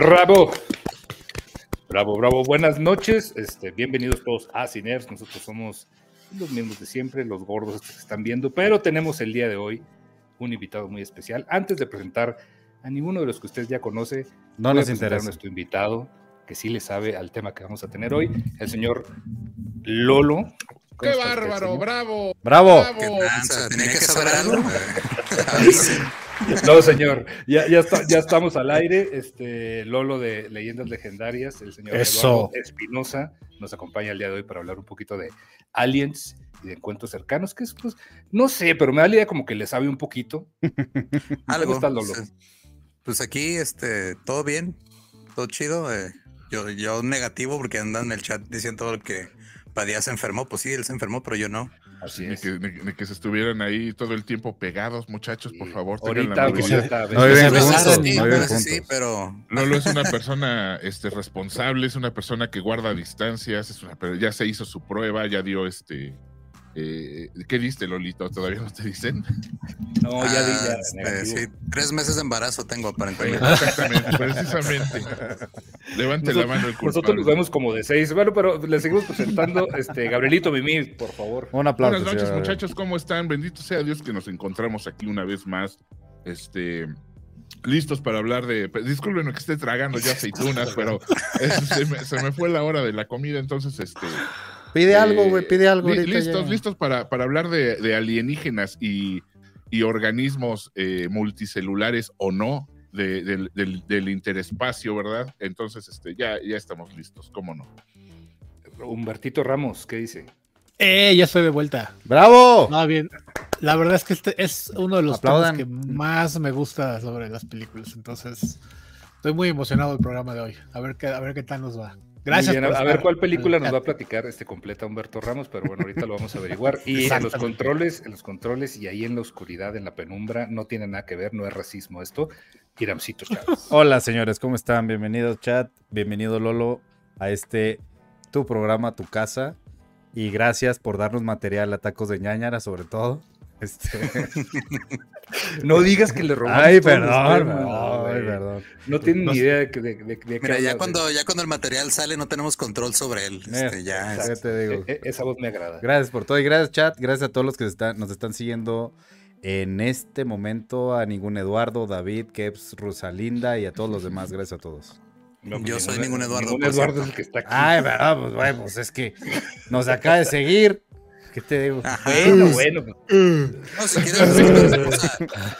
Bravo. Bravo, bravo. Buenas noches. Este, bienvenidos todos a Ciners. Nosotros somos los mismos de siempre, los gordos que están viendo, pero tenemos el día de hoy un invitado muy especial. Antes de presentar a ninguno de los que usted ya conoce, no nos interesa nuestro invitado que sí le sabe al tema que vamos a tener hoy, el señor Lolo. ¡Qué bárbaro! ¡Bravo! ¡Bravo! Tenía que saber algo. No, señor, ya, ya, ya, estamos al aire. Este Lolo de Leyendas Legendarias, el señor Eso. Espinosa, nos acompaña el día de hoy para hablar un poquito de aliens y de encuentros cercanos, que es, pues, no sé, pero me da la idea como que le sabe un poquito. Algo. ¿Cómo Lolo? Pues, pues, aquí, este, todo bien, todo chido. Eh, yo, yo negativo porque andan en el chat diciendo que Padilla se enfermó. Pues sí, él se enfermó, pero yo no. Así es. Que, de, que, se estuvieran ahí todo el tiempo pegados, muchachos, por favor. Ahorita, que se, no, sí, pero Lolo es una persona este, responsable, es una persona que guarda distancias, es una, pero ya se hizo su prueba, ya dio este eh, ¿Qué diste, Lolito? ¿Todavía no te dicen? No, ya. Ah, este, sí, tres meses de embarazo tengo aparentemente. Exactamente, precisamente. Levante la mano el culpable. Nosotros nos vemos como de seis. Bueno, pero le seguimos presentando, este, Gabrielito Mimi, por favor. Un aplauso. Buenas noches, muchachos, ¿cómo están? Bendito sea Dios que nos encontramos aquí una vez más. Este, listos para hablar de. Disculpen que esté tragando ya aceitunas, pero se, me, se, me, fue la hora de la comida, entonces este. Pide algo, güey, pide algo. listos, listos para, para hablar de, alienígenas y, organismos eh, multicelulares o no del, del, interespacio, ¿verdad? Entonces, este, ya, ya estamos listos, ¿cómo no? Humbertito Ramos, ¿qué dice? ¡Eh! Ya estoy de vuelta. ¡Bravo! No, bien. La verdad es que este es uno de los temas que más me gusta sobre las películas. Entonces, estoy muy emocionado del programa de hoy. A ver qué, a ver qué tal nos va. Gracias. a ver cuál película nos va a platicar este completa Humberto Ramos, pero bueno, ahorita lo vamos a averiguar. Y en los controles, en los controles y ahí en la oscuridad, en la penumbra, no tiene nada que ver, no es racismo esto. Iramcito Chávez. Hola señores, ¿cómo están? Bienvenidos chat, bienvenido Lolo a este tu programa, tu casa. Y gracias por darnos material a tacos de ñañara, sobre todo. Este... no digas que le robamos. Ay, perdón, ay, perdón. No tienen ni idea de, de, de, Mira, ya cuando, ya cuando el material sale no tenemos control sobre él. Este, ya, te digo. E, e, esa voz me agrada. Gracias por todo y gracias chat, gracias a todos los que están, nos están siguiendo en este momento, a ningún Eduardo, David, Keps, Rosalinda y a todos los demás. Gracias a todos. Yo soy ningún Eduardo. Ningún Eduardo es el que está aquí. Ay, verdad, pues, bueno, pues es que nos acaba de seguir. ¿Qué te digo? Bueno, bueno. No, si quieres,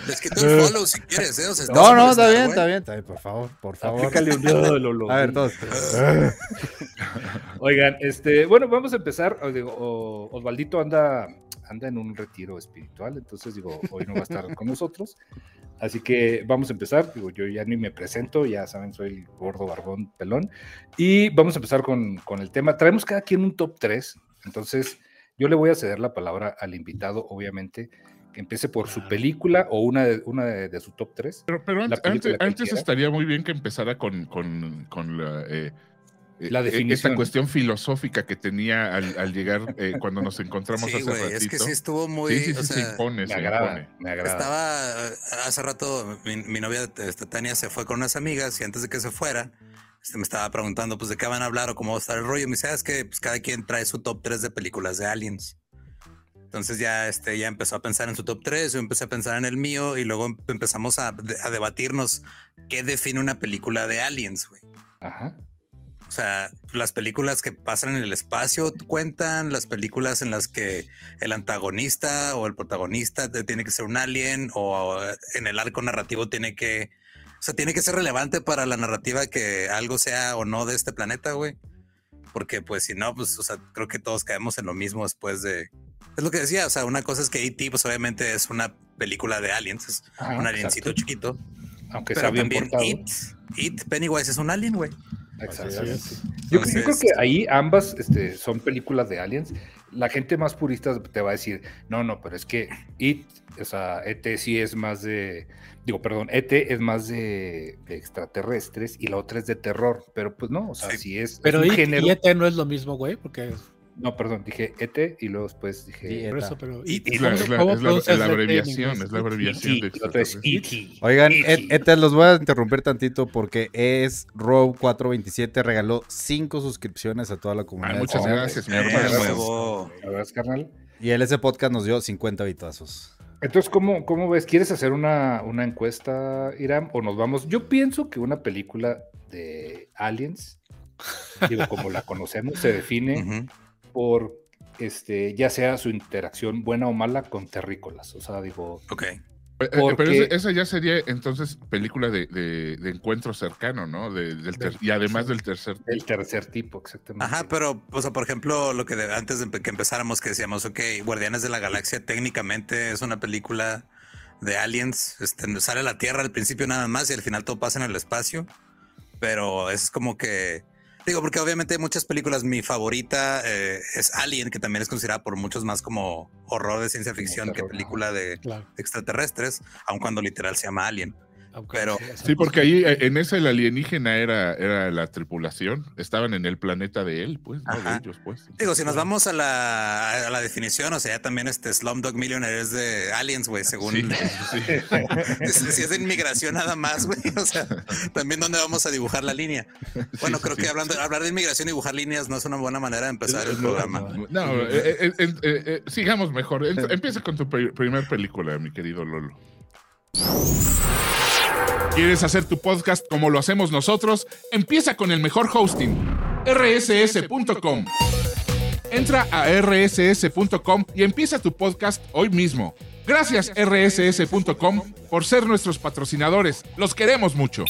les quito el follow si quieres, ¿eh? O sea, no, no, está bien, está bien, está bien, por favor, por favor. Aplícale un dedo, Lolo. A ver, todos. Oigan, este, bueno, vamos a empezar. Digo, Osvaldito anda, anda en un retiro espiritual, entonces digo, hoy no va a estar con nosotros. Así que vamos a empezar. Digo, yo ya ni me presento, ya saben, soy el gordo barbón pelón. Y vamos a empezar con, con el tema. Traemos cada quien un top 3. Entonces, yo le voy a ceder la palabra al invitado, obviamente, que empiece por su película o una de, una de, su top 3. Pero, antes, estaría muy bien que empezara con, con, con la, eh, la eh, Esta cuestión filosófica que tenía al, llegar eh, cuando nos encontramos hace ratito. Es que sí estuvo muy. Sí, sí, se impone, me, agrada, me agrada. Estaba hace rato, mi, mi novia este, Tania se fue con unas amigas y antes de que se fuera, este, me estaba preguntando, pues, de qué van a hablar o cómo va a estar el rollo. Me dice, ah, es que pues, cada quien trae su top 3 de películas de aliens. Entonces ya, este, ya empezó a pensar en su top 3, yo empecé a pensar en el mío y luego em, empezamos a, a debatirnos qué define una película de aliens, güey. Ajá. O sea, las películas que pasan en el espacio cuentan, las películas en las que el antagonista o el protagonista tiene que ser un alien o en el arco narrativo tiene que o sea, tiene que ser relevante para la narrativa que algo sea o no de este planeta, güey. Porque, pues, si no, pues, o sea, creo que todos caemos en lo mismo después de. Es lo que decía, o sea, una cosa es que E.T., pues, obviamente es una película de aliens, es un aliencito chiquito. Aunque sea bien portado. It, It, Pennywise es un alien, güey. Exacto. Yo, creo que ahí ambas este, son películas de aliens. La gente más purista te va a decir, no, no, pero es que It, o sea, ET sí es más de digo, perdón, ET es más de, extraterrestres y la otra es de terror, pero pues no, o sea, si es. Pero un género... y ET no es lo mismo, güey, porque No, perdón, dije ET y luego después dije. Por eso, pero. Es la, es la- es la- es la abreviación, es la abreviación de es extraterrestre. E.T. Oigan, E.T.. et- Ete, los voy a interrumpir tantito porque es Row427 regaló 5 suscripciones a toda la comunidad. Muchas de gracias, mi hermano. huevo. ¿La verdad, carnal? Y el ese podcast nos dio 50 bitazos. Entonces, ¿cómo, ¿cómo ves? ¿Quieres hacer una, una encuesta, Iram? ¿O nos vamos? Yo pienso que una película de Aliens, digo, como la conocemos, se define Ujú. Por, este, ya sea su interacción buena o mala con terrícolas. O sea, digo, Ok. Eh, eh, Porque- Pero esa, ya sería entonces película de, de- de encuentro cercano, ¿no? De- del ter- y además del tercer el tercer tipo, exactamente. Ajá, pero, o sea, por ejemplo, lo que de- antes de que empezáramos, que decíamos, ok, Guardianes de la Galaxia técnicamente es una película de aliens, este, sale a la Tierra al principio nada más y al final todo pasa en el espacio, pero es como que, digo, porque obviamente hay muchas películas, mi favorita eh, es Alien, que también es considerada por muchos más como horror de ciencia ficción que película de Claro. extraterrestres, aun cuando literal se llama Alien. Pero- sí, porque ahí eh, en ese el alienígena era, era la tripulación. Estaban en el planeta de él, pues, ¿no? De ellos, pues. Digo, si nos vamos a la, a la definición, o sea, ya también este Slumdog Millionaire es de aliens, güey, según... Sí, sí. Si si es de inmigración nada más, güey. O sea, también dónde vamos a dibujar la línea. Bueno, Sí, creo sí, que sí. hablando, hablar de inmigración y dibujar líneas no es una buena manera de empezar el programa. No, eh, eh, eh, eh, eh, sigamos mejor. Empieza con tu primer película, mi querido Lolo. ¿Quieres hacer tu podcast como lo hacemos nosotros? Empieza con el mejor hosting, rss.com. Entra a rss.com y empieza tu podcast hoy mismo. Gracias rss.com por ser nuestros patrocinadores. Los queremos mucho.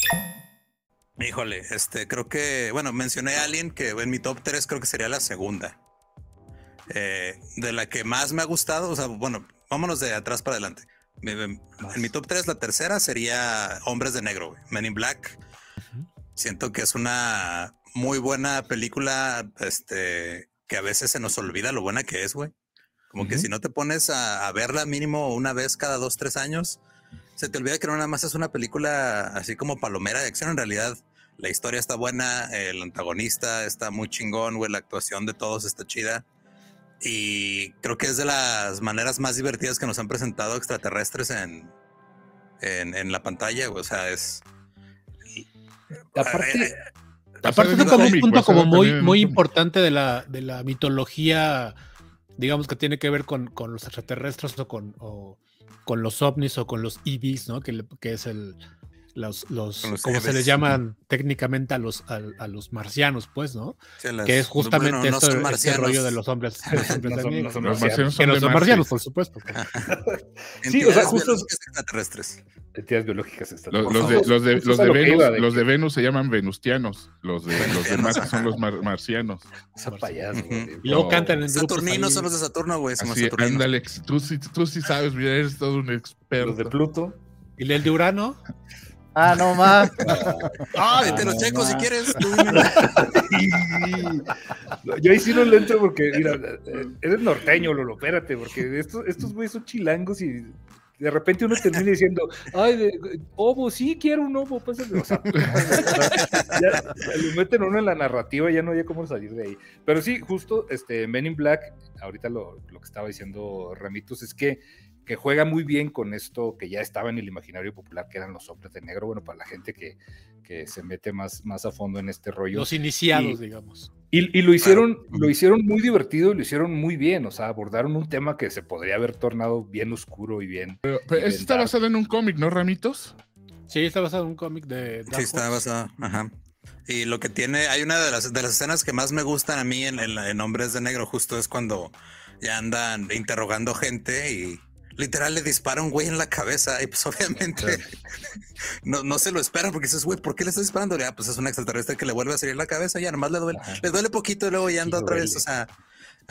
Híjole, este, creo que, bueno, mencioné a alguien que en mi top 3 creo que sería la segunda. Eh, de la que más me ha gustado, o sea, bueno, vámonos de atrás para adelante. En mi top 3, la tercera sería Hombres de Negro, güey, Men in Black. Siento que es una muy buena película, este, que a veces se nos olvida lo buena que es, güey. Como que si no te pones a, a verla mínimo una vez cada dos, tres años, se te olvida que no nada más es una película así como palomera de acción. En realidad, la historia está buena, el antagonista está muy chingón, güey, la actuación de todos está chida. Y creo que es de las maneras más divertidas que nos han presentado extraterrestres en, en, en la pantalla, güey. O sea, es. Aparte, Eh, Aparte toca un punto como muy, muy importante de la, de la mitología, digamos que tiene que ver con, con los extraterrestres o con, o con los ovnis o con los EVs, ¿no? Que, que es el los, los, como se les llaman técnicamente a los a, a los marcianos, pues, ¿no? sí, las- que es justamente bueno, no esto, este rollo de los hombres, los hombres No son- negro, no son Los marcianos. marcianos que son no de son Marte. marcianos, por supuesto. Sí, o sea, Entidades justo- biológicas extraterrestres. entidades biológicas Los, extraterrestres. los de, los de, Venus, los de Venus se llaman venustianos. Los de los de Marte son los mar- marcianos. Esa payaso. Y luego cantan en Saturninos son los de Saturno, güey. Ándale, tú sí, tú sí sabes, mira, eres todo un experto. Los de Pluto. Y el de Urano, Ah, no más. Ah, vete los no, checos si quieres. tú dime. Yo ahí sí no le entro porque, mira, eh, eres norteño, Lolo, espérate, porque estos, estos güeyes son chilangos y de repente uno termina diciendo, ay, de, ovo, sí quiero un ovo, pásame. O sea, ya lo meten uno en la narrativa, ya no había cómo salir de ahí. Pero sí, justo, este, Men in Black, ahorita lo, lo que estaba diciendo Ramitos es que, que juega muy bien con esto que ya estaba en el imaginario popular, que eran los hombres de negro, bueno, para la gente que, que se mete más, más a fondo en este rollo. los iniciados, Y- digamos. Y, y lo hicieron, lo hicieron muy divertido y lo hicieron muy bien. O sea, abordaron un tema que se podría haber tornado bien oscuro y bien. Pero, pero eso está Inventar. basado en un cómic, ¿no, Ramitos? Sí, está basado en un cómic de Dark Sí, está basado. Ajá. Y lo que tiene, hay una de las, de las escenas que más me gustan a mí en, en, en Hombres de Negro, justo es cuando ya andan interrogando gente y literal le dispara un güey en la cabeza y pues obviamente no, no se lo esperan porque dices, güey, ¿por qué le estás disparando? Ya, pues es un extraterrestre que le vuelve a salir la cabeza, ya nomás le duele, Ajá. le duele poquito y luego ya anda Sí, otra vez, o sea,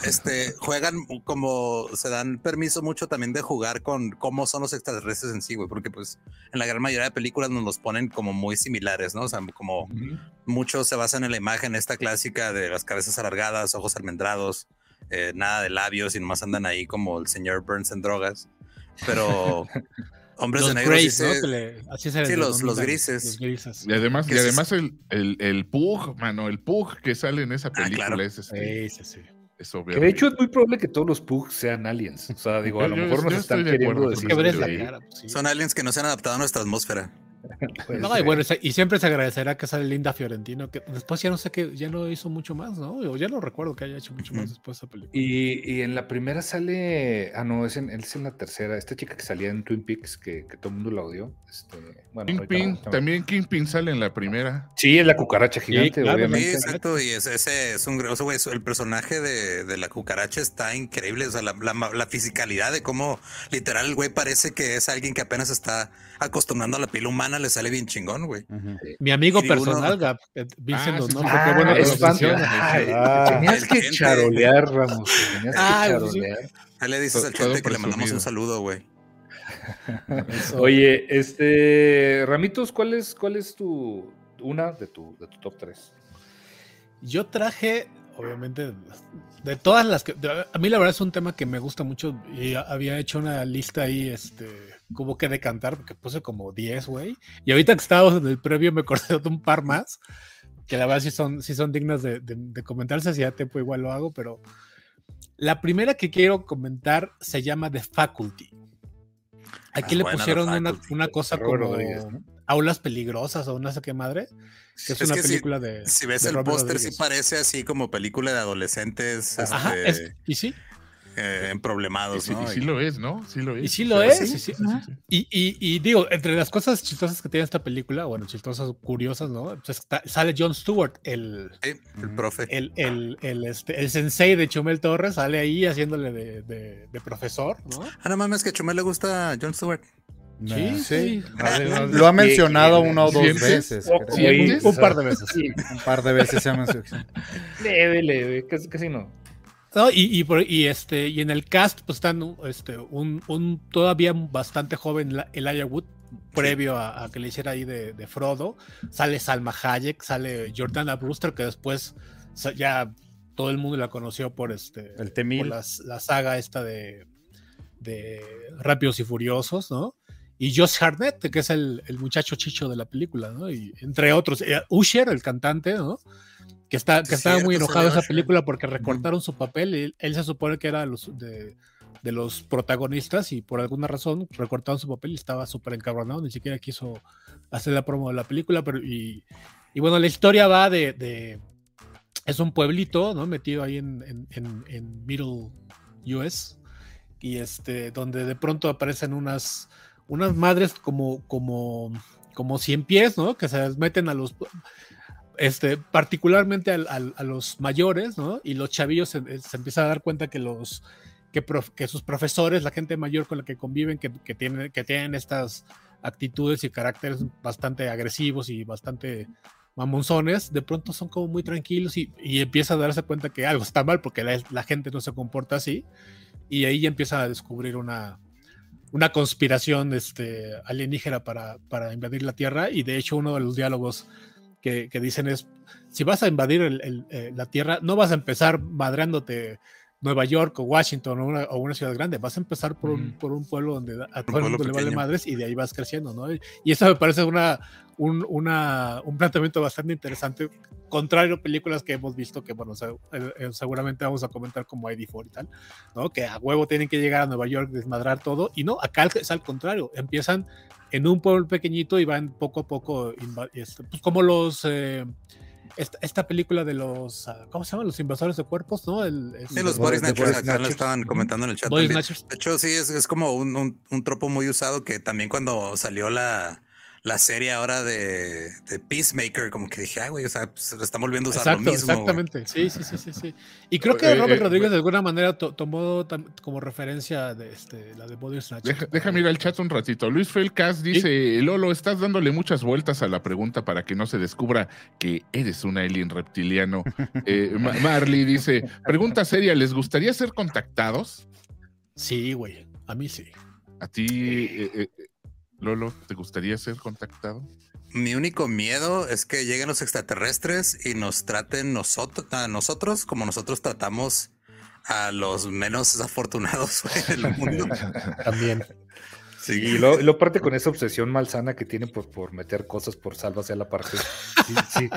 este, juegan como se dan permiso mucho también de jugar con cómo son los extraterrestres en sí, güey, porque pues en la gran mayoría de películas nos los ponen como muy similares, ¿no? O sea, como mucho se basan en la imagen esta clásica de las cabezas alargadas, ojos almendrados, eh, nada de labios y nomás andan ahí como el señor Burns en drogas. Pero hombres Los de negro sí Greys, ¿no? se- Que le- así se Sí, los- los grises. Los grises. Y además, y además el, el, el Pug, mano, el Pug que sale en esa Ah, película claro. es este. Sí, sí, sí. Eso Que de hecho es muy probable que todos los Pugs sean aliens. O sea, digo, a Yo- lo yo- mejor yo nos están queriendo decir. Que la cara. pues, sí. Son aliens que no se han adaptado a nuestra atmósfera. Puede No, y bueno, y siempre se agradecerá que sale Linda Fiorentino, que después ya no sé que ya no hizo mucho más, ¿no? O ya no recuerdo que haya hecho mucho más después de esa película. Y, y en la primera sale. Ah, no, es en, es en la tercera. Esta chica que salía en Twin Peaks, que, que todo el mundo la odió. Este, bueno, Kingpin, ahorita- también Kingpin sale en la primera. Sí, es la cucaracha gigante, claro, Sí, obviamente. exacto. Y ese, ese es un grosso, güey. El personaje de, de la cucaracha está increíble. O sea, la, la, la fisicalidad de cómo literal el güey parece que es alguien que apenas está acostumbrando a la piel humana, le sale bien chingón, güey. Mi amigo Sí, uno- personal, Gab, eh, Vincent Ah, O'Neill, sí. qué bueno que es. Ay, Ah, tenías que gente. charolear, Ramos. Tenías que Ah, pues sí. charolear. Ahí le dices To- al chente que le mandamos un saludo, güey. Oye, este. Ramitos, ¿cuál es, cuál es tu. Una de tu, de tu top 3? Yo traje, obviamente, de todas las que. de- a mí la verdad es un tema que me gusta mucho y a- había hecho una lista ahí, este, como que decantar, porque puse como 10, güey. Y ahorita que estábamos en el previo me acordé de un par más, que la verdad sí son, sí son dignas de, de- de comentarse, si ya tiempo igual lo hago, pero la primera que quiero comentar se llama The Faculty. Aquí Ah, le pusieron una, una cosa como aulas peligrosas o no sé qué madre, que es, Es una que si- película de... Si ves de el póster, sí parece así como película de adolescentes Ajá, este, es- y sí, eh, en Y sí, ¿no? y sí lo es, ¿no? Sí lo es. Y sí lo es, sí, sí, sí, sí. sí, sí. Y, y, y digo, entre las cosas chistosas que tiene esta película, bueno, chistosas, curiosas, ¿no? Pues está- sale John Stewart, el, Sí, el profe. el, el, el, este, el sensei de Chumel Torres, sale ahí haciéndole de, de- de profesor, ¿no? Ah, no mames, que a Chumel le gusta John Stewart. Sí, sí. Lo ha mencionado una o dos ¿sientes? veces. O- creo. ¿Sientes? Un par de veces. Sí, Un par de veces se ha mencionado. leve, leve, casi, casi no. No, y, y, y este, y en el cast, pues están este, un, un todavía bastante joven Elijah Wood, previo a, a que le hiciera ahí de, de Frodo. Sale Salma Hayek, sale Jordana Brewster, que después ya todo el mundo la conoció por este El por T-1000. las- la saga esta de, de Rápidos y Furiosos, ¿no? Y Josh Hartnett, que es el, el muchacho chicho de la película, ¿no? Y entre otros, eh, Usher, el cantante, ¿no? Que, está, que estaba muy enojado esa película porque recortaron su papel. Él, él se supone que era los, de, de los protagonistas y por alguna razón recortaron su papel y estaba súper encabronado, ni siquiera quiso hacer la promo de la película. Pero, y, y bueno, la historia va de, de- Es un pueblito, ¿no? Metido ahí en, en, en- en Middle US. Y este, donde de pronto aparecen unas, unas madres como, como, como cien pies, ¿no? Que se meten a los, este, particularmente a los mayores, ¿no? Y los chavillos se, se a dar cuenta que los, que, sus profesores, la gente mayor con la que conviven, que, tienen, que tienen estas actitudes y caracteres bastante agresivos y bastante mamonzones, de pronto son como muy tranquilos y, y empieza a darse cuenta que algo está mal porque la, la gente no se comporta así y ahí ya empiezan a descubrir una, una conspiración este, alienígena para, para invadir la Tierra y de hecho uno de los diálogos que, que dicen es, si vas a invadir el- el, eh, la Tierra, no vas a empezar madreándote Nueva York o Washington o una, o una ciudad grande, vas a empezar por un, por un pueblo donde a todo el mundo le vale madres y de ahí vas creciendo, ¿no? Y, y eso me parece una, un, una, un planteamiento bastante interesante, contrario a películas que hemos visto que, bueno, eh, eh, seguramente vamos a comentar como ID4 y tal, ¿no? Que a huevo tienen que llegar a Nueva York, desmadrar todo, y no, acá es al contrario, empiezan en un pueblo pequeñito y van poco a poco, este, pues como los... eh, esta, esta película de los, ah, ¿cómo se llaman? Los invasores de cuerpos, ¿no? El, Sí, los de snatchers, acá lo estaban comentando en el chat. De hecho, sí, es, es como un, un- un tropo muy usado que también cuando salió la, la serie ahora de, de Peacemaker, como que dije, ah, güey, o sea, pues, lo están volviendo a usar Exacto, lo mismo. güey". exactamente. Sí, sí, sí, sí, sí. Y creo que Eh, Robert eh, Rodríguez de alguna manera to- tomó tam- como referencia de este, la de Body Snatchers. Deja, déjame ir al chat un ratito. Luis Felcas dice, Lolo, estás dándole muchas vueltas a la pregunta para que no se descubra que eres un alien reptiliano. Eh, Ma- Marley dice, pregunta seria, ¿les gustaría ser contactados? Sí, güey. A mí sí. ¿A ti, eh, eh, Lolo, te gustaría ser contactado? Mi único miedo es que lleguen los extraterrestres y nos traten nosotros, a nosotros como nosotros tratamos a los menos afortunados del mundo. También. Sí, y lo, lo parte con esa obsesión malsana que tiene por, por meter cosas por salvas a la parte. Sí, sí.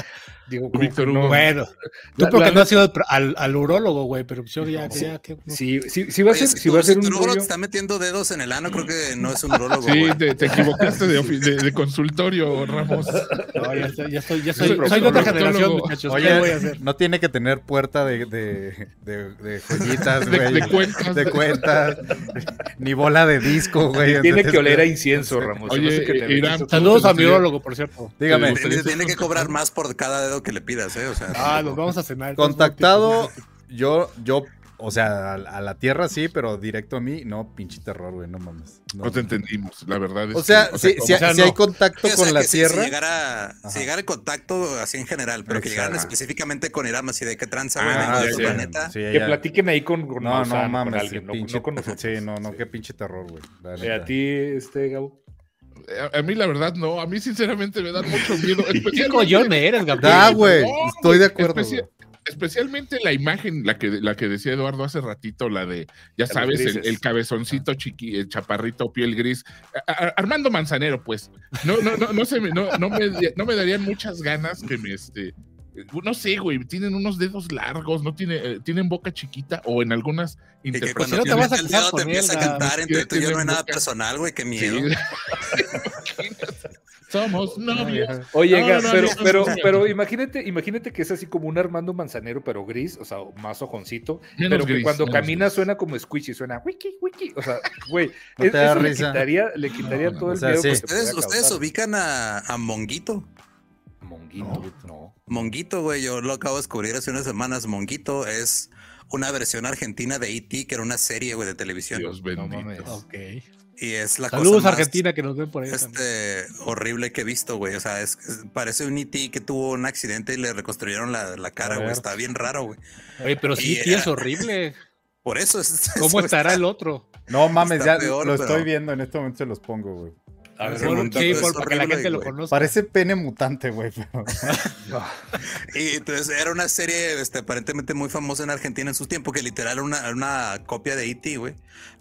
Digo, Víctor no- Bueno, tú La- porque la- no has ido al, al, urólogo, güey, pero yo ya, Sí. ya que- Sí, sí, sí va a Oye, ser, si si tu- va a ser si tu un neurólogo te está metiendo dedos en el ano, creo que no es un urólogo. Sí, te, te equivocaste de, de- de consultorio, Ramos. No, ya, ya estoy, ya Soy soy, soy de otra generación, muchachos. ¿Qué voy a Oye, hacer? no tiene que tener puerta de, de, de, de joyitas, De- güey. de cuentas. De cuentas. Ni bola de disco, güey. Tiene que oler a incienso, Ramos. Oye, qué te Irán, metes. Saludos a mi urólogo, por cierto. Dígame, ¿Te gustaría Tiene, que cobrar más por cada dedo que le pidas, ¿eh? O sea, Ah, nos vamos a cenar. contactado, yo, yo, o sea, a, a la tierra sí, pero directo a mí, no, pinche terror, güey, no mames. No. No te entendimos, la verdad. Es O sea, que- si, como- si- o sea, si no. hay contacto Sí, o sea, con la si- tierra, Si llegara, Ajá. si llegara en contacto así en general, pero que llegaran Exacto. específicamente con Irán, así de qué tranza, güey, Ah, de ya. planeta. sí, Que ya. platiquen ahí con, con No, no con mames, alguien, no, pinche, no con nosotros. sí, no, no, qué pinche terror, güey. la Eh, a ti, este, Gabo. a, a mí la verdad no, a mí sinceramente me da mucho miedo. ¿Qué collón eres, Gabriel? Da, güey, No, estoy de acuerdo. Güey. Especialmente la imagen, la que, la que decía Eduardo hace ratito, la de, ya sabes, el, cabezoncito chiqui, el chaparrito, piel gris. A- a- Armando Manzanero, pues. No, no, no, no, se me, no, no me, no me darían muchas ganas que me, este, no sé, güey, tienen unos dedos largos, no tiene, eh, tienen boca chiquita o en algunas Y que interpretaciones. cuando no te vas a el casar dedo con te empieza él, a Gab. cantar entre tú y yo, no hay nada personal, güey, qué Sí. Somos novios. Oye, No, no, pero, no, pero, imagínate, imagínate que es así como un Armando Manzanero, pero gris, o sea, más ojoncito, Menos pero que gris, cuando camina gris. suena como squishy, suena wiki, wiki. O sea, güey, No es- te da eso le quitaría, le quitaría No, todo o el sea, miedo sí. que te Ustedes, ubican a, a Monguito. Monguito, no. Monguito, güey, yo lo acabo de descubrir hace unas semanas. Monguito es una versión argentina de E.T., que era una serie, güey, de televisión. Dios No bendito. mames. Ok. Y es la Saludos, cosa más, Argentina, que nos ven por ahí. también. este horrible que he visto, güey. O sea, es, es- parece un E.T. que tuvo un accidente y le reconstruyeron la, la cara, A güey. Está bien raro, güey. Oye, pero sí, y es horrible. Por eso es. ¿Cómo eso estará está- el otro? No mames, Está ya peor, lo pero- estoy viendo, en este momento se los pongo, güey. A ver, Por- sí, por- para que la gente lo conozca. Parece pene mutante, güey. pero- Y entonces era una serie este, aparentemente muy famosa en Argentina en su tiempo, que literal era una, era una copia de E.T., güey.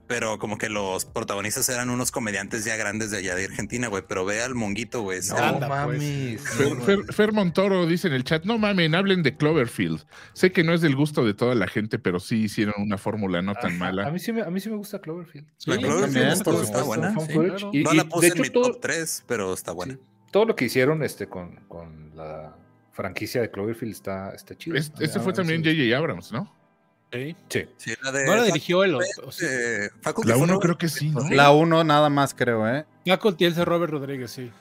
Pero como que los protagonistas eran unos comediantes ya grandes de allá de Argentina, güey. Pero ve al monguito, güey. No Anda, pues. mames. Fer, Fer- Fer Montoro dice en el chat, no mamen, hablen de Cloverfield. Sé que no es del gusto de toda la gente, pero sí hicieron una fórmula no tan Ajá, mala. A mí sí me, a mí sí me gusta Cloverfield. La Sí, Cloverfield también, está, por está supuesto. buena. Found sí. footage. claro. Y- No y, la de puse en hecho, mi todo, top 3, pero está buena. sí, todo lo que hicieron este, con, con la franquicia de Cloverfield está, está chido. Es- este fue también J.J. Abrams, ¿no? Sí. Sí. Sí, la de No la dirigió él. o- eh, La que fue uno Robert- creo que sí, ¿no? La uno nada más, creo, ¿eh? Paco tiene Robert Rodríguez, sí.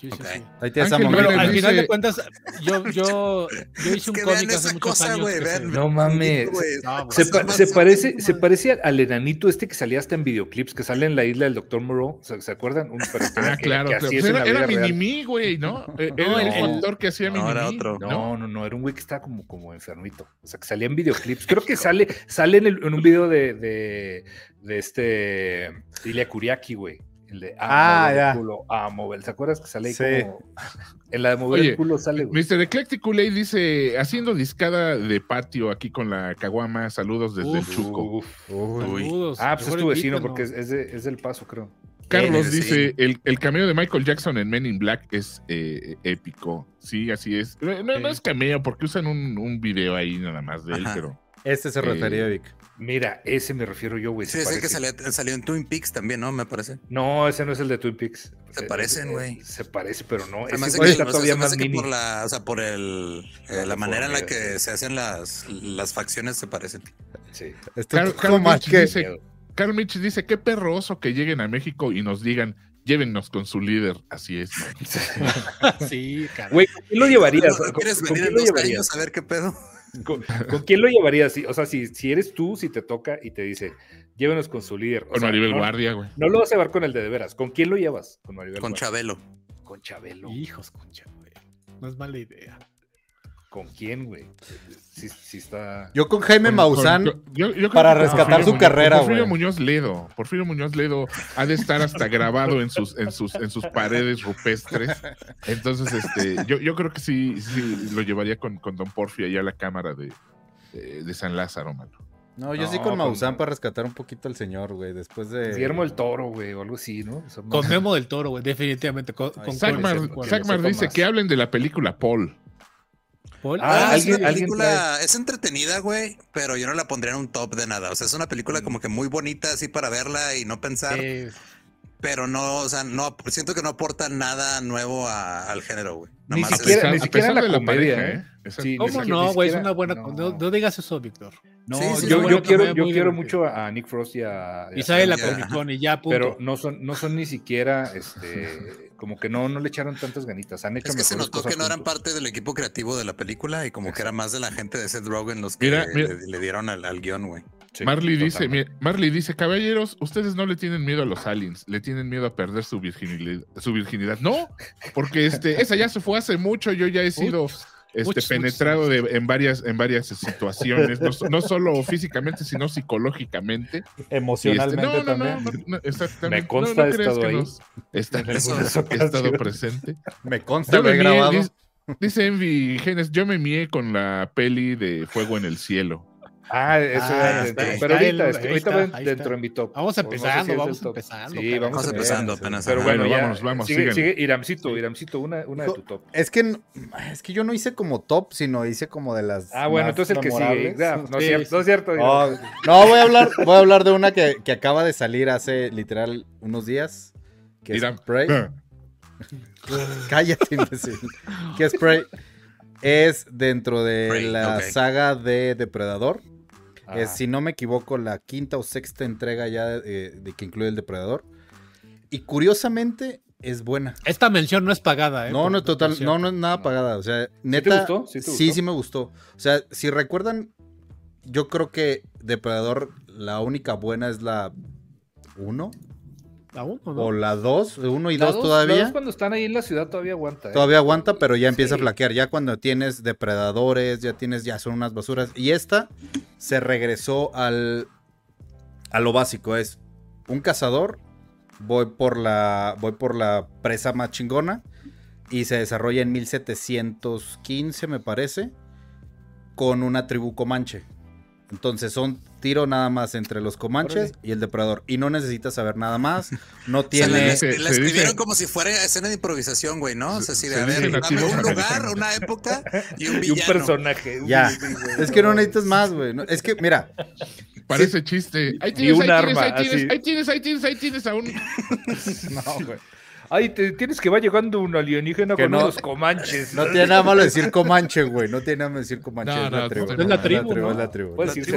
Sí, sí, Ok. sí. Ahí a Ángel. Bueno, al dice- final de cuentas, yo, yo, yo hice un que cómic vean hace esa muchos cosa, años. güey, que vean. se- No mames. Güey, No, güey. Se, pa- parece, se parece al enanito este que salía hasta en videoclips, que sale en la isla del Dr. Moreau. ¿Se, se acuerdan? Un, Ah, claro. que claro. así es Pues era era. Minimi, güey, ¿no? Eh, No, Era el actor que hacía No, Minimi. era otro. No, no, no, era un güey que estaba como, como enfermito. O sea, que salía en videoclips. Creo que sale, sale en, el- en un video de, de, de este Ilya Kuriaki, güey. El de Ah, mover el ya. culo, ah, mover. ¿Se acuerdas que sale ahí Sí. como en la de mover Oye, el culo sale, güey? Mr. Eclectic Kool-Aid dice, haciendo discada de patio aquí con la caguama, saludos desde el Uf. Chuco. Uf. Uy. Saludos. Ah, pues es tu vecino porque es, es de- es del paso, creo. Carlos Sí, sí, dice, el, el cameo de Michael Jackson en Men in Black es eh, épico. Sí, así es. No, no- no es cameo porque usan un, un video ahí nada más de él, Ajá. pero... Este se Eh, refería, Vic. Mira, ese me refiero yo, güey. Sí, se es el que salió, salió en Twin Peaks también, ¿no? Me parece. No, ese no es el de Twin Peaks. Se Eh, parecen, eh, güey. Se parece, pero no. Me Ese que, está o sea, todavía más mini. por la, o sea, por el, eh, La la manera en la que sí. se hacen las, las facciones se parecen. Sí. Carl- Mitch que... dice, Carl Mitch dice, qué perroso que lleguen a México y nos digan, llévennos con su líder. Así es. Sí, caray. Güey, ¿con quién lo llevarías? ¿No, no ¿Con, quieres venir en dos años a ver qué pedo? ¿Con, con quién lo llevarías? O sea, si, si eres tú, si te toca y te dice, llévenos con su líder. O Con sea, Maribel no, Guardia, güey. No lo vas a llevar con el de de veras. ¿Con quién lo llevas? Con Maribel Con Guardia. Chabelo. Con Chabelo. Hijos, concha, güey. No es mala idea. ¿Con quién, güey? Sí, sí está. Yo con Jaime Con- Maussan, con- yo- para rescatar Porfirio su Muñoz- carrera, con Porfirio güey. Muñoz Ledo. Porfirio Muñoz Ledo ha de estar hasta grabado en sus, en sus, en sus paredes rupestres. Entonces, este, yo, yo creo que sí, sí lo llevaría con, con Don Porfio allá a la cámara de, de, de San Lázaro, mano. No, yo sí No, con con- Maussan para rescatar un poquito al señor, güey, después de... Guillermo el Toro, güey, o algo así, ¿no? Son Con Memo del Toro, güey, definitivamente. Con, Ay, con sepa dice más. que hablen de la película Paul. Paul. Ah, Ah, es alguien- una película, es entretenida, güey, pero yo no la pondría en un top de nada. O sea, es una Mm. película como que muy bonita así para verla y no pensar, eh, pero no, o sea, no, siento que no aporta nada nuevo a- al género, güey. Ni es- siquiera- a ni pesar- siquiera a pesar la de la comedia, pareja, ¿eh? ¿eh? Sí, ¿Cómo no, güey? Es una buena. no. No, no digas eso, Víctor. No, Sí, sí, yo, yo quiero, yo quiero mucho a Nick Frost y a, Y sale la ya. Comic Con y ya, punto. pero no son, no son ni siquiera, este, como que no, no le echaron tantas ganitas. Han hecho Es que se notó que no eran juntos. parte del equipo creativo de la película y como que era más de la gente de Seth Rogen los que Mira, mira. Le, le dieron al, al guion, güey. Sí, Marley dice, Marley dice, caballeros, ustedes no le tienen miedo a los aliens, le tienen miedo a perder su virginidad. Su virginidad. No, porque este, esa ya se fue hace mucho, yo ya he sido este, muchos, penetrado de- en, varias, en varias situaciones, no, so- no solo físicamente, sino psicológicamente. Este, Emocionalmente no, no, también. no, no, no, exactamente. Me consta, he estado que ahí. nos- está- En Eso- algunas he estado presente. Me consta, Yo lo he grabado. dice, dice Envy Genes, yo me mié con la peli de Fuego en el Cielo. Ah, eso Ah, era Pero ahorita, es que ahí ahorita está, va ahí dentro de mi top. Vamos O no sé empezando, si es vamos empezando, Sí, vamos, Vamos empezando apenas. Pero bueno, Bueno, ya, vámonos, vamos, sigue, sigue Iramcito, Iramcito, una, una de tu top. Es que, es que yo no hice como top, sino hice como de las. Ah, bueno, más entonces el que sigue. no, es Sí, cierto, sí. no es cierto. Oh, no, voy a hablar, voy a hablar de una que, que acaba de salir hace literal unos días. Que es Prey. Cállate, imbécil. Que es Prey. Es dentro de Prey, la saga de Depredador. Es, si no me equivoco, la quinta o sexta entrega ya eh, de que incluye el Depredador. Y curiosamente es buena. Esta mención no es pagada, ¿eh? No, no, total, no, no es nada No. pagada. O sea, te neta. gustó? ¿Sí te sí, gustó? sí me gustó. O sea, si recuerdan, yo creo que Depredador, la única buena es la 1 ¿Aún o no? o la 2, 1 y La 2 dos- todavía. la dos cuando están ahí en la ciudad todavía aguanta. ¿eh? Todavía aguanta, pero ya empieza a flaquear. Ya cuando tienes depredadores, ya tienes, ya son unas basuras. Y esta se regresó al a lo básico. Es un cazador. Voy por la. Voy por la presa más chingona. Y se desarrolla en 1715, me parece. Con una tribu comanche. Entonces son tiro nada más entre los comanches y el depredador. Y no necesitas saber nada más. No tiene. la, Se- la se escribieron dice- como si fuera escena de improvisación, güey, ¿no? O sea, así de, se a ver, dame un lugar, una época y un Y un villano. personaje. Ya. Uy, Es que no necesitas más, güey. No, Es que, mira, Parece chiste. Ahí Y tienes, un ahí, arma, tienes, ahí, tienes, ahí tienes, ahí tienes, ahí tienes a un. no, güey. Ay, te, tienes que va llegando un alienígena Que con no- unos comanches. No tiene nada malo decir Comanche, güey. No tiene nada malo decir Comanche. No, es la no, tribu. es la tribu, ¿no? Es la tribu. Puedes La decir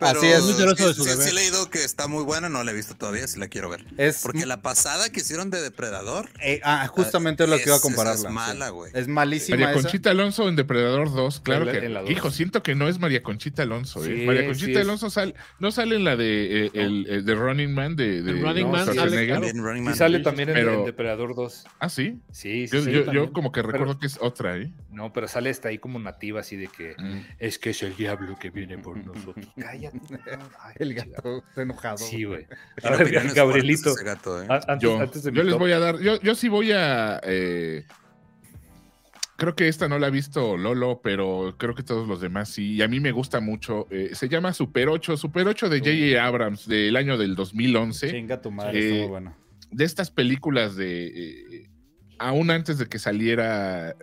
Así es. Muy celoso sí, de su sí, sí he leído que está muy buena, no la he visto todavía, sí la quiero ver. Es, Porque la pasada que hicieron de Depredador eh, ah, justamente es lo que iba a es- compararla. esa es mala, sí. güey. Es malísima María esa. Conchita Alonso en Depredador 2, claro En la- que. en la dos. Hijo, siento que no es María Conchita Alonso. ¿eh? Sí, María sí Conchita es. Alonso sal- no sale en la de, eh, el, el de Running Man de, Running Man sale, claro. Running Y Man. sale también en, Pero- en Depredador 2. Ah, sí. Sí, sí, Yo, sí. yo- yo también. como que recuerdo Pero- que es otra, ¿eh? No, pero sale hasta ahí como nativa, así de que Mm. es que es el diablo que viene por nosotros. Cállate. Ay, El gato está enojado. Sí, güey. Gabrielito. fuertes ese gato, ¿eh? Antes, Yo, antes de mi yo les top, voy a dar. Yo, yo sí voy a. eh, creo que esta no la ha visto Lolo, pero creo que todos los demás sí. Y a mí me gusta mucho. eh, se llama Super 8. Super 8 de J.J. Abrams del año del 2011. Chinga tu madre, Eh, estuvo bueno. De estas películas de. eh, aún antes de que saliera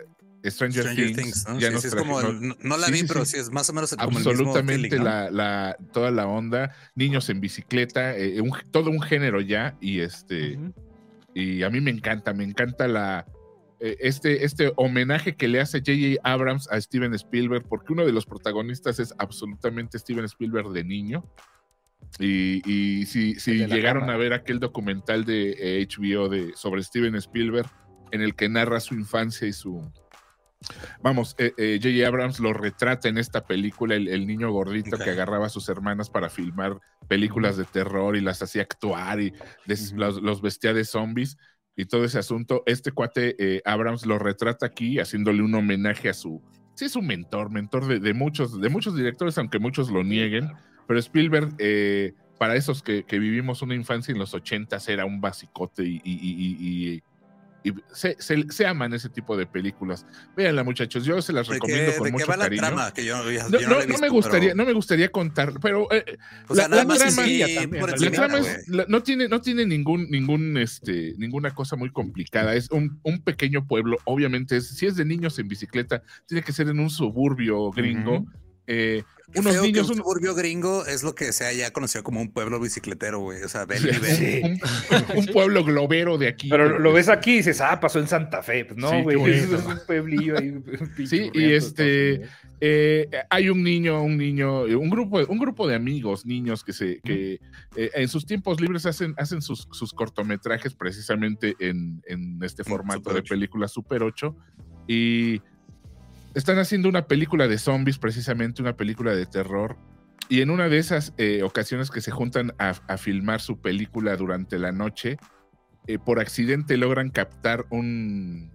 Stranger, Stranger Things. Things, ¿no? ya Sí, nos sí, es traje- como no- el- no, no la sí, vi, sí, pero sí. sí es más o menos el- como el mismo absolutamente feeling, ¿no? la, la- toda la onda. Niños en bicicleta, eh, un- todo un género ya. Y este. Y a mí me encanta, me encanta la. eh, Este, este homenaje que le hace J.J. Abrams a Steven Spielberg, porque uno de los protagonistas es absolutamente Steven Spielberg de niño. Y, y si, llegaron a ver aquel documental de eh, HBO de, sobre Steven Spielberg, en el que narra su infancia y su. Vamos, eh, eh, J.J. Abrams lo retrata en esta película, el, el niño gordito que agarraba a sus hermanas para filmar películas de terror y las hacía actuar y des- los, los vestía de zombies y todo ese asunto. Este cuate eh, Abrams lo retrata aquí haciéndole un homenaje a su. Sí, es un mentor, mentor de, de muchos, de muchos directores, aunque muchos lo nieguen. Pero Spielberg, eh, para esos que, que vivimos una infancia en los ochentas, era un basicote y, y- y- y- se, se, se aman ese tipo de películas. Véanla, muchachos, yo se las ¿De recomiendo qué, con de mucho va la cariño. trama? Que yo, yo- No, no- no me visto, gustaría, pero- no me gustaría contar, pero eh, O sea, la- la trama- así también, la trama es- la- no tiene, no tiene ningún, ningún, este, ninguna cosa muy complicada. Es un, un pequeño pueblo. Obviamente, es- si es de niños en bicicleta, tiene que ser en un suburbio gringo. Ujú. Eh, unos niños, un un- suburbio gringo es lo que sea ya conocido como un pueblo bicicletero, güey. O sea, ven y ven. Sí. un, un pueblo globero de aquí. Pero lo ves aquí y dices, ah, pasó en Santa Fe. Pues Sí, no, qué güey, es, un pueblillo ahí. Sí, y este, Eh, hay un niño, un niño, un grupo, un grupo de amigos, niños que se, que eh, en sus tiempos libres hacen, hacen sus, sus cortometrajes precisamente en, en este formato Super de 8. película Super 8 y están haciendo una película de zombies, precisamente una película de terror. Y en una de esas eh, ocasiones que se juntan a, filmar su película durante la noche, eh, por accidente logran captar un,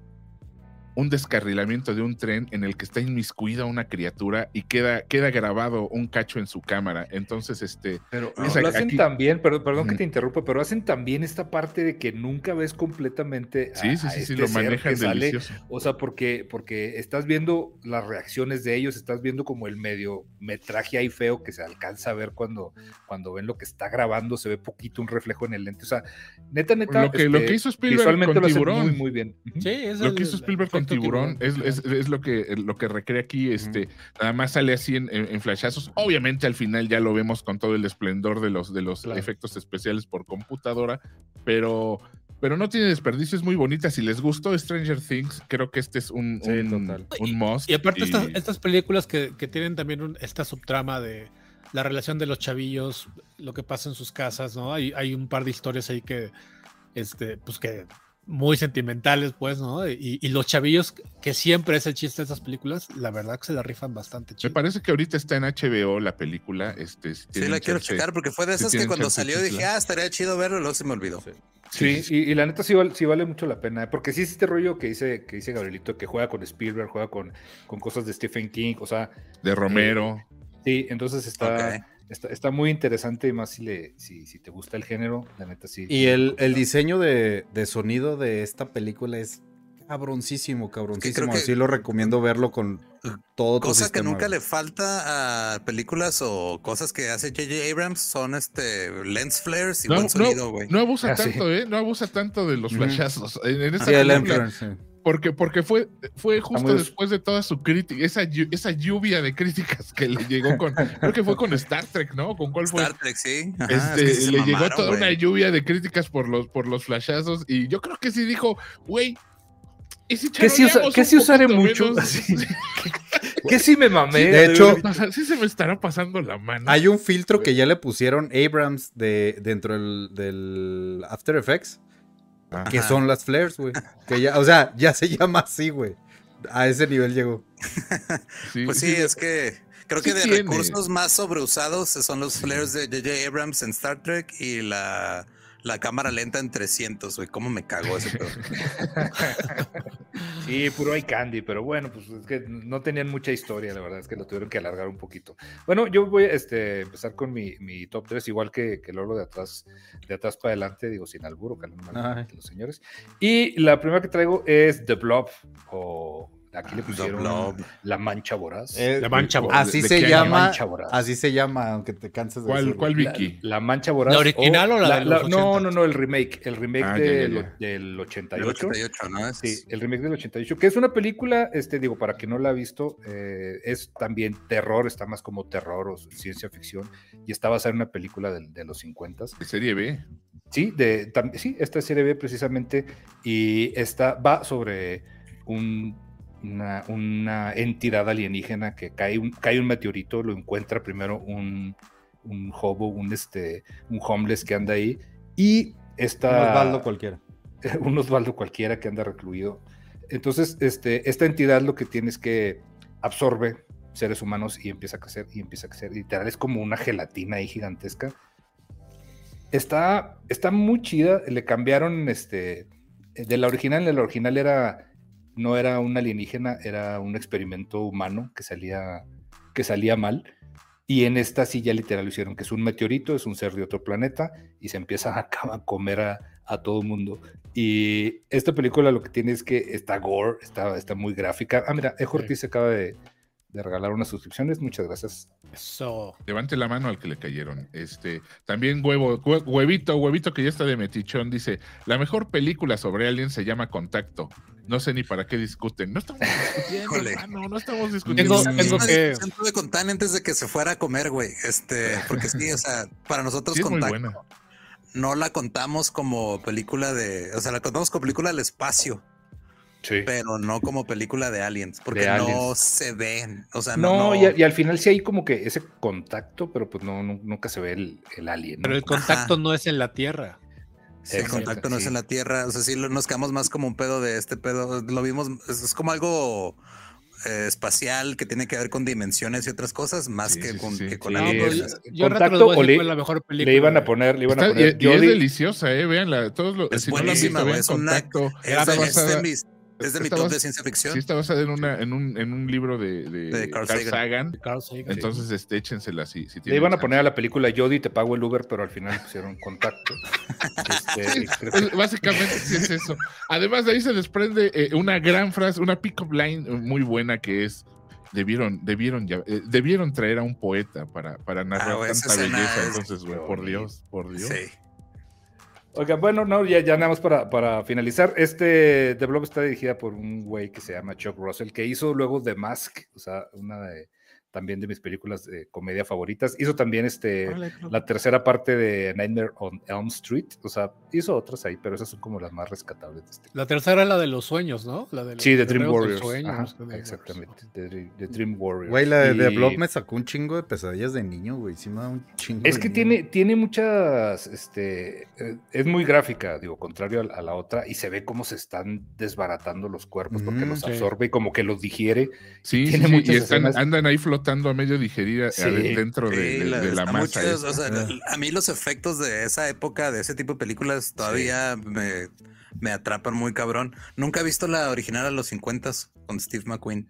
un descarrilamiento de un tren en el que está inmiscuida una criatura y queda, queda grabado un cacho en su cámara. Entonces, este, Pero Es lo aquí- hacen aquí- también, perdón, perdón que te interrumpa, pero hacen también esta parte de que nunca ves completamente a, sí, sí, a sí, sí, este lo manejan que sale. delicioso. O sea, porque, porque estás viendo las reacciones de ellos, estás viendo como el medio metraje ahí feo que se alcanza a ver cuando, cuando ven lo que está grabando, se ve poquito un reflejo en el lente. O sea, neta, neta. Lo que, lo este, que hizo Spielberg con lo Tiburón. muy, muy bien. Sí, es Lo el- que hizo el Spielberg con Tiburón, es, es- es lo que lo que recrea aquí, este, nada más sale así en, en- en flashazos. Obviamente al final ya lo vemos con todo el esplendor de los, de los Claro. efectos especiales por computadora, pero, pero no tiene desperdicio, es muy bonita. Si les gustó Stranger Things, creo que este es un, Sí, un, total. un must. Y aparte y- estas, estas películas que, que tienen también un- esta subtrama de la relación de los chavillos, lo que pasa en sus casas, ¿no? Hay, hay un par de historias ahí que, este, pues que muy sentimentales, pues, ¿no? Y, y los chavillos, que siempre es el chiste de esas películas, la verdad que se la rifan bastante Me chido. parece que ahorita está en HBO la película. Este, si Sí, la quiero chance. checar porque fue de si esas que cuando chance, salió dije, ah, estaría chido verlo, luego se me olvidó. Sí, y, y la neta sí, val- sí vale mucho la pena, ¿eh? porque sí es este rollo que dice, que dice Gabrielito, que juega con Spielberg, juega con, con cosas de Stephen King, o sea, De Romero. sí, entonces está. Está, está muy interesante, y más si, le, si, si te gusta el género, la neta sí. Y el, el diseño de, de sonido de esta película es cabroncísimo, cabroncísimo. que- Así lo recomiendo verlo con todo tu Cosa que sistema, nunca güey. le falta a películas o cosas que hace J.J. Abrams son este lens flares y No, buen no, sonido, güey. no abusa Ah, sí. tanto, ¿eh? No abusa tanto de los Ujú. flashazos. En, en esta Sí, el película, sí. Porque, porque fue, fue justo muy- después de toda su crítica, esa, esa lluvia de críticas que le llegó con, creo que fue con Star Trek, ¿no? ¿Con cuál fue? Star Trek, sí. Ajá, Este, es que le llegó toda una lluvia de críticas por los, por los flashazos y yo creo que sí dijo, güey, ¿y si ¿Qué usa- charoleamos qué sí usaré mucho? ¿Qué sí me mamé? de hecho- sí se me estará pasando la mano. Hay un filtro que ya le pusieron Abrams de, dentro del, del After Effects, que son las flares, güey. Que ya, o sea, ya se llama así, güey. A ese nivel llegó. Pues sí, es que creo que de tiene. recursos más sobreusados son los flares de J.J. Abrams en Star Trek y la, la cámara lenta en 300, güey. ¿Cómo me cagó ese pedo? Sí, puro hay candy, pero bueno, pues es que no tenían mucha historia, la verdad es que lo tuvieron que alargar un poquito. Bueno, yo voy a este, empezar con mi, mi top 3, igual que, que Lolo de atrás, de atrás para adelante, digo sin alburo, Ay. los señores. Y la primera que traigo es The Blob, o aquí le The pusieron Blob. La Mancha Voraz. Eh, La mancha, güey. así ¿de se? La llama. Mancha Voraz. Así se llama, aunque te canses de ¿Cuál, decirlo. cuál La, Vicky? la Mancha Voraz. ¿La original o la de los No, 80? no, no, el remake. El remake Ah, ya, del, ya, ya. del El 88. 88, ¿no? Es- Sí, el remake del 88, que es una película, este, digo, para quien no la ha visto, eh, es también terror, está más como terror o ciencia ficción, y está basada en una película del- de, los 50. De serie B. Sí, de, tam- sí, esta serie B precisamente, y esta va sobre un- una, una entidad alienígena que cae un, cae un meteorito, lo encuentra primero un, un hobo, un, este, un homeless que anda ahí, y esta... Un Osvaldo cualquiera. un Osvaldo cualquiera que anda recluido. Entonces, este, esta entidad lo que tiene es que absorbe seres humanos y empieza a crecer y empieza a crecer. Literal, es como una gelatina ahí gigantesca. Está, está muy chida. Le cambiaron este. De la original, de la original era. No era un alienígena, era un experimento humano que salía, que salía mal. Y en esta sí ya literal lo hicieron, que es un meteorito, es un ser de otro planeta, y se empieza a, a comer a, a todo el mundo. Y esta película lo que tiene es que está gore, está, está muy gráfica. Ah, mira, Ejo Ortiz se acaba de, de regalar unas suscripciones. Muchas gracias. Eso. Levante la mano al que le cayeron. Este, también huevo, hue- huevito, huevito que ya está de metichón, dice, la mejor película sobre Alien se llama Contacto. No sé ni para qué discuten. No estamos discutiendo, Híjole. hermano, no estamos discutiendo. Tengo- que- discusión tuve con Tan antes de que se fuera a comer, güey. Este, porque sí, o sea, para nosotros Sí, no la contamos como película de, o sea, la contamos como película del espacio, Sí. pero no como película de aliens, porque De no se ven, o sea, No, no, no- Y, a- y al final sí hay como que ese contacto, pero pues no, nu- nunca se ve el, el alien. ¿no? Pero el contacto no es en la Tierra. Sí, el contacto no es en la Tierra, o sea, sí lo- nos quedamos más como un pedo de este pedo, lo vimos, es, es como algo eh, espacial que tiene que ver con dimensiones y otras cosas, más Sí, que, sí, con, sí, que con No, es- yo, yo contacto o le- la mejor película. Le iban a poner, le iban a Está- poner y es deliciosa, eh, véanla, todos lo, Es si buenísima, güey, es una- Contacto. es, es de basada- mis, es de mi top de ciencia ficción. Sí, está basada en, una, en, un, en un libro de, de, De Carl Carl Sagan. Sagan. Carl Sagan. Entonces, este, échensela si, si Le iban a poner a la película Jody, te pago el Uber, pero al final pusieron contacto. Este, creo que- Es- Básicamente sí es eso. Además de ahí se desprende eh, una gran frase, una pick-up line muy buena que es debieron, debieron, ya- eh, debieron traer a un poeta para, para narrar Ah, esa tanta belleza. es- Entonces, güey, por Dios, por Dios. Sí. Oiga, bueno, no, ya, ya nada más para, para finalizar. Este The Blob está dirigida por un güey que se llama Chuck Russell, que hizo luego The Mask, o sea, una de, también de mis películas de comedia favoritas. Hizo también este, la tercera parte de Nightmare on Elm Street, o sea, hizo otras ahí, pero esas son como las más rescatables de este. La tercera es la de los sueños, ¿no? La de los Sí, de Dream Warriors. sueño, Ajá, los Dream Warriors. exactamente, de, Dream- de Dream Warriors. Güey, la de The Y- me sacó un chingo de pesadillas de niño, güey. Sí me da un chingo Es de que tiene, tiene muchas, este, eh, es muy gráfica, digo, contrario a, a la otra, y se ve cómo se están desbaratando los cuerpos porque Mm, los sí. absorbe y como que los digiere. Sí, Tiene sí, muchas y están, andan ahí flotando a medio digerir a- Sí. ade- dentro de, Sí, de- la- de la masa. o sea, a mí los efectos de esa época, de ese tipo de películas, todavía me, me atrapan muy cabrón. Nunca he visto la original a los 50 con Steve McQueen.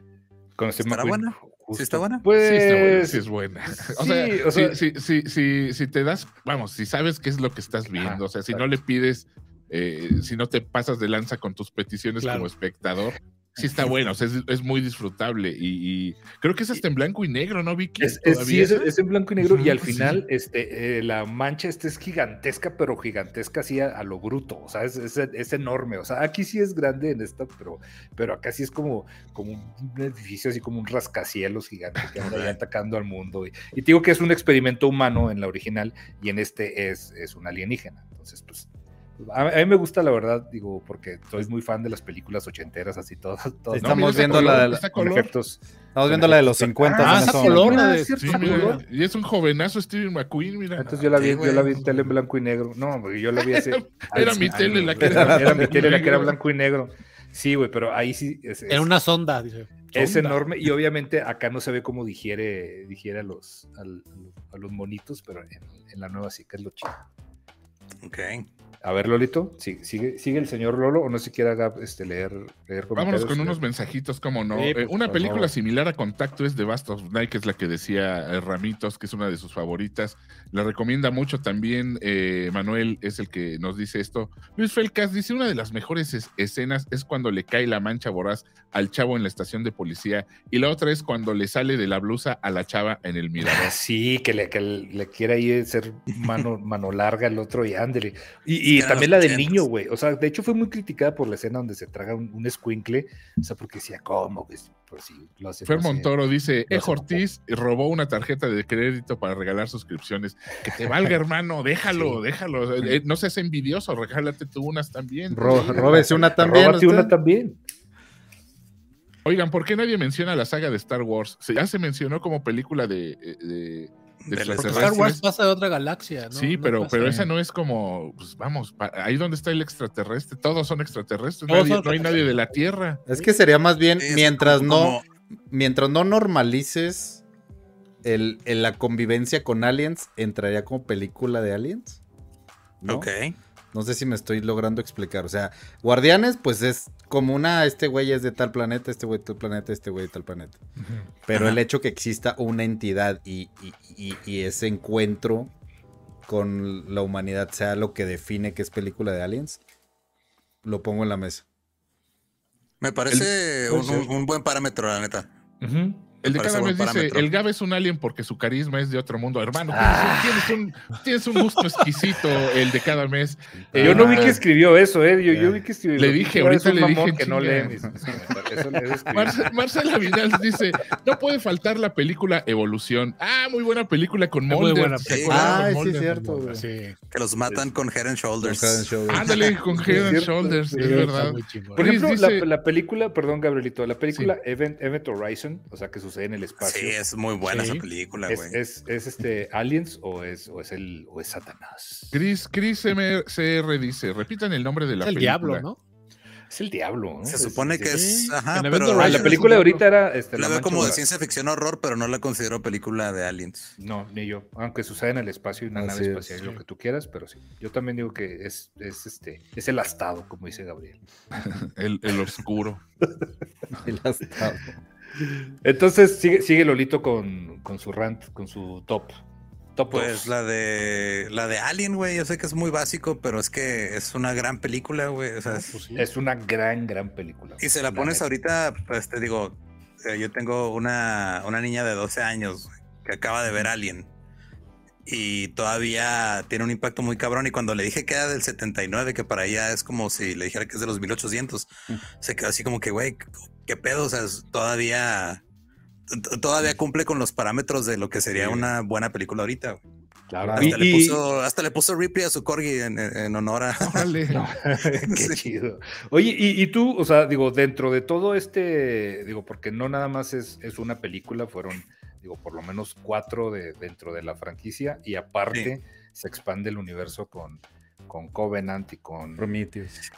Con Steve ¿Estará McQueen, buena? justo. está buena? Pues, Sí, está buena, sí es buena. O sí, sea, o sea- si, si, si, te das, vamos, si sabes qué es lo que estás viendo, Ajá, o sea, si no le pides, eh, si no te pasas de lanza con tus peticiones Claro. como espectador, sí está bueno, o sea, es, es muy disfrutable y, y creo que es hasta en blanco y negro, ¿no, Vicky? Es, es- sí, ¿Todavía es, en blanco y negro y al sí. final este, eh, la mancha esta es gigantesca, pero gigantesca así a, a lo bruto, o sea, es, es- es enorme, o sea, aquí sí es grande en esta, pero, pero acá sí es como, como un edificio así como un rascacielos gigante que anda ahí atacando al mundo. Y, y te digo que es un experimento humano en la original y en este es, es un alienígena, entonces pues... A, a mí me gusta la verdad, digo, porque soy muy fan de las películas ochenteras, así todas. todas Estamos mira, esa viendo color, la de- esa con efectos. Estamos viendo la de los Ah, 50. ah, esa color, la Ah, de- Sí, mira, color. y es un jovenazo Steven McQueen, mira. Entonces yo la vi, Sí, yo la vi en tele en blanco y negro. No, porque yo la vi hace. Era mi tele la que era Era mi tele la que era blanco y negro. Sí, güey, pero ahí sí es, es- En una sonda, dice. es Sonda. enorme y obviamente acá no se ve cómo digiere, digiere a, los, a los monitos, pero en, en la nueva sí que es lo chido. Ok. A ver, Lolito, ¿sigue, sigue, sigue el señor Lolo o no se quiera haga, este, leer, leer Vámonos comentarios? con unos mensajitos, como no. Sí, Eh, una película favor. similar a Contacto es The Bast of Night, que es la que decía eh, Ramitos, que es una de sus favoritas. La recomienda mucho también. eh, Manuel es el que nos dice esto. Luis Felcas dice: Una de las mejores es- escenas es cuando le cae la mancha voraz al chavo en la estación de policía, y la otra es cuando le sale de la blusa a la chava en el mirador. Ah, sí, que le, que le quiera ahí ser mano, mano larga el otro y ándele. Y, y también la del ochentas. niño, güey. O sea, de hecho fue muy criticada por la escena donde se traga un, un escuincle. O sea, porque decía, ¿cómo? Pues, pues sí, lo hace. Fer hace- Montoro dice, Ejo hace Ortiz robó una tarjeta de crédito para regalar suscripciones. Que te valga, hermano, déjalo, Sí. déjalo. Eh, no seas envidioso, regálate tú unas también. Ro- Sí. róbese una también. Róbate usted. una también. Oigan, ¿por qué nadie menciona la saga de Star Wars? Se- Ya se mencionó como película de... eh, de- de las- Porque. Star Wars pasa de otra galaxia, ¿no? sí, No pero, esa no es como, pues vamos, ahí donde está el extraterrestre, todos son extraterrestres, Todos nadie- son no hay nadie de la Tierra. Es que sería más bien es mientras como- no, como- mientras no normalices el, el- la convivencia con aliens, entraría como película de aliens. ¿no? Ok. No sé si me estoy logrando explicar. O sea, Guardianes, pues es como una, este güey es de tal planeta, este güey de tal planeta, este güey de tal planeta. Pero Ajá. el hecho que exista una entidad y, y- y- y ese encuentro con la humanidad sea lo que define que es película de aliens, lo pongo en la mesa. Me parece un, un- un buen parámetro, la neta. Ujú. El de cada mes dice, el Gab es un alien porque su carisma es de otro mundo. Hermano, Ah. tienes, un, tienes un gusto exquisito el de cada mes. Yo Eh, no vi que escribió eso, ¿eh? Yo, yo vi que escribió. Le dije, ahorita le dije, que no chinga. lee mis, mis comentarios. Eso, eso escribí. Marce- Marcela Vidal dice, no puede faltar la película Evolución. Ah, muy buena película con Es muy Mulder. buena Con sí, es Mulder. cierto, güey. Sí, Que los matan con Head and Shoulders. Head and Shoulders. Ándale, con Head and Shoulders, sí, es verdad. Por ejemplo, dice- la, la película, perdón, Gabrielito, la película Event, Event Horizon, o sea, que sucede en el espacio. Sí, es muy buena Sí. esa película, ¿Es, güey. es, es este Aliens o es, o es el o es Satanás? Chris, Chris MCR dice, repitan el nombre de la Es el película. diablo, ¿no? Es el diablo, ¿no? Se Es- supone que sí. es. Ajá, pero. Event Ah, la película de es ahorita era este, La La veo como de ciencia ficción horror, pero no la considero película de aliens. No, ni yo. Aunque sucede en el espacio y una Así nave es, espacial y lo sí. que tú quieras, pero sí. Yo también digo que es, es este, es el astado, como dice Gabriel. El, el oscuro. El astado. Entonces sigue, sigue Lolito con, con su rant, con su top. Top Pues la de. La de Alien, güey. Yo sé que es muy básico, pero es que es una gran película, güey. O sea, No, es- pues sí. Es una gran, gran película. Y se la pones neta. ahorita, pues te digo, eh, yo tengo una, una niña de 12 años que acaba de ver Alien y todavía tiene un impacto muy cabrón. Y cuando le dije que era del 79, que para ella es como si le dijera que es de los 1800, se quedó así como que, güey, ¿qué pedo? O sea, todavía, todavía cumple con los parámetros de lo que sería Sí. una buena película ahorita. güey. Claro. Hasta, Y- le puso, hasta le puso Ripley a su corgi en, en honor a. Órale. Qué chido. Oye, y, y tú, o sea, digo, dentro de todo este, digo, porque no nada más es, es una película, fueron, digo, por lo menos cuatro de, dentro de la franquicia, y aparte se expande el universo con, con Covenant y con Prometheus.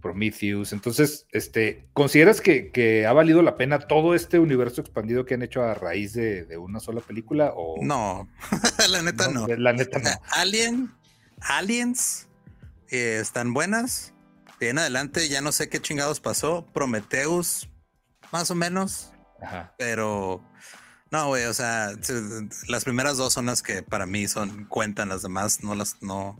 Prometheus. Entonces, este, ¿consideras que, que ha valido la pena todo este universo expandido que han hecho a raíz de, de una sola película? O, No, la neta no. La neta no. Alien, Aliens, eh, están buenas. De ahí en adelante ya no sé qué chingados pasó. Prometheus, más o menos. Ajá. Pero no, güey, o sea, se- las primeras dos son las que para mí son cuentan, las demás no las no.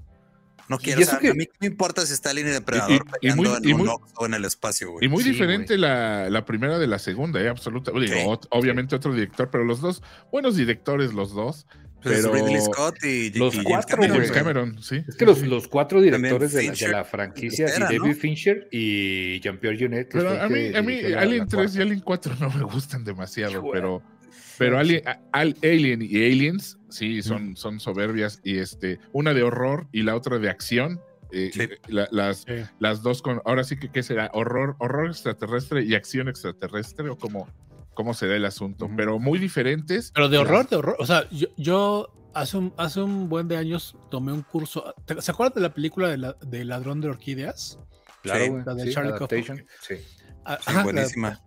No quiero, o eso sea, que- a mí me importa si está Alien y Depredador Y- y- y peleando muy- en muy- Oxxo en el espacio, güey. Y muy Sí, diferente la, la primera de la segunda, ¿eh? absolutamente. Digo, Sí. ot- obviamente otro director, pero los dos, buenos directores los dos. Pues pero- Ridley Scott y, Los y James cuatro, Cameron, James güey. Cameron, sí. Es que los, los cuatro directores de la, de la franquicia, espera, y David ¿no? Fincher y Jean-Pierre Jeunet. que Pero a mí, a mí Alien la 3 y. Alien 4 no me gustan demasiado, Híjole. pero, pero Alien, Alien y Aliens sí son, son soberbias y este, una de horror y la otra de acción. eh, Sí. la- las, Sí. las dos con, ahora sí que qué será, horror, horror extraterrestre y acción extraterrestre o cómo, cómo será el asunto, pero muy diferentes. Pero de Las- horror, de horror. O sea, yo, yo hace, un, hace un buen de años tomé un curso. ¿te- ¿Se acuerdan de la película de, la- de Ladrón de Orquídeas? Claro, Sí, la de sí, Charlie Kaufman. sí. Ah, Sí, ajá, la- buenísima.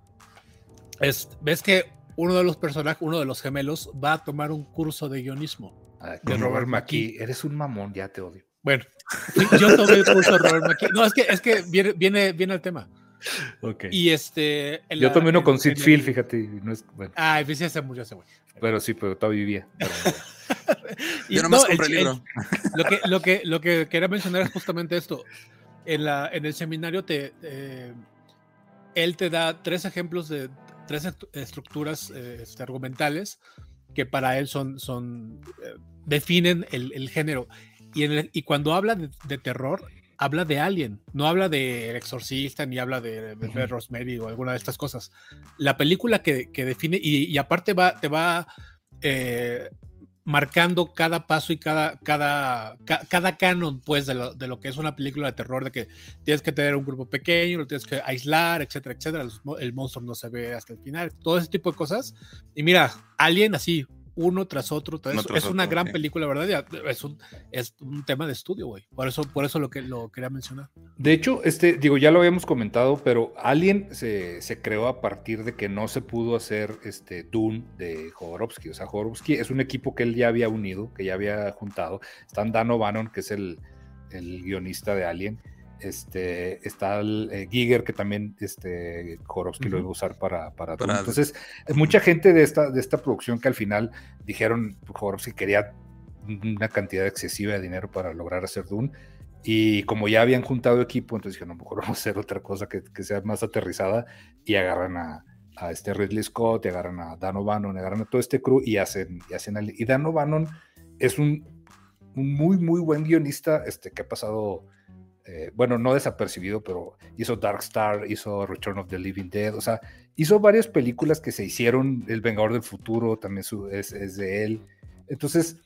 es- ¿Ves que uno de los personajes, uno de los gemelos, va a tomar un curso de guionismo? Ah, de Robert McKee. McKee. Eres un mamón, ya te odio. Bueno, yo tomé el curso de Robert McKee. No, es que, es que viene, viene, viene al tema. Ok. Y este. Yo la- tomé uno con Sid el- Field, fíjate. No es, bueno, Ah, ya se murió ese güey. pero sí, pero todavía vivía. Pero- Y Yo nomás no, el- compré el el- libro. Lo que, lo que, lo que quería mencionar es justamente esto. En, la, en el seminario te, eh, él te da tres ejemplos de tres est- estructuras eh, este, argumentales que para él son, son eh, definen el, el género. Y, en el- y cuando habla de, de terror, habla de Alien, no habla de El Exorcista ni habla de, de. Red Rosemary o alguna de estas cosas. La película que, que define, y, y aparte va, te va eh, marcando cada paso y cada, cada, ca- cada canon, pues, de lo, de lo que es una película de terror, de que tienes que tener un grupo pequeño, lo tienes que aislar, etcétera, etcétera. El monstruo no se ve hasta el final, todo ese tipo de cosas. Y mira, Alien así, uno tras otro, tras Uno eso. tras es una gran sí. película, ¿verdad? Es un, es un tema de estudio, güey. Por eso, por eso lo que lo quería mencionar. De hecho, este, digo, ya lo habíamos comentado, pero Alien se, se creó a partir de que no se pudo hacer este Dune de Jodorowsky. O sea, Jodorowsky es un equipo que él ya había unido, que ya había juntado. Están Dan O'Bannon, que es el, el guionista de Alien. Este, está el eh, Giger, que también este, Jodorowsky lo Ujú. iba a usar para, para. Para- Entonces, mucha gente de esta, de esta producción que al final dijeron, Jodorowsky quería una cantidad excesiva de dinero para lograr hacer Dune. Y como ya habían juntado equipo, entonces dijeron, a lo mejor vamos a hacer otra cosa que, que sea más aterrizada y agarran a, a, este Ridley Scott, y agarran a Dan O'Bannon, y agarran a todo este crew y hacen, y hacen al, y Dan O'Bannon es un, un, muy, muy buen guionista este, que ha pasado, eh, bueno, no desapercibido, pero hizo Dark Star, hizo Return of the Living Dead, o sea, hizo varias películas que se hicieron, El Vengador del Futuro también su, es, es de él. Entonces,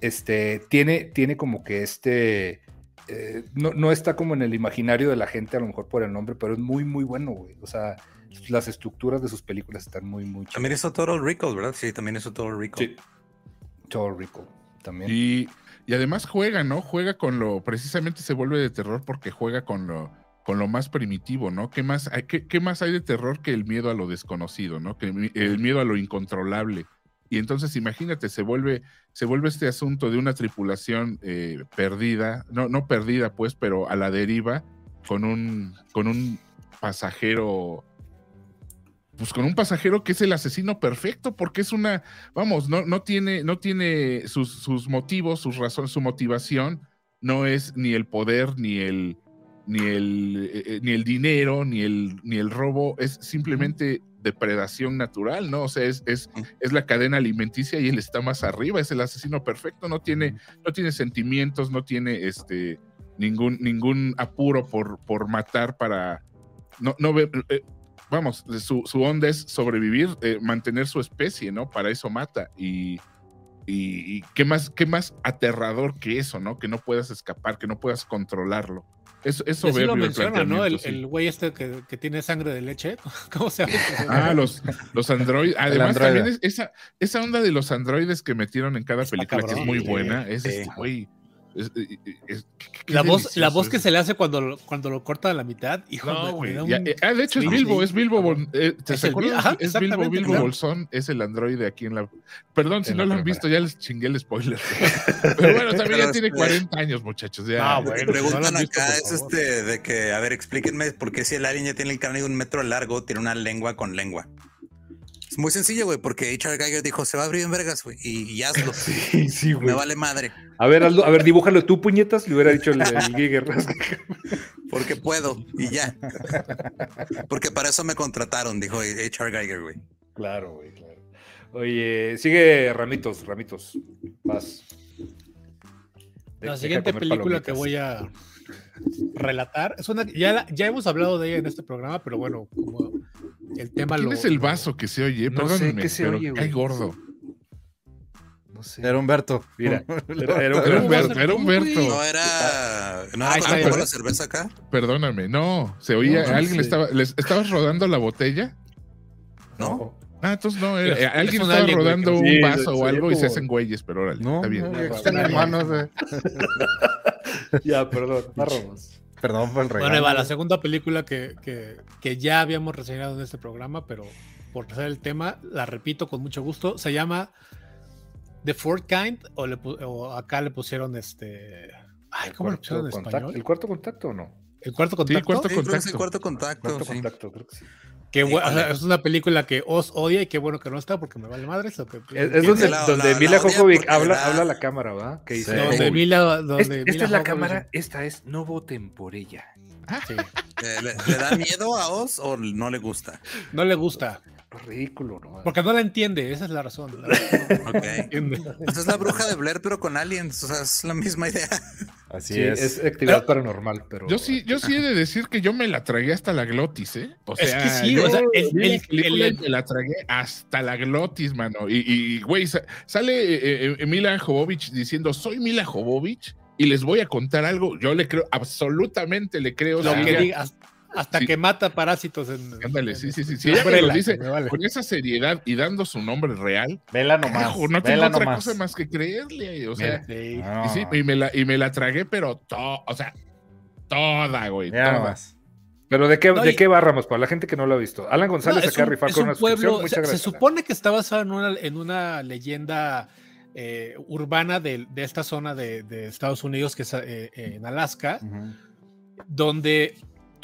este, tiene, tiene como que este eh, no, no, está como en el imaginario de la gente, a lo mejor por el nombre, pero es muy, muy bueno, güey. O sea, las estructuras de sus películas están muy, muy chidas. También hizo Total Recall, ¿verdad? Sí, también hizo Total Recall. Sí. Total Recall, también. Y, y, además juega, ¿no? Juega con lo, precisamente se vuelve de terror porque juega con lo, con lo más primitivo, ¿no? ¿Qué más, hay, qué, qué más hay de terror que el miedo a lo desconocido, ¿no? Que el, miedo a lo incontrolable. Y entonces imagínate, se vuelve, se vuelve este asunto de una tripulación eh, perdida, no, no perdida pues, pero a la deriva, con un, con un pasajero, pues con un pasajero que es el asesino perfecto, porque es una, vamos, no, no tiene, no tiene sus, sus motivos, sus razones, su motivación, no es ni el poder, ni el, ni el, eh, ni el dinero, ni el, ni el robo, es simplemente depredación natural, ¿no? O sea, es, es, es, la cadena alimenticia y él está más arriba, es el asesino perfecto, no tiene, no tiene sentimientos, no tiene este, ningún, ningún apuro por, por matar para... No, no eh, vamos, su, su, onda es sobrevivir, eh, mantener su especie, ¿no? Para eso mata. Y, y, y, qué, más, qué más aterrador que eso, ¿no? Que no puedas escapar, que no puedas controlarlo. Eso, eso sí lo menciona, ¿no? El, sí. el güey este que, que, tiene sangre de leche. ¿Cómo se llama? Ah, los, los androides. Además, también es esa, esa onda de los androides que metieron en cada Está película, cabrón, que es muy buena, es este güey. Es, es, la voz, la voz que se le hace cuando, cuando lo corta a la mitad, hijo no, güey. Un... Ah, de hecho es Bilbo, es Bilbo, eh, ¿te es, Ajá, es Bilbo, Bilbo claro. Bolsón, es el androide aquí en la. Perdón si no lo han visto, ya les chingué el spoiler. Pero bueno, también ya tiene 40 años, muchachos. Ya. Ah, bueno, preguntan no acá visto, es este de que, a ver, explíquenme por qué si el alien ya tiene el cráneo de un metro largo, tiene una lengua con lengua. Es muy sencillo, güey, porque H.R. Geiger dijo, se va a abrir en vergas, güey, y, y, hazlo. Sí, sí, güey. Me vale madre. A ver, Aldo, a ver, dibújalo tú, puñetas, le hubiera dicho el, el Geiger. porque puedo, y ya. porque para eso me contrataron, dijo H.R. Geiger, güey. Claro, güey, claro. Oye, sigue Ramitos, Ramitos. Vas. De, La siguiente película que voy a relatar es una ya, ya hemos hablado de ella en este programa, pero bueno, como el tema ¿Quién lo, es el vaso que se oye? No Perdónenme, sé qué se pero oye, cae gordo. No sé. Era Humberto. Mira, era, era, era Humberto, era Humberto. No era. ¿No era Ay, la cerveza acá? Perdóname, no. Se oía, No, alguien le estaba. ¿les ¿Estabas rodando la botella? No. Ah, entonces no, era- alguien estaba alien, rodando que- un Sí, vaso o algo y se hacen güeyes, pero órale, No, está bien. no, No, están no, hermanos. eh. Ya, perdón, vamos. Perdón por el Bueno, regalo. ahí va la segunda película que, que, que ya habíamos reseñado en este programa, pero por hacer el tema, la repito con mucho gusto. Se llama The Fourth Kind, o, le, o acá le pusieron este. Ay, ¿cómo le pusieron en español? ¿El cuarto contacto o no? El cuarto Sí, contacto. cuarto Sí, creo que es el contacto. cuarto contacto. Cuarto sí. contacto, creo que sí. Que bu- o sea, Híjole. es una película que os odia y qué bueno que no está porque me vale madre. Eso que, Es, es donde, la- donde la- Mila la habla, habla a la cámara, ¿verdad? Que dice, Sí. donde "Oye, Mila, donde es- esta es la cámara, esta es, no voten por ella. sí, Eh, ¿Le, le da miedo a Oz o no le gusta? no le gusta. Ridículo, ¿no? Porque no la entiende, esa es la razón. La razón. Esa es la bruja de Blair, pero con aliens. O sea, es la misma idea. Así Sí, es. es. actividad paranormal, pero. Yo sí, yo sí he de decir que yo me la tragué hasta la glotis, ¿eh? O Es sea, que sí, yo o sea, el- me la tragué hasta la glotis, mano. Y, y, güey, sa- sale eh, eh, Mila Jovovich diciendo, soy Mila Jovovich y les voy a contar algo. Yo le creo, absolutamente le creo. Lo que digas, hasta Sí. que mata parásitos en. Ándale, sí, sí, sí. en Si ella me lo dice vale. con esa seriedad y dando su nombre real, Vela nomás. carajo, no tengo otra nomás. cosa más que creerle. O sea, Sí. No, y, sí, y, me la, y me la tragué, pero to, o sea, toda, güey. mira toda. nomás. Pero ¿de qué, No, ¿de qué va Ramos? Para la gente que no lo ha visto. Alan No, González es acá a un- rifar es con un una pueblo, se, Muchas se gracias. supone que está basado en una, en una leyenda eh, urbana de, de esta zona de, de Estados Unidos, que es eh, en Alaska, donde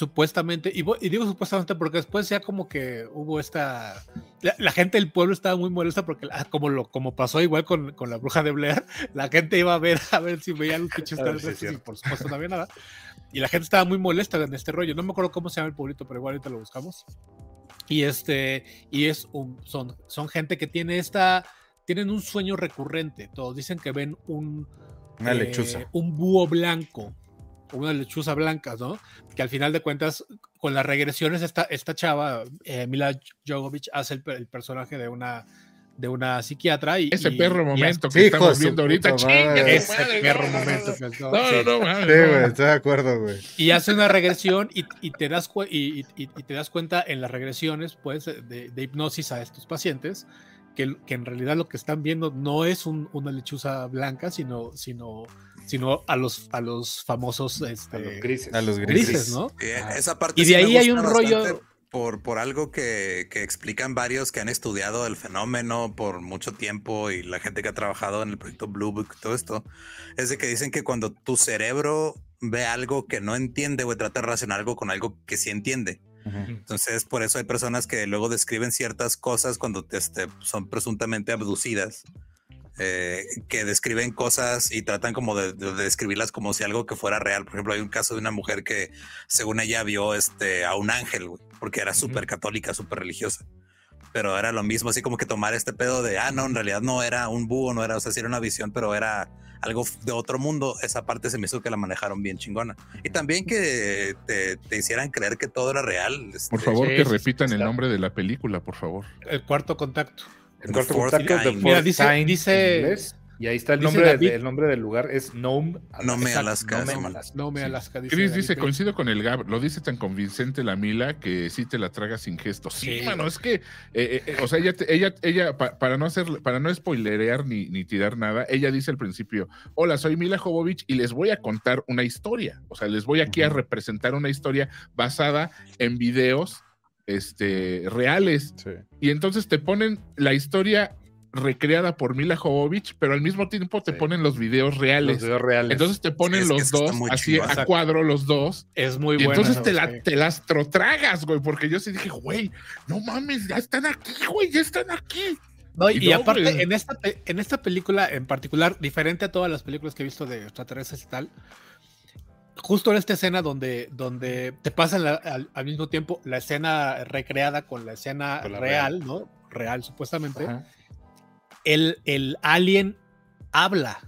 supuestamente, y, y digo supuestamente porque después ya como que hubo esta... La, la gente del pueblo estaba muy molesta porque ah, como lo como pasó igual con, con la bruja de Blair, la gente iba a ver a ver si veían los pinches A ver si es extraterrestres y cierto. por supuesto no había nada. Y la gente estaba muy molesta en este rollo. No me acuerdo cómo se llama el pueblito, pero igual ahorita lo buscamos. Y este, y es un, son, son gente que tiene esta, tienen un sueño recurrente. Todos dicen que ven un, Una eh, lechuza. un búho blanco, una lechuza blanca, ¿no? Que al final de cuentas, con las regresiones, esta, esta chava, eh, Mila Jovovich, hace el, pe- el personaje de una, de una psiquiatra. Y, Ese y- perro momento Sí, que hijo estamos viendo ahorita. puta ¡Chinga madre. tu hace- ese madre! perro No, momento. no, No, no, no, Sí, no. güey, estoy de acuerdo, güey. y hace una regresión y, y te das y, te das cuenta en las regresiones pues de, de hipnosis a estos pacientes que, que en realidad lo que están viendo no es un- una lechuza blanca sino sino sino a los a los famosos A este, los grises. A los grises. grises, ¿no? Sí, Ah. esa parte Y sí de me ahí hay un rollo- Por, por algo que, que explican varios que han estudiado el fenómeno por mucho tiempo y la gente que ha trabajado en el proyecto Blue Book, todo esto, es de que dicen que cuando tu cerebro ve algo que no entiende o trata de relacionar algo con algo que sí entiende. Entonces, por eso hay personas que luego describen ciertas cosas cuando este, son presuntamente abducidas, eh, que describen cosas y tratan como de, de- de describirlas como si algo que fuera real. Por ejemplo, hay un caso de una mujer que, según ella, vio este, a un ángel, porque era súper católica, súper religiosa. Pero era lo mismo, así como que tomar este pedo de, ah, no, en realidad no era un búho, no era, o sea, sí era una visión, pero era algo de otro mundo. Esa parte se me hizo que la manejaron bien chingona. Y también que te, te hicieran creer que todo era real. este, Por favor, Sí, que sí, repitan el nombre de la película, por favor. el cuarto contacto El cuarto. Mira, Fourth dice- Kind dice- en inglés, y ahí está el nombre, de- el nombre del lugar, es Nome, Nome, Alaska, Nome. Alaska. no me Sí. Alaska dice Chris David dice, coincido con el Gab, lo dice tan convincente la Mila que sí te la traga sin gesto. Sí, Sí. mano, es que, eh, eh, eh, o sea, ella, te- ella, ella pa- para no hacer, para no spoilerear ni, ni tirar nada, ella dice al principio, hola, soy Mila Jovovich y les voy a contar una historia. O sea, les voy aquí a representar una historia basada en videos este, reales. Sí. Y entonces te ponen la historia recreada por Mila Jovovich, pero al mismo tiempo te Sí. ponen los videos reales. Los videos reales. Entonces te ponen los dos así a cuadro los dos es muy y bueno entonces te, la, te las trotragas, güey, porque yo sí dije, güey, no mames, ya están aquí, güey, ya están aquí. No, Y y, no, aparte, güey. en esta, en esta película en particular, diferente a todas las películas que he visto de extraterrestres y tal, justo en esta escena donde, donde te pasan la- al, al mismo tiempo la escena recreada con la escena Con la real, ¿no? Real, supuestamente. Ajá. El, el alien habla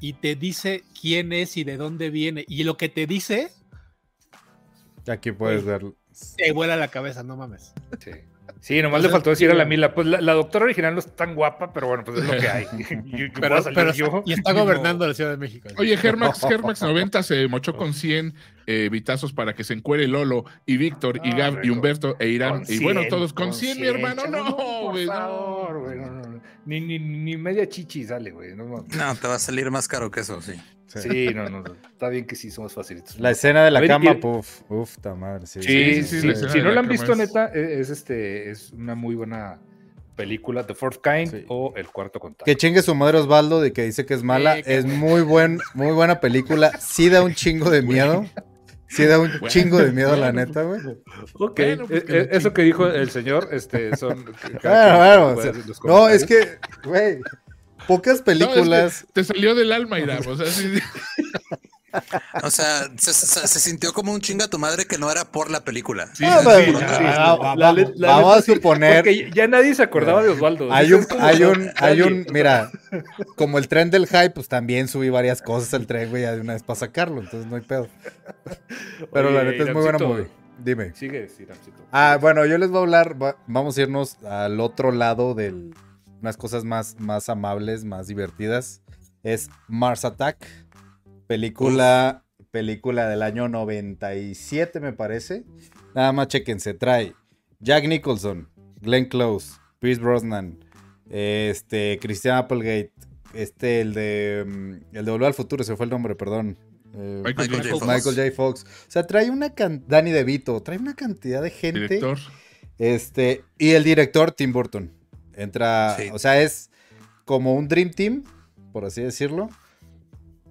y te dice quién es y de dónde viene. Y lo que te dice, Aquí puedes verlo. te vuela la cabeza, no mames. Sí. Sí, nomás le faltó decir a la sí. Mila, pues la, la doctora original no es tan guapa, pero bueno, pues es lo que hay. Y- y Pero, puedo salir pero- yo. y está No. gobernando la Ciudad de México. Oye, Germax, Germax 90 se mochó con 100 eh, vitazos para que se encuere Lolo y Víctor y Ah, Gab y. Humberto e Irán. Y bueno, 100, todos con 100, mi hermano. No, güey, no, no, no. Ni, ni, ni media chichi sale, güey. No, te va a salir más caro que eso, sí. Sí. Sí, no, no, no. Está bien que sí somos facilitos. La escena de la ver, cama, y- puf, uf, ta madre. Sí, Sí, sí, sí, Si no la la han visto, es- neta, e, es, este, es una muy buena película, The Fourth Kind Sí. o El Cuarto Contacto. Que chingue su madre Osvaldo de que dice que es mala. Sí, es muy buen, muy buena película. Sí da un chingo de miedo. Sí da un Bueno, chingo de miedo, la bueno, neta, güey. Ok, Bueno, pues eh, que la eh, eso que dijo el señor, este, son... Claro, claro, o sea, no, es que, güey, pocas No, películas. es que te salió del alma, Irán. O sea, sí, O sea, se, se- se sintió como un chinga tu madre que no era por la película. sí, Ah, sí, sí. ah, La- va- la- la vamos a suponer. Porque ya nadie se acordaba de Osvaldo. Hay un, hay un, hay un, mira, como el tren del hype, pues también subí varias cosas al tren, güey, de una vez para sacarlo, entonces no hay pedo. Pero la neta es muy buena movie. Dime. Sigue, Iramcito. Ah, bueno, yo les voy a hablar, va- vamos a irnos al otro lado de unas cosas más, más amables, más divertidas. Es Mars Attack, película, película del año 97 me parece. Nada más chequense, trae Jack Nicholson, Glenn Close, Pierce Brosnan, este, Christian Applegate, este, el de, mm, el de Volver al Futuro, se fue el nombre, perdón. Eh, Michael Michael J. J. Fox, Michael J. Fox. O sea, trae una can- Danny DeVito, trae una cantidad de gente. director. Este, y el director Tim Burton. Entra, Sí. o sea, es como un Dream Team, por así decirlo.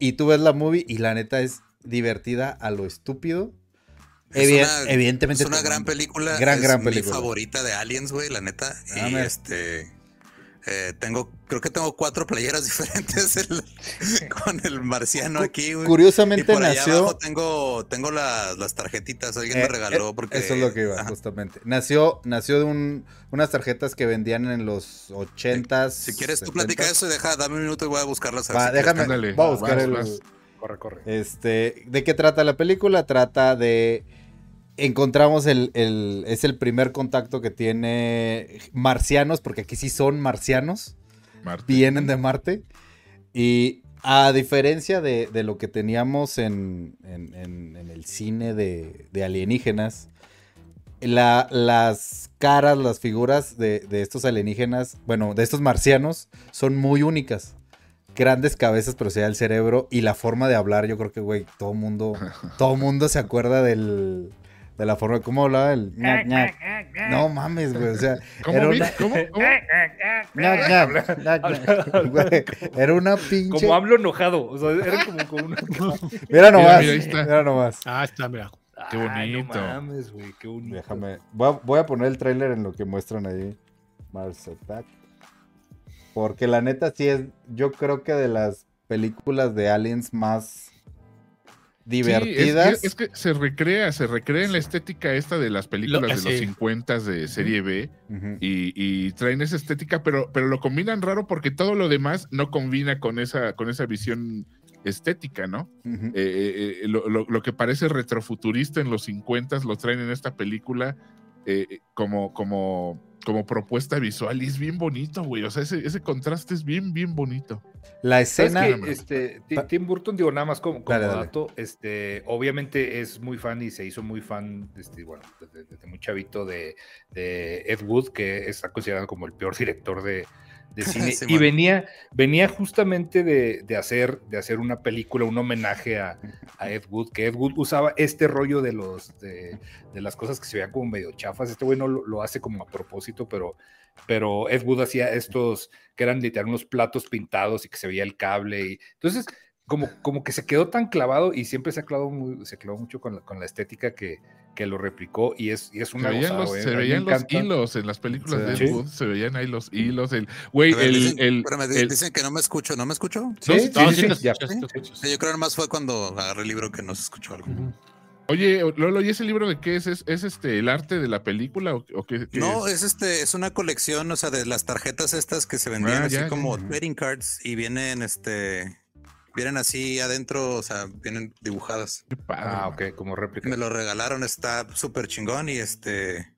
Y tú ves la movie y la neta es divertida a lo estúpido. Es Evi- una- evidentemente. Es una gran película. Gran, es gran mi película. favorita de Aliens, güey, la neta. Ah, y este. Eh, tengo, creo que tengo cuatro playeras diferentes el- con el marciano aquí, güey. Y Curiosamente por allá nació. abajo tengo, tengo las, las tarjetitas, alguien Eh, me regaló eh, porque. Eso es lo que iba, Ajá. justamente. Nació, nació de un, unas tarjetas que vendían en los 80s. Si quieres, tú 70s. platica eso y deja, dame un minuto y voy a buscarlas. a Va, si déjame, voy a buscar el. Corre, corre. Este, ¿de qué trata la película? Trata de encontramos el, el- es el primer contacto que tiene marcianos, porque aquí sí son marcianos, Marte. vienen de Marte y a diferencia de, de lo que teníamos en, en- en- en el cine de, de alienígenas, la- las caras, las figuras de, de estos alienígenas, bueno, de estos marcianos, son muy únicas. Grandes cabezas, pero sea el cerebro y la forma de hablar. Yo creo que, güey, todo mundo, todo mundo se acuerda del, de la forma de cómo hablaba el. ñac, ñac. No mames, güey. O sea, ¿Cómo, era una- ¿Cómo? ¿Cómo? ñac, ñac, ñac, ñac. Güey, era una pinche. Como hablo enojado. O sea, era como con una. Mira nomás, mira, ahí está. mira nomás. Ah, está, mira. Qué Ay, bonito. no mames, güey, qué bonito. Déjame. Voy a, voy a poner el tráiler en lo que muestran ahí. Mars Attack. Porque la neta sí es, yo creo que de las películas de aliens más Sí, es- divertidas. es, que se recrea, se recrea en la estética esta de las películas Lo- de los sí. 50 de serie B y, y traen esa estética, pero, pero lo combinan raro porque todo lo demás no combina con esa, con esa visión estética, ¿no? Eh, eh, eh, lo, lo- lo que parece retrofuturista en los 50 lo traen en esta película eh, como, como, como propuesta visual y es bien bonito, güey. O sea, ese, ese contraste es bien, bien bonito. La ¿Sabes escena. Este, Tim Burton, digo, nada más como, como Dale, dale. dato, este, obviamente es muy fan y se hizo muy fan, este, bueno, desde, desde muy chavito de, de Ed Wood, que está considerado como el peor director de, de cine. Sí, y man. venía, venía justamente de, de hacer, de hacer una película, un homenaje a, a Ed Wood, que Ed Wood usaba este rollo de los de, de las cosas que se veían como medio chafas. Este güey no lo, lo hace como a propósito, pero, pero Ed Wood hacía estos que eran literal unos platos pintados y que se veía el cable. Y, entonces, como, como que se quedó tan clavado y siempre se ha clavado, muy- se clavó mucho con la, con la estética que, que lo replicó y es, y es Se una veían, gozada, los, güey. se me veían los hilos en las películas de Sí. Ed Wood, se veían ahí los hilos. El, güey, el, dicen, el, di- el- dicen que no me escucho, ¿no me escucho? Sí, sí, No, sí, sí sí, ya. yo creo que nomás fue cuando agarré el libro que no se escuchó algo. Ujú. Oye, Lolo, ¿y ese libro de qué es? ¿Es, es este el arte de la película o, o qué, qué No, es? es este, es una colección, o sea, de las tarjetas estas que se vendían Ah, así ya, como ya. trading cards y vienen este vienen así adentro, o sea, vienen dibujadas. Ah, ok, como réplica. Me lo regalaron, está súper chingón y este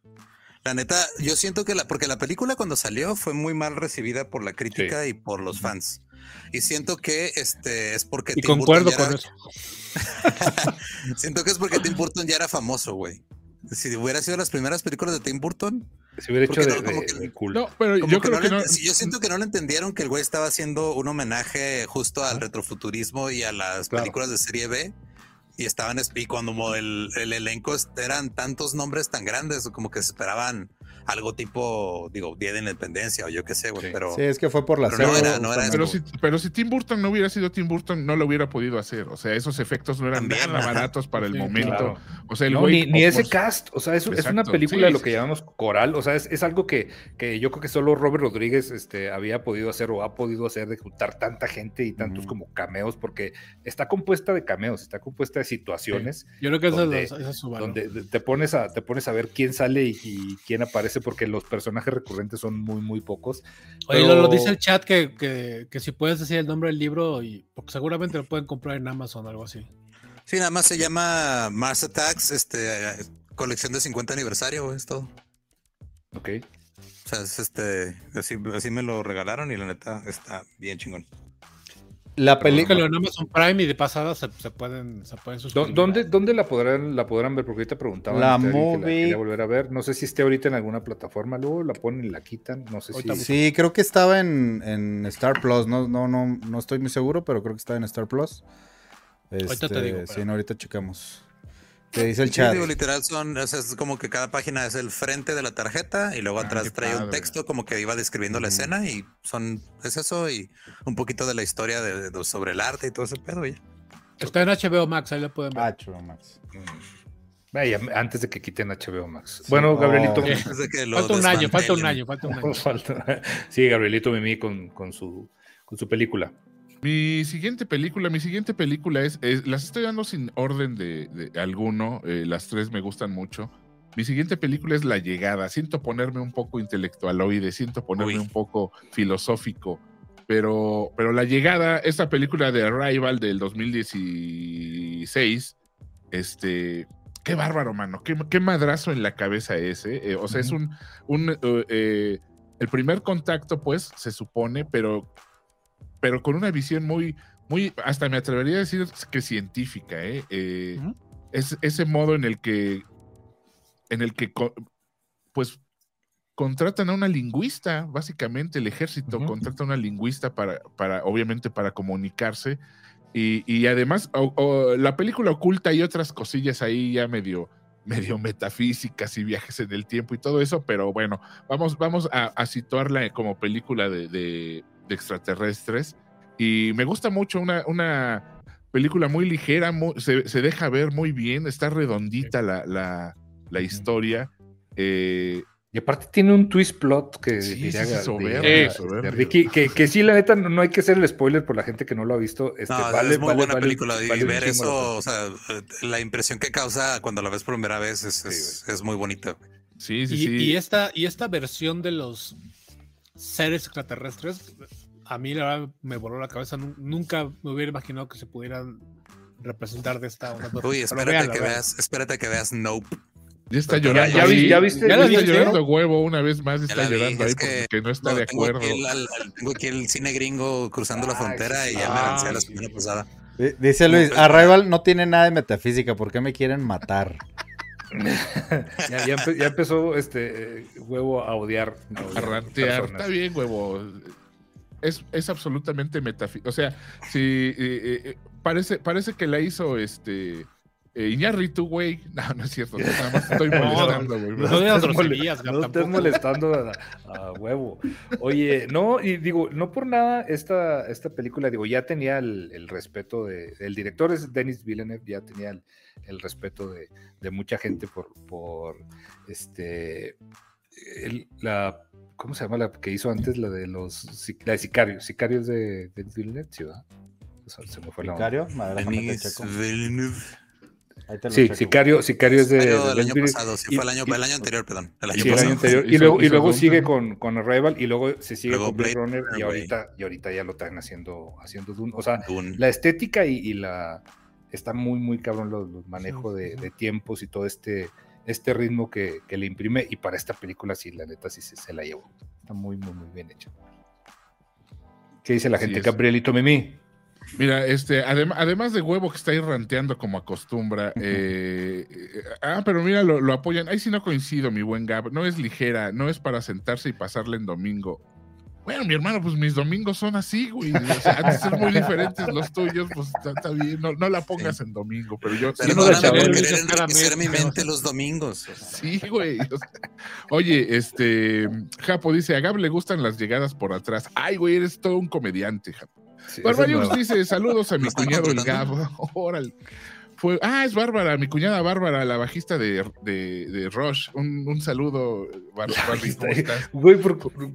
la neta, yo siento que la porque la película cuando salió fue muy mal recibida por la crítica y por los fans. Y siento que este es porque Y Tim Burton concuerdo ya con era- eso. Siento que es porque Tim Burton ya era famoso, güey. Si hubiera sido las primeras películas de Tim Burton, Se hubiera hecho de, no, como de- que- de cool. No, pero Como yo que creo no que no. yo siento que no le entendieron que el güey estaba haciendo un homenaje justo al retrofuturismo y a las Claro. películas de serie B. Y estaban, es- y cuando el, el elenco eran tantos nombres tan grandes, como que se esperaban algo tipo, digo, Día de Independencia o yo qué sé, güey, Sí. pero Sí, es que fue por la Pero no serie, era- no era Pero si, pero si Tim Burton no hubiera sido Tim Burton, no lo hubiera podido hacer. O sea, esos efectos no eran También, nada ajá. baratos para el Sí, momento. Claro. O sea, el No, güey. ni, ni ese cast, o sea, es, es una película sí, de lo que sí. llamamos coral, o sea, es, es algo que, que yo creo que solo Robert Rodríguez este, había podido hacer o ha podido hacer de juntar tanta gente y tantos como cameos, porque está compuesta de cameos, está compuesta de situaciones Yo creo que esa, Donde- es, esa es su valor. donde te pones, a, te pones a ver quién sale y, y quién aparece, porque los personajes recurrentes son muy, muy pocos. Oye, pero- lo, lo dice el chat que, que, que si puedes decir el nombre del libro, y porque seguramente lo pueden comprar en Amazon o algo así. sí, nada más se llama Mars Attacks, este, colección de 50 aniversario, es todo. Ok. O sea, es este, así, así me lo regalaron y la neta está bien chingón. La Búscalo película. en Amazon Prime y de pasada se, se pueden, se pueden ¿Dó- suscribir. ¿Dónde, ¿Dónde la podrán, la podrán ver? Porque ahorita preguntaban La este, alguien que movie- quería volver a ver. No sé si esté ahorita en alguna plataforma, luego la ponen y la quitan. No sé Ahorita si. Sí, creo que estaba en, en Star Plus. No, no, no, no estoy muy seguro, pero creo que estaba en Star Plus. Ahorita te Este, digo, Sí, espérame. no, ahorita checamos. ¿Qué dice el Sí, chat? digo, literal son, o sea, es como que cada página es el frente de la tarjeta y luego Ah, atrás trae un padre. texto como que iba describiendo la escena y son, es eso y un poquito de la historia de, de- sobre el arte y todo ese pedo. y ya. Está en HBO Max, ahí lo pueden ver. Chulo, Max. Vaya, antes de que quiten HBO Max. Bueno, no. Gabrielito. Antes de que lo Falta un año, falta un año, falta un año. Sí, Gabrielito Mimi con, con, su, con su película. Mi siguiente película, mi siguiente película es, es- las estoy dando sin orden de, de alguno, eh, las tres me gustan mucho. Mi siguiente película es La Llegada. Siento ponerme un poco intelectualoide, siento ponerme Uy. un poco filosófico, pero, pero La Llegada, esta película de Arrival del 2016, este, qué bárbaro, mano, qué, qué madrazo en la cabeza ese. eh, o sea, es un, un eh, eh, el primer contacto, pues, se supone, pero pero con una visión muy, muy, hasta me atrevería a decir que científica, ¿eh? Eh, es ese modo en el que, en el que, pues, contratan a una lingüista, básicamente el ejército contrata a una lingüista para, para, obviamente, para comunicarse. Y, y además, o- o la película oculta y otras cosillas ahí ya medio, medio metafísicas y viajes en el tiempo y todo eso, pero bueno, vamos, vamos a, a situarla como película de, de- de extraterrestres. Y me gusta mucho una, una película muy ligera, se, se deja ver muy bien, está redondita la, la- la historia. Eh, Y aparte tiene un twist plot que Sí, diría sí, sí, Ga- soberbio, diría, soberbio. Ricky, que, que sí, la neta, no, no hay que hacer el spoiler por la gente que no lo ha visto. Este, No, vale, es muy vale- buena vale- película y ver eso, o sea, eh, la impresión que causa cuando la ves por primera vez es, es, es muy bonita. sí, sí, Y, sí. y esta, y esta versión de los seres extraterrestres, a mí la verdad me voló la cabeza. Nu- Nunca me hubiera imaginado que se pudieran representar de esta manera. Uy, espérate que veas, espérate que veas Nope. Ya está llorando. ya vi- ya viste- Ya ya la está llorando huevo una vez más. Está vi, llorando ahí que porque no está No, de tengo acuerdo. aquí el- al- al- tengo aquí el cine gringo cruzando la Ay, frontera y ya me sí. lancé la Ay, semana pasada. Dice Luis, Arrival no tiene nada de metafísica, ¿por qué me quieren matar? Ya, ya empe- ya empezó este eh, huevo a odiar. a rantear. Está bien, huevo. Es, es absolutamente metafísico. O sea, si eh, eh, parece, parece que la hizo este eh, Iñárritu, güey. No, no es cierto. Nada más estoy No, molestando, güey. no Gab, no estés tampoco. molestando a, a huevo. Oye, no, y digo, no por nada esta, esta película, digo, ya tenía el, el respeto de, el director es Denis Villeneuve, ya tenía el, el respeto de, de mucha gente por, por este, el- la, ¿cómo se llama la que hizo antes? La de los, la de Sicarios, Sicarios de Denis Villeneuve, ¿sí, verdad? O sea, se me fue la onda. ¿Sicario? Madre, Denis. Villeneuve. Ahí te lo Sí, checo. Sicario, Sicario es de, Año de del Denis año pasado, sí, Y- fue el año, y- el año anterior, perdón. El año Sí, el año pasado. anterior. y luego, sigue con, con Arrival y luego se sigue Luego con Blade Blade Runner y ahorita, y ahorita ya lo están haciendo, haciendo Dune. O sea, Dune. la estética y, y la está muy, muy cabrón los, los manejos de, de tiempos y todo este, este ritmo que, que le imprime. Y para esta película, sí, la neta, sí se, se la llevó. Está muy, muy, muy bien hecha. ¿Qué dice la Así gente? es. Gabrielito Mimi. Mira, este, adem- además de huevo que está ahí ranteando como acostumbra. eh, eh, ah, pero mira, lo, lo apoyan. Ahí sí no coincido, mi buen Gab. No es ligera, no es para sentarse y pasarle en domingo. Bueno, mi hermano, pues mis domingos son así, güey. O sea, de ser muy diferentes los tuyos, pues está, está bien. No, no la pongas en domingo, pero yo sí, no enriquecer mi pero- mente los domingos. Sí, güey. o sea, oye, este, Japo dice, a Gab le gustan las llegadas por atrás. Ay, güey, eres todo un comediante, Japo. Sí, Barbarius dice, saludos a mi ¿Me están cuñado el Gab. controlando? Órale. Fue, ah, es Bárbara, mi cuñada Bárbara, la bajista de, de, de Rush. Un, un saludo, Bar- Barbie, ¿cómo estás? Güey, por, por- por-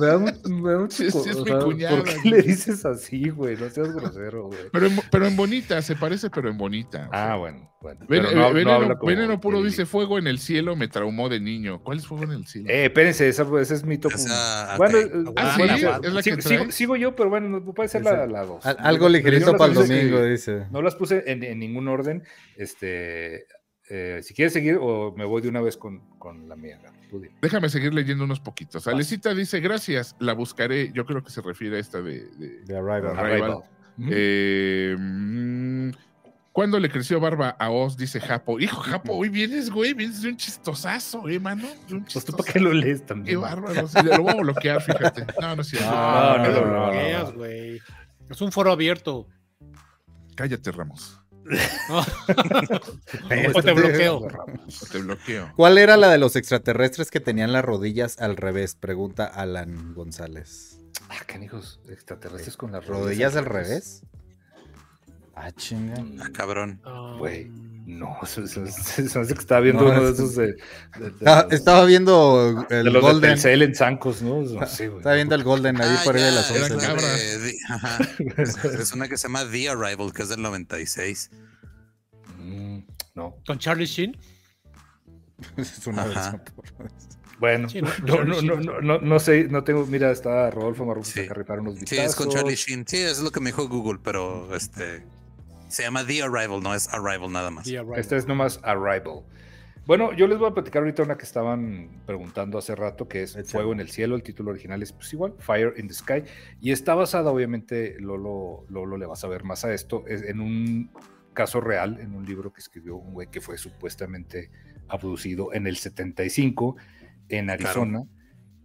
me da, un- me da un Sí, sí, chico, es o mi sea, cuñada, ¿Por qué güey. le dices así, güey? No seas grosero, güey. Pero en, pero en bonita, se parece, pero en bonita. Ah, bueno, bueno. Ven- pero no- eh, no veneno, Puro dice, fuego en el cielo me traumó de niño. ¿Cuál es fuego en el cielo? Eh, espérense, esa, ese es mi top Esa. Bueno, eh, Ah, bueno, ¿sí? bueno, ¿Es la que sigo, sigo- yo, pero bueno, no puede ser la, la dos. Al- algo Yo ligerito para el domingo, dice. No las puse en, en ningún orden. Este, eh, si quieres seguir o me voy de una vez con, con la mía. Déjame seguir leyendo unos poquitos. Alecita dice, gracias, la buscaré. Yo creo que se refiere a esta de- de, De Arrival. Arrival. Eh, mm, ¿Cuándo le creció barba a Oz? Dice Japo. Hijo, Japo, hoy vienes, güey, vienes de un chistosazo, eh, mano. De un Pues tú chistosazo. para qué lo lees Qué también. bárbaro. sí, lo voy a bloquear, fíjate. No, no es cierto. No, no, No, no, lo no, bloqueas, güey. Es un foro abierto. Cállate, Ramos. O te bloqueo. O te bloqueo. ¿Cuál era la de los extraterrestres que tenían las rodillas al revés? Pregunta Alan González. Ah, canijos, extraterrestres con las ¿Rodillas al revés? Ah, chinga. Ah, cabrón. Güey. No, se, se, se- se me hace que estaba viendo No, uno de es- esos de, de- de Estaba, los- estaba viendo de el los de Golden. Telcel en zancos, ¿no? No sé, güey. Estaba viendo el Golden ahí Ah, por ahí de las Era es 11. la cabra. de- de- ajá. Es, una que se llama The Arrival, que es del 96. Mm, no. Con Charlie Sheen. Es una Ajá. versión por- Bueno, Sí, no, no, Charlie no, Sheen no, es- no, no, no sé, no tengo, mira, está Rodolfo Marrufo Sí. repara unos Sí, es con. Charlie Sheen. Sí, eso es lo que me dijo Google, pero este se llama The Arrival, no es Arrival nada más. Este es nomás Arrival. Bueno, yo les voy a platicar ahorita una que estaban preguntando hace rato, que es Échale. Fuego en el Cielo. El título original es pues igual, Fire in the Sky. Y está basada, obviamente, Lolo, Lolo le vas a ver más a esto, es en un caso real, en un libro que escribió un güey que fue supuestamente abducido en el 75 en Arizona.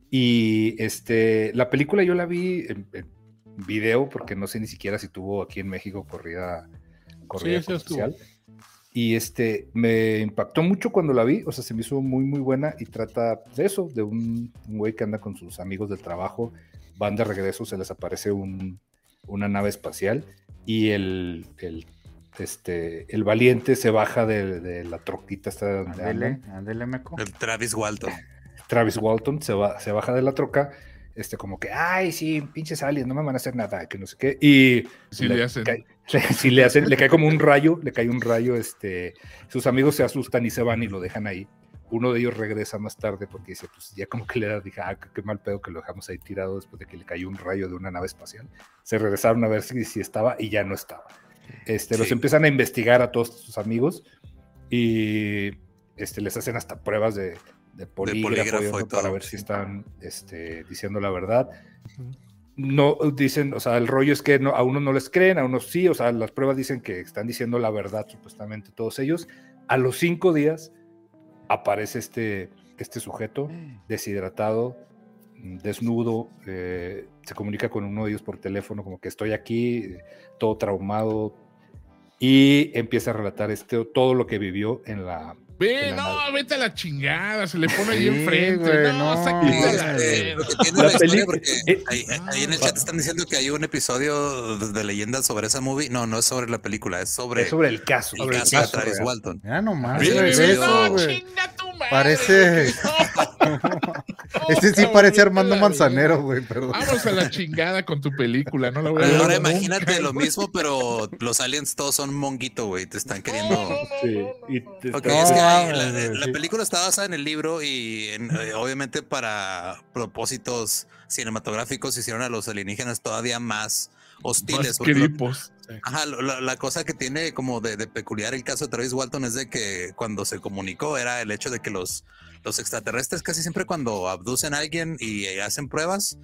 Y este, la película yo la vi en, en video, porque no sé ni siquiera si tuvo aquí en México corrida, corrida Sí, comercial. Y este, me impactó mucho cuando la vi, o sea, se me hizo muy, muy buena y trata de eso, de un, un güey que anda con sus amigos del trabajo, van de regreso, se les aparece un, una nave espacial y el, el, este, el valiente se baja de, de la troquita esta donde Ándele, andan. ándele, meco. El Travis Walton. Travis Walton se, va, se baja de la troca, este, como que, ay, sí, pinches aliens, no me van a hacer nada, que no sé qué. Y Sí le hacen. cae- le- sí le hacen, le cae como un rayo, le cae un rayo, este, sus amigos se asustan y se van y lo dejan ahí. Uno de ellos regresa más tarde porque dice, pues ya como que le da, dije, ah, qué mal pedo que lo dejamos ahí tirado después de que le cayó un rayo de una nave espacial. Se regresaron a ver si, si estaba y ya no estaba. Este, Los empiezan a investigar a todos sus amigos y este, les hacen hasta pruebas de, de polígrafo, polígrafo y y eso para ver si están este, diciendo la verdad. No dicen, o sea, el rollo es que no, a unos no les creen, a unos sí, o sea, las pruebas dicen que están diciendo la verdad, supuestamente todos ellos. A los cinco días aparece este, este sujeto deshidratado, mm, desnudo, eh, se comunica con uno de ellos por teléfono, como que estoy aquí, todo traumado, y empieza a relatar este, todo lo que vivió en la... Ve, la no, vete a la chingada, se le pone ahí Sí, enfrente. güey, no, no, la verga. lo que tiene La la historia, porque eh, ahí, ahí en el chat están diciendo que hay un episodio de, leyendas sobre esa movie. No, no es sobre la película, es sobre, Es sobre el caso. el sobre caso de Travis. Walton. Ya nomás, Ve, ve, eso, no, chinga tu madre. Parece- No, Este sí parece Armando Manzanero, güey, perdón. Vamos a la chingada con tu película, no la voy a ver. Ahora nunca, imagínate lo mismo, pero los aliens todos son monguito, güey. Te están queriendo. Sí, y te- es que hay- la, güey, la sí. película está basada en el libro y en, eh, obviamente para propósitos cinematográficos hicieron a los alienígenas todavía más hostiles. Más cripos. Ajá, lo- la, la cosa que tiene como de, de peculiar el caso de Travis Walton es de que cuando se comunicó era el hecho de que los, los extraterrestres casi siempre cuando abducen a alguien y hacen pruebas,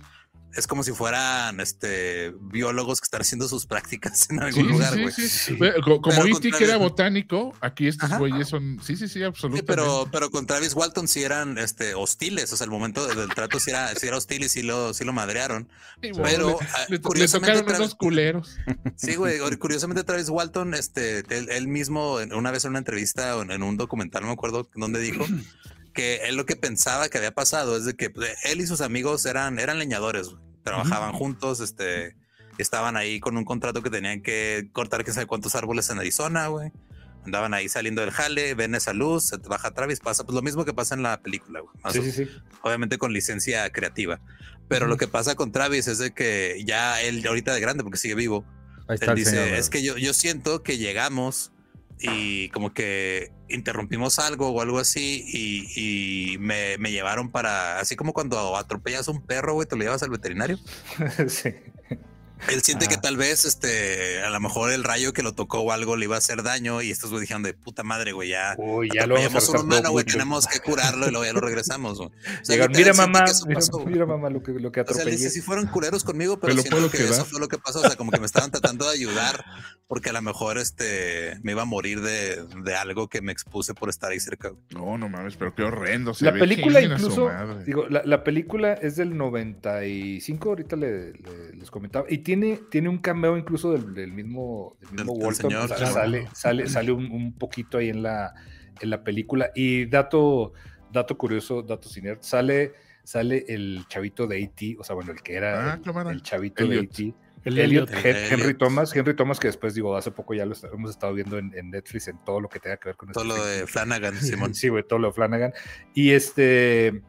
es como si fueran este biólogos que están haciendo sus prácticas en algún Sí, lugar, güey. sí. Sí. Como E.T. contra que era botánico, aquí estos güeyes son. Sí, sí, sí, Sí, absolutamente. pero, pero con Travis Walton sí eran este, hostiles, o sea, el momento del, trato sí era, sí era hostil y sí lo, sí lo madrearon. Bueno, Pero le- ah, le, le curiosamente, tocaron Travis- unos culeros. Sí, güey. Curiosamente, Travis Walton, este, él, él mismo, una vez en una entrevista o en, en un documental, no me acuerdo dónde dijo que él lo que pensaba que había pasado es de que pues, él y sus amigos eran, eran leñadores, güey. trabajaban juntos, este, estaban ahí con un contrato que tenían que cortar que sabe cuántos árboles en Arizona, güey. Andaban ahí saliendo del jale, ven esa luz, se baja Travis, pasa pues lo mismo que pasa en la película, güey. Sí, sí, sí. obviamente con licencia creativa. Pero lo que pasa con Travis es de que ya él ahorita de grande porque sigue vivo, Ahí está él dice, señor. es que yo, yo siento que llegamos y como que interrumpimos algo o algo así y, y me, me llevaron para, así como cuando atropellas un perro, güey, te lo llevas al veterinario. sí. Él siente que Ah. tal vez, este, a lo mejor el rayo que lo tocó o algo le iba a hacer daño y estos güey dijeron de puta madre, güey, ya Uy, ya lo vamos a un humano, güey, tenemos que curarlo y luego ya lo regresamos. güey". O sea, mira mamá, que mira, pasó, güey". mira, mamá lo que, lo que O sea, atropellé. dice, si fueron culeros conmigo, pero Me lo que quedar. eso fue lo que pasó. O sea, como que me estaban tratando de ayudar porque a lo mejor este me iba a morir de, de algo que me expuse por estar ahí cerca. güey. No, no mames, pero qué horrendo. Se La ve, película incluso, digo, la, la película es del 95, ahorita le- le- les comentaba, y tiene, tiene un cameo incluso del, del mismo, del mismo del Walton, señor, o sea, claro. sale, sale, sale un, un poquito ahí en la, en la película, y dato, dato curioso, dato sin sale, sale el chavito de E.T., o sea, bueno, el que era Ah, el, chavito de. E.T., El Elliot, Elliot. Hen- El Henry Elliot. Thomas, Henry Thomas que después digo, hace poco ya lo hemos estado viendo en, en Netflix en todo lo que tenga que ver con Todo lo Stephen de. Flanagan, Simón. Sí, güey, todo lo de Flanagan. Y este,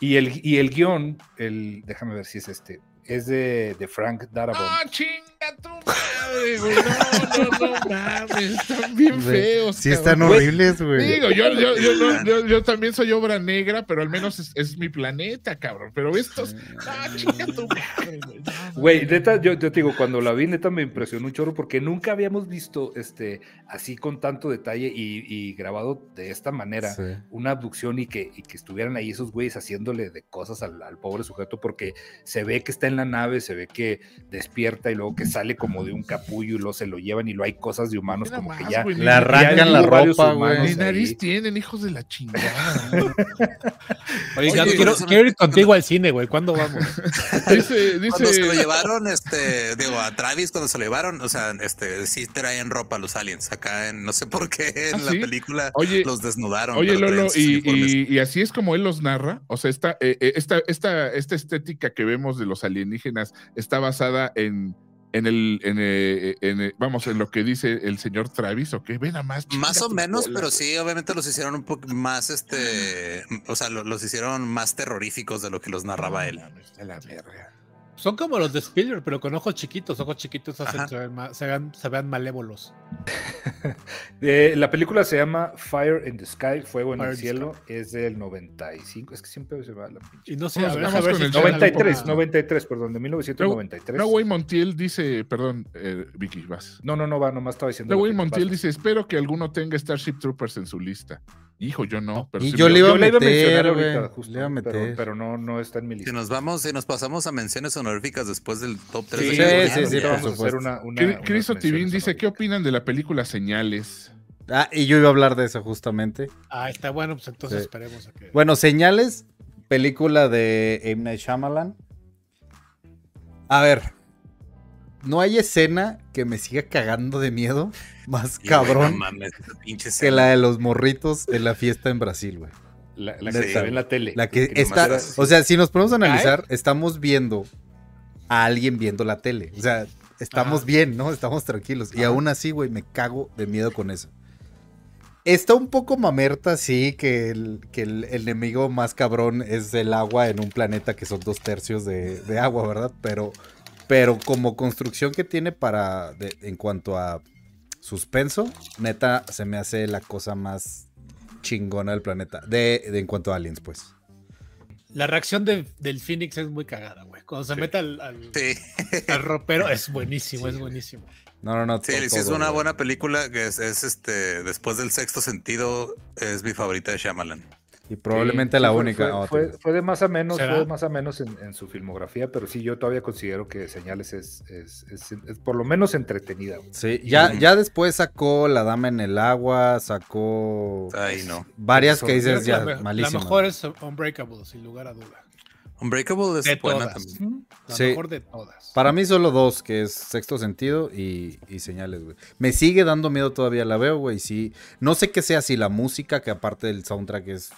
y el, y el guion, el, déjame ver si es este, es de, de Frank Darabont. ¡Ah, tu madre, güey! No, no, no mames. Están bien feos. Sí están cabrón. horribles, güey. Digo, yo, yo, yo, no- yo- yo también soy obra negra, pero al menos es, es mi planeta, cabrón. Pero estos. ¡Ah, chinga tu madre, güey! Güey, neta, yo, yo te digo, cuando la vi, neta me impresionó un chorro porque nunca habíamos visto este así con tanto detalle y, y grabado de esta manera Sí. una abducción y que, y que estuvieran ahí esos güeyes haciéndole de cosas al, al pobre sujeto porque se ve que está en la nave, se ve que despierta y luego que sale como de un capullo y luego se lo llevan y lo hay cosas de humanos como más, que ya... güey, Le arrancan la ropa, güey. Ni nariz tienen, hijos de la chingada. Oye, Oye, Gato, por quiero, ir contigo al cine, güey. ¿Cuándo vamos? Dice, Cuando se lo dice. llevaron, este, digo, a Travis cuando se lo llevaron, o sea, este, sí traían ropa los aliens. Acá en, no sé por qué en ¿Ah, la sí? película Oye, los desnudaron. Oye, Lolo, y- y así es como él los narra. O sea, esta, eh, eh, esta, esta, esta estética que vemos de los alienígenas está basada en, en el, en, eh, en, eh, vamos, en lo que dice el señor Travis, ¿o qué? Ven a más. Más o menos, pero sí, obviamente los hicieron un poco más, este, o sea, lo- los hicieron más terroríficos de lo que los narraba él. A la verga. Son como los de Spielberg, pero con ojos chiquitos. Ojos chiquitos hacen se, ven ma- se vean, se vean malévolos. Eh, la película se llama Fire in the Sky, Fuego en Fire el Cielo, es del 95, es que siempre se va la pinche... Y no sé, Vamos- a ver, vamos a ver con si el tienen 93, alguna- 93, perdón, de 1993. No, güey, Montiel dice, perdón, eh, Vicky, vas. No, no, no va, nomás estaba diciendo. No, que- Montiel vas. dice, espero que alguno tenga Starship Troopers en su lista. Hijo, yo no. Pero Y sí yo me- le iba Yo a iba a mencionar meter, ahorita, güey, justo, le iba a pero, meter. pero no, no está en mi Si lista. nos vamos, si nos pasamos a menciones honoríficas después del top 3 Sí, Sí, claro, sí, sí, por vamos a hacer supuesto. una- una- Cristo Tivín dice, ¿qué opinan de la película Señales? Ah, y yo iba a hablar de eso justamente. Ah, está bueno, pues entonces Sí. esperemos a que. Bueno, Señales, película de M. Night Shyamalan. A ver, no hay escena que me siga cagando de miedo más Y, cabrón mames, esa pinche que la de los morritos en la fiesta en Brasil, güey. La, la que se ve en la tele. La que nomás está, o sea, si nos ponemos a analizar, estamos viendo a alguien viendo la tele. O sea, estamos Ajá. bien, ¿no? Estamos tranquilos. Y aún así, güey, me cago de miedo con eso. Está un poco mamerta, sí, que el, que el enemigo más cabrón es el agua en un planeta que son dos tercios de, de agua, ¿verdad? Pero, pero como construcción que tiene para, de- en cuanto a suspenso, neta, se me hace la cosa más chingona del planeta. De, de en cuanto a aliens, pues. La reacción de- del Phoenix es muy cagada, güey. Cuando se mete al, al, Sí, al ropero es buenísimo, es buenísimo. No, no, no. sí, to- sí, es todo, una güey. buena película que es, es, este, después del sexto sentido, es mi favorita de Shyamalan. Y probablemente Sí, la sí, única. Fue, fue- otra. fue de más a menos, ¿Será? fue de más a menos en, en su filmografía, pero sí, yo todavía considero que Señales es, es- es- es por lo menos entretenida. güey. Sí, ya, ya después sacó La Dama en el Agua, sacó Ay, no. varias que dices ya la, me- la mejor es Unbreakable, sin lugar a duda. Unbreakable es De buena todas. también. La Sí. mejor de todas. Para mí solo dos, que es Sexto Sentido y, y Señales, güey. Me sigue dando miedo todavía, la veo, güey. Sí, no sé qué sea, si la música, que aparte del soundtrack es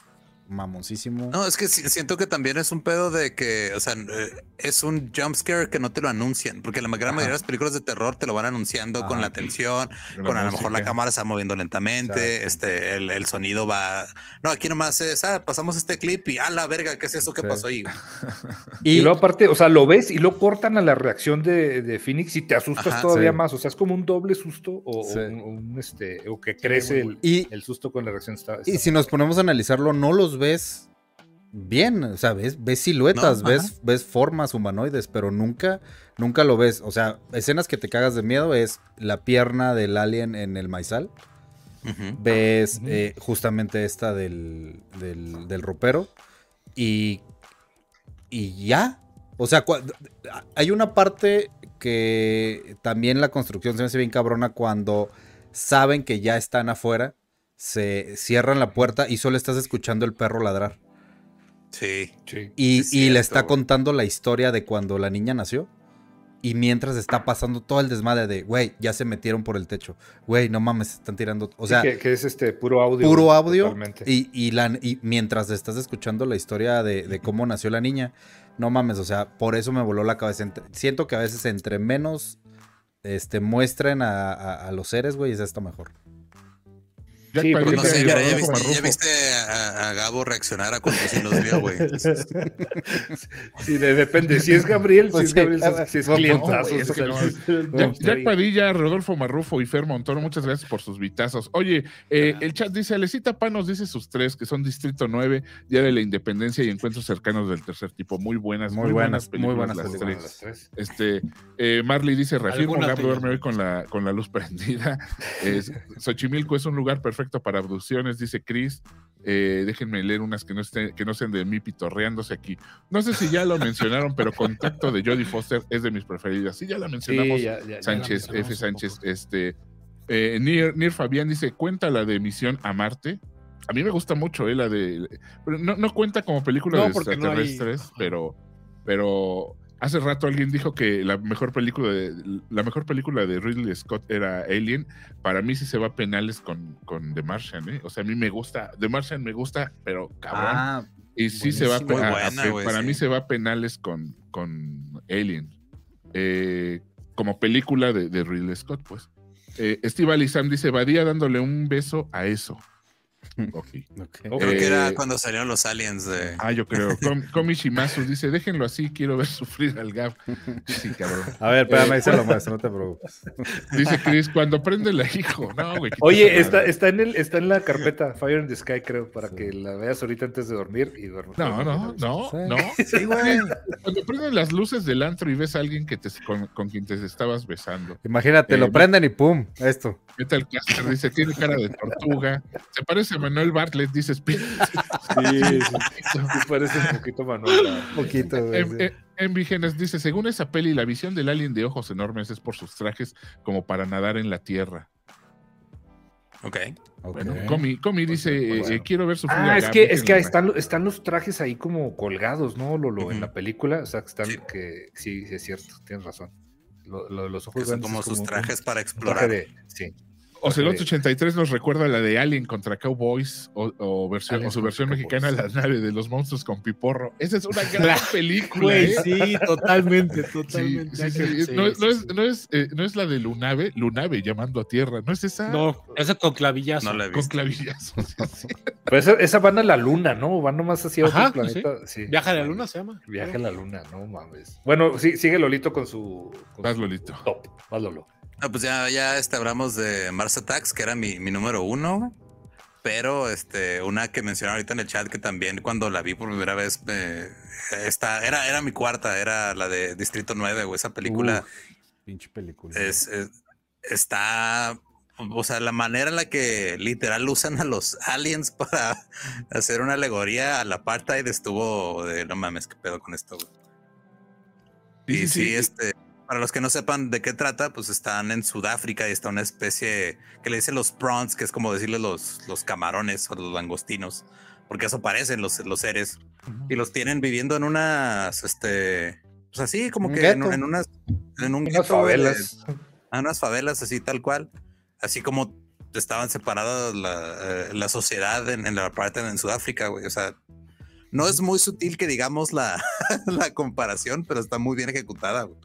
mamoncísimo. No, es que siento que también es un pedo de que, o sea, eh, es un jump scare que no te lo anuncian, porque la gran mayoría de las películas de terror te lo van anunciando con la tensión, La con a lo mejor la cámara se va moviendo lentamente, Exacto. este, el, el sonido va. No, aquí nomás es, ah, pasamos este clip y a la verga, ¿qué es eso? ¿Qué Sí. pasó ahí? Y, y, luego aparte, o sea, lo ves y lo cortan a la reacción de, de Phoenix y te asustas Ajá, todavía sí. más. O sea, es como un doble susto o, un, un, este, o que crece el, y, el susto con la reacción. Está, y si nos ponemos a analizarlo, no los ves bien. O sea, ves, ves siluetas, No, ves, ves formas humanoides, pero nunca, nunca lo ves. O sea, escenas que te cagas de miedo es la pierna del alien en el maizal. Ves eh, justamente esta del, del, del ropero y, y ya. O sea, hay una parte que también la construcción se me hace bien cabrona cuando saben que ya están afuera, se cierran la puerta y solo estás escuchando el perro ladrar. Sí. sí. Y, Es y le está contando la historia de cuando la niña nació. Y mientras está pasando todo el desmadre de, güey, ya se metieron por el techo. Güey, no mames, están tirando. O Sí, sea, que, que es este puro audio. puro audio y, y la, y mientras estás escuchando la historia de, de cómo nació la niña, no mames, o sea, por eso me voló la cabeza. Entre- siento que a veces entre menos este, muestren a, a- a los seres, güey, es esto mejor. Jack Sí, No sé, ya viste, ya Marrufo. viste a, a Gabo reaccionar a cuando sí los vio, güey. Sí, de- depende. Si es Gabriel, si Pues es Gabriel, si es no, clientazo. es que no. Jack, Padilla, Rodolfo Marrufo y Fer Montoro, muchas gracias por sus vitazos. Oye, eh, el chat dice, Alecita Pan nos dice sus tres, que son Distrito 9, Día de la Independencia y Encuentros Cercanos del Tercer Tipo. Muy buenas, Muy buenas, muy películas buenas las películas. tres. Las tres. Este, eh, Marley dice, reafirmo, Algunas Gab de duerme hoy con la, con la luz prendida. Es- Xochimilco es un lugar perfecto para abducciones, dice Chris. Eh, déjenme leer unas que no, estén, que no sean de mí pitorreándose aquí. No sé si ya lo mencionaron, pero Contacto de Jodie Foster es de mis preferidas. Sí, ya la mencionamos. Sí, ya, ya, ya. Sánchez, mencionamos F. Sánchez, este. eh, Nier, Nier Fabián dice, cuenta la de Misión a Marte. A mí me gusta mucho, eh, la de. pero no, no cuenta como película No, de porque no hay- extraterrestres, pero. Pero hace rato alguien dijo que la mejor película de la mejor película de Ridley Scott era Alien. Para mí sí se va a penales con, con The Martian, ¿eh? O sea, a mí me gusta, The Martian me gusta, pero cabrón. Ah, y sí se va a, buena, para sí. mí se va a penales con, con Alien. Eh, como película de, de Ridley Scott, pues. Eh, Steve Ali Sam dice, Badía dándole un beso a eso. Creo que era Eh, cuando salieron los aliens de. Ah, yo creo. Com- Komi Shimazu dice, déjenlo así, quiero ver sufrir al Gab. Sí, cabrón. A ver, espérame, Eh, díselo maestro, no te preocupes. Dice Chris, cuando prende la hijo. No, güey. Oye, está, está, en el, está en la carpeta Fire in the Sky, creo, para que la veas ahorita antes de dormir y duermas. No, no, no, Sí. no. Sí, güey. Cuando prenden las luces del antro y ves a alguien que te, con, con quien te estabas besando. Imagínate, Eh, lo prenden y pum, esto. Metal Caster dice, tiene cara de tortuga. Se parece a Manuel Bartlett, dice Spirit. Sí, sí, sí parece un poquito Manuel. Un poquito. En, en- en Vígenes dice, según esa peli, la visión del alien de ojos enormes es por sus trajes como para nadar en la tierra. Ok. Bueno, Comi, Comi dice, pues, eh, bueno. eh, quiero ver a Ah, es que, es que están, están los trajes ahí como colgados, ¿no? Lolo, en Ujú. la película. O sea, que están, Sí. que sí, es cierto, tienes razón. Lo, lo de los Que ojos son grandes como sus trajes para traje explorar. de, sí. Ocelot 83 nos recuerda la de Alien contra Cowboys o, o versión, o su versión Cowboys. mexicana, La nave de los monstruos con piporro. Esa es una gran película. Güey, ¿eh? sí, totalmente, totalmente. sí, sí. Sí, No, es, sí. no, es, eh, no es la de Lunave, Lunave llamando a tierra, ¿no es esa? No, eso con clavillazo. No la he Con visto. clavillazos. sí, sí. Pero esa, esa van a la luna, ¿no? Van nomás hacia otro Ajá, planeta. Sí. Viaja a la luna se llama. Viaje a la luna, no mames. Bueno, sí, sigue Lolito con su, con Vas, su Lolito. top. Vas, Lolo. Ah, pues ya, ya este, hablamos de Mars Attacks, que era mi, mi número uno. Pero este, una que mencioné ahorita en el chat que también cuando la vi por primera vez, eh, esta, era, era mi cuarta, era la de Distrito 9, o esa película pinche película. es, es- está, o sea, la manera en la que literal usan a los aliens para hacer una alegoría al apartheid estuvo de no mames, qué pedo con esto. güey". Y sí, sí, sí. este, para los que no sepan de qué trata, pues están en Sudáfrica y está una especie que le dicen los prawns, que es como decirle los, los camarones o los langostinos, porque eso parecen los, los seres. Y los tienen viviendo en unas, este, pues así, como que en, en unas, en un Unas gueto de- favelas. a unas favelas así tal cual, así como estaban separadas la, eh, la sociedad en, en la parte en Sudáfrica, güey. O sea, no es muy sutil que digamos la, la comparación, pero está muy bien ejecutada. güey.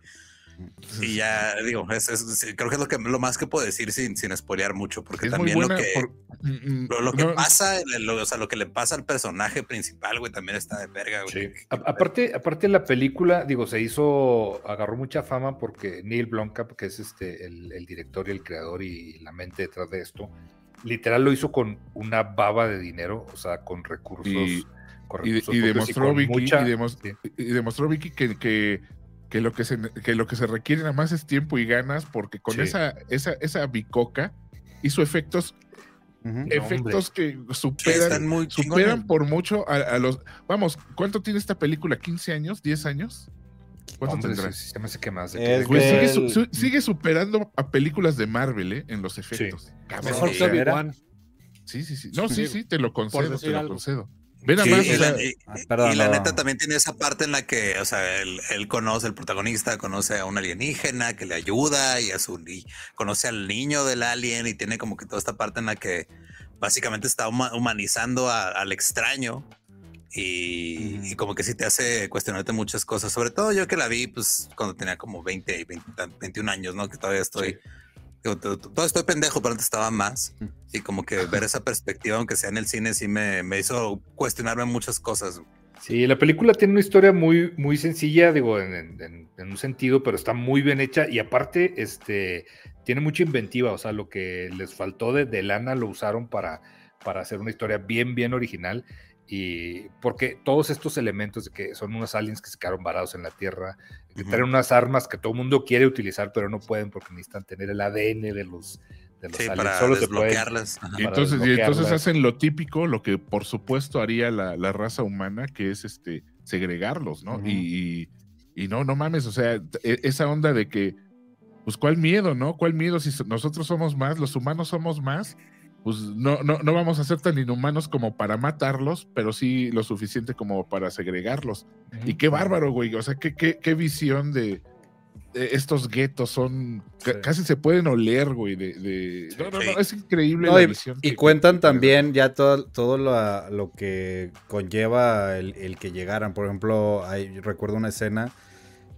Y ya digo, es, es- sí, creo que es lo que lo más que puedo decir sin, sin spoilear mucho, porque Es también lo que, por- mm, lo, lo que no, pasa, lo, o sea, lo que le pasa al personaje principal, güey, también está de verga, güey. Sí. Aparte, aparte la película, digo, se hizo, agarró mucha fama porque Neil Blomkamp, que es este el, el director y el creador y la mente detrás de esto, literal lo hizo con una baba de dinero, o sea, con recursos. Y- demostró Vicky, mucha- y, demos- sí. y demostró Vicky que, que, que lo que se que lo que se requiere nada más es tiempo y ganas, porque con Sí. esa, esa, esa bicoca hizo efectos, efectos que superan, muy superan por mucho a, a los. Vamos, ¿cuánto tiene esta película? ¿15 años? ¿10 años? ¿Cuánto Hombre, tendrá? sí, sí, se me hace que más. de Es que- de Güey, que- sigue, del- su- su- sigue superando a películas de Marvel, ¿eh? En los efectos. Mejor que Obi-Wan. Sí, sí, sí. No, sí, sí, te lo concedo, te lo algo. concedo. Sí, más, y, o sea, la, y- Ah, y perdón, la no. neta también tiene esa parte en la que, o sea, él, él conoce, el protagonista conoce a un alienígena que le ayuda y, a su, y conoce al niño del alien y tiene como que toda esta parte en la que básicamente está huma- humanizando a- al extraño Y, Ujú. y como que sí te hace cuestionarte muchas cosas. Sobre todo yo que la vi pues cuando tenía como 20 y 20 tan- 21 años, ¿no? Que todavía estoy... to- to- Todavía estoy pendejo, pero antes estaba más. Y como que ver esa perspectiva, aunque sea en el cine, sí me, me hizo cuestionarme muchas cosas. Sí, la película tiene una historia muy, muy sencilla, digo, en- en- en un sentido, pero está muy bien hecha y aparte, este, tiene mucha inventiva, o sea, lo que les faltó de, de lana lo usaron para, para hacer una historia bien, bien original y porque todos estos elementos de que son unos aliens que se quedaron varados en la Tierra, que traen unas armas que todo el mundo quiere utilizar, pero no pueden porque necesitan tener el ADN de los, de los Sí, aliens. para Solo se pueden- desbloquearlas. Y para entonces, y entonces desbloquearlas. hacen lo típico, lo que por supuesto haría la, la raza humana, que es este segregarlos, ¿no? Y, y, y no, no mames, o sea, e- esa onda de que, pues, ¿cuál miedo, no? ¿Cuál miedo? Si so- nosotros somos más, los humanos somos más, pues no, no, no vamos a ser tan inhumanos como para matarlos, pero sí lo suficiente como para segregarlos. Y qué bárbaro, güey. O sea, qué, qué, qué visión de, de estos guetos son. Sí. Casi se pueden oler, güey. De, de- No, no, no, es increíble No, la y, visión. y que- cuentan que- también ya todo, todo lo, lo que conlleva el, el que llegaran. Por ejemplo, hay, recuerdo una escena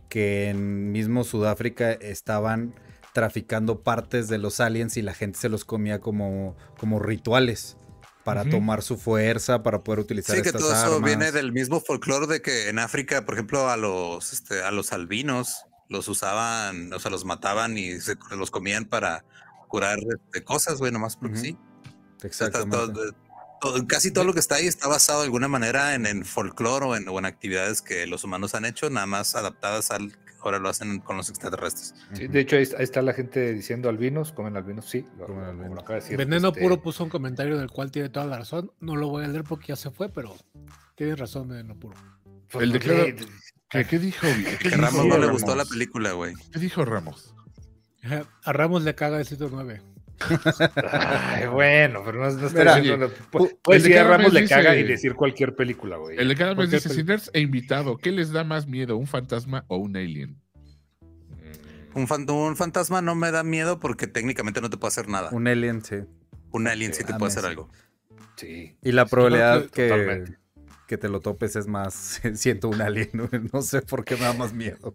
que en mismo Sudáfrica estaban traficando partes de los aliens y la gente se los comía como, como rituales para tomar su fuerza, para poder utilizar Sí, que estas todo eso armas. viene del mismo folclore de que en África, por ejemplo, a los, este, a los albinos los usaban, o sea, los mataban y se los comían para curar este, cosas, güey, nomás porque sí. Exactamente. todo- todo- casi todo lo que está ahí está basado de alguna manera en, en folclore o en, o en actividades que los humanos han hecho, nada más adaptadas al ahora lo hacen con los extraterrestres. Sí, de hecho, ahí, está- ahí está la gente diciendo albinos, comen albinos, sí. Lo, Comen albinos. como lo acaba de decir, Veneno este, Puro puso un comentario del cual tiene toda la razón. No lo voy a leer porque ya se fue, pero tienes razón, Veneno Puro. pues, El de porque- ¿Qué, qué dijo? ¿Qué Que dijo Ramos no le Ramos? gustó la película, güey. ¿Qué dijo Ramos? A Ramos le caga el sitio 9. Ay, bueno, pero no, no está Mira, diciendo. oye, pu- el Puedes de decir a Ramos le caga dice- y decir cualquier película, güey. El de cada mes ¿Por qué dice, pel- si nerds e invitado, ¿qué les da más miedo, un fantasma o un alien? Mm, Un, fan- un fantasma no me da miedo porque técnicamente no te puede hacer nada. Un alien, sí. Un alien sí te Ah, puede hacer algo. Sí. Y la probabilidad que, que te lo topes es más, siento un alien, ¿no? no sé por qué me da más miedo.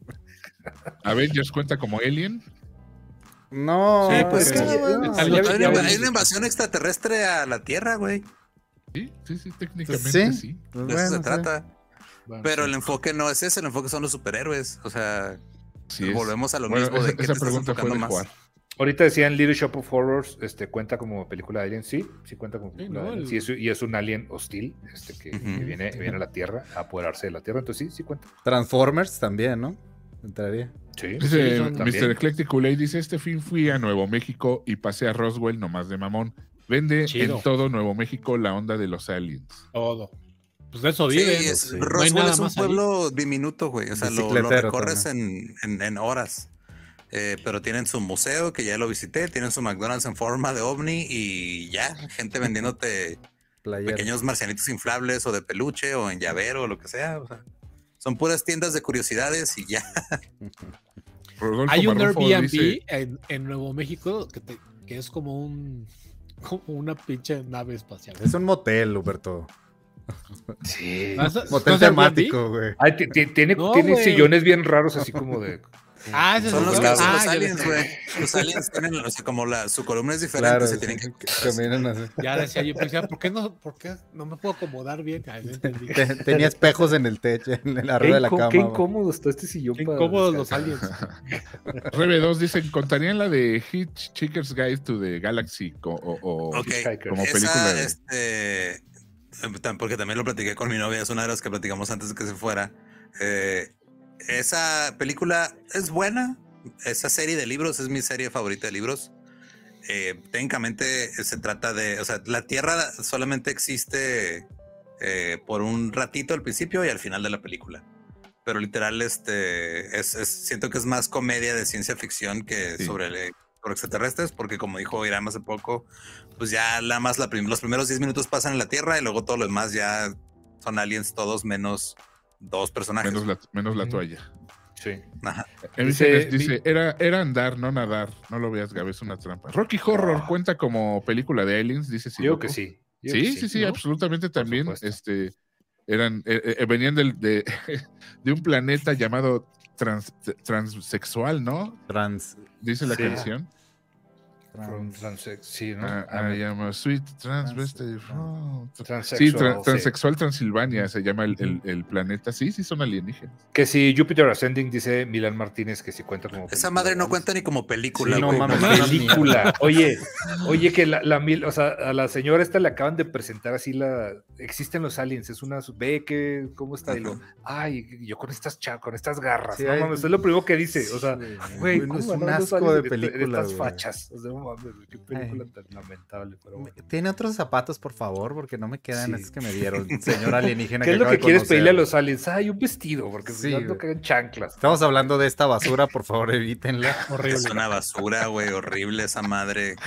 Avengers cuenta como alien. No, Sí, pues es es que- que- no, Hay una- Hay ya- una, hay una invasión extraterrestre a la Tierra, güey. Sí, sí, sí, técnicamente Sí. sí. pues De eso bueno, se sí. trata. Bueno, Pero sí. el enfoque no es ese, el enfoque son los superhéroes. O sea, Sí volvemos a lo Bueno, mismo de esa, que esa te estás pregunta fue de más. Juan. Ahorita decían Little Shop of Horrors, este, cuenta como película de Alien, sí, sí cuenta como Sí, película ¿no? de Alien, El- sí, es- y es un alien hostil, este, que, que viene, viene a la Tierra, a apoderarse de la Tierra, entonces sí, sí cuenta. Transformers también, ¿no? Entraría. Sí, Dice Sí, Mr. Eclectic Kool-Aid, dice, este fin fui a Nuevo México y pasé a Roswell nomás de mamón. Vende Chido. en todo Nuevo México la onda de los aliens. Todo. Pues de eso Sí, viven. es, sí. No hay Roswell es un ahí. pueblo diminuto, güey. O sea, lo, recorres en, en- en horas. Eh, pero tienen su museo, que ya lo visité, tienen su McDonald's en forma de ovni y ya, gente vendiéndote Playera. pequeños marcianitos inflables o de peluche o en llavero o lo que sea. O sea, son puras tiendas de curiosidades y ya. Rodolfo Hay un Marrufo Airbnb dice, en, en Nuevo México que, te- que es como un como una pinche nave espacial. Es un motel, Huberto. Sí. ¿No es- no Motel temático, güey. Tiene, No, tiene güey. sillones bien raros, así como de. Ah, Son los, que Ah, los aliens, güey. Los aliens tienen, o sea, como la, su columna es diferente, Claro, se tienen que. que caminan así. Ya decía yo, pensaba, ¿por qué no, por qué no me puedo acomodar bien? Entendí. Tenía espejos en el techo, en el arriba de la cama. qué incómodo está este sillón. Qué incómodos los aliens. Rebe 2 dicen, ¿contarían la de Hitchhiker's Guide to the Galaxy o, o- como esa, película de- este, porque también lo platiqué con mi novia, es una de las que platicamos antes de que se fuera. Eh, esa película es buena, esa serie de libros es mi serie favorita de libros. Eh, técnicamente se trata de, o sea, la Tierra solamente existe eh, por un ratito al principio y al final de la película. Pero literal, este, es, es- siento que es más comedia de ciencia ficción que Sí. sobre, el- sobre extraterrestres, porque como dijo Irán hace poco, pues ya nada más la prim- los primeros 10 minutos pasan en la Tierra y luego todo lo demás ya son aliens todos menos dos personajes. menos, la, menos la toalla? Sí. Ajá. Dice- era, era andar, no nadar. No lo veas, Gabe, es una trampa. Rocky Horror Ah. cuenta como película de aliens, dice Digo Siloco. que sí. Sí, que sí, sí, ¿no? absolutamente también. Este, eran, eh, eh, venían del, de, de un planeta llamado trans- transexual, ¿no? Trans. Dice la Sí. canción. From transex- sí, ¿no? Ah, Ah, I am a sweet transvestite. Trans- from- Sí, Transexual, tra- sí. transexual Transilvania se llama el, el- el planeta. Sí, sí, son alienígenas. Que si Jupiter Ascending dice Milan Martínez que si cuenta como. Esa madre no cuenta ni como película, Sí, no güey. mames, película. Oye, oye, que la, la mil, o sea, a la señora esta le acaban de presentar así la. Existen los aliens, es una. Ve que, ¿cómo está? Y lo, ay, yo con estas cha, con estas garras. Sí, no hay- mames, es lo primero que dice. O sea, güey, ¿cómo es un asco de en película, estas güey. fachas. O sea, no mames, qué película tan lamentable. Pero bueno. Tiene otros zapatos, por favor, porque no me quedan Sí. esos que me dieron, señor alienígena. ¿Qué es lo que quieres conocer. pedirle a los aliens? Ay, un vestido, porque Sí, si no, caen chanclas. Estamos hablando de esta basura, por favor, evítenla. Horrible. Es una basura, güey, horrible esa madre.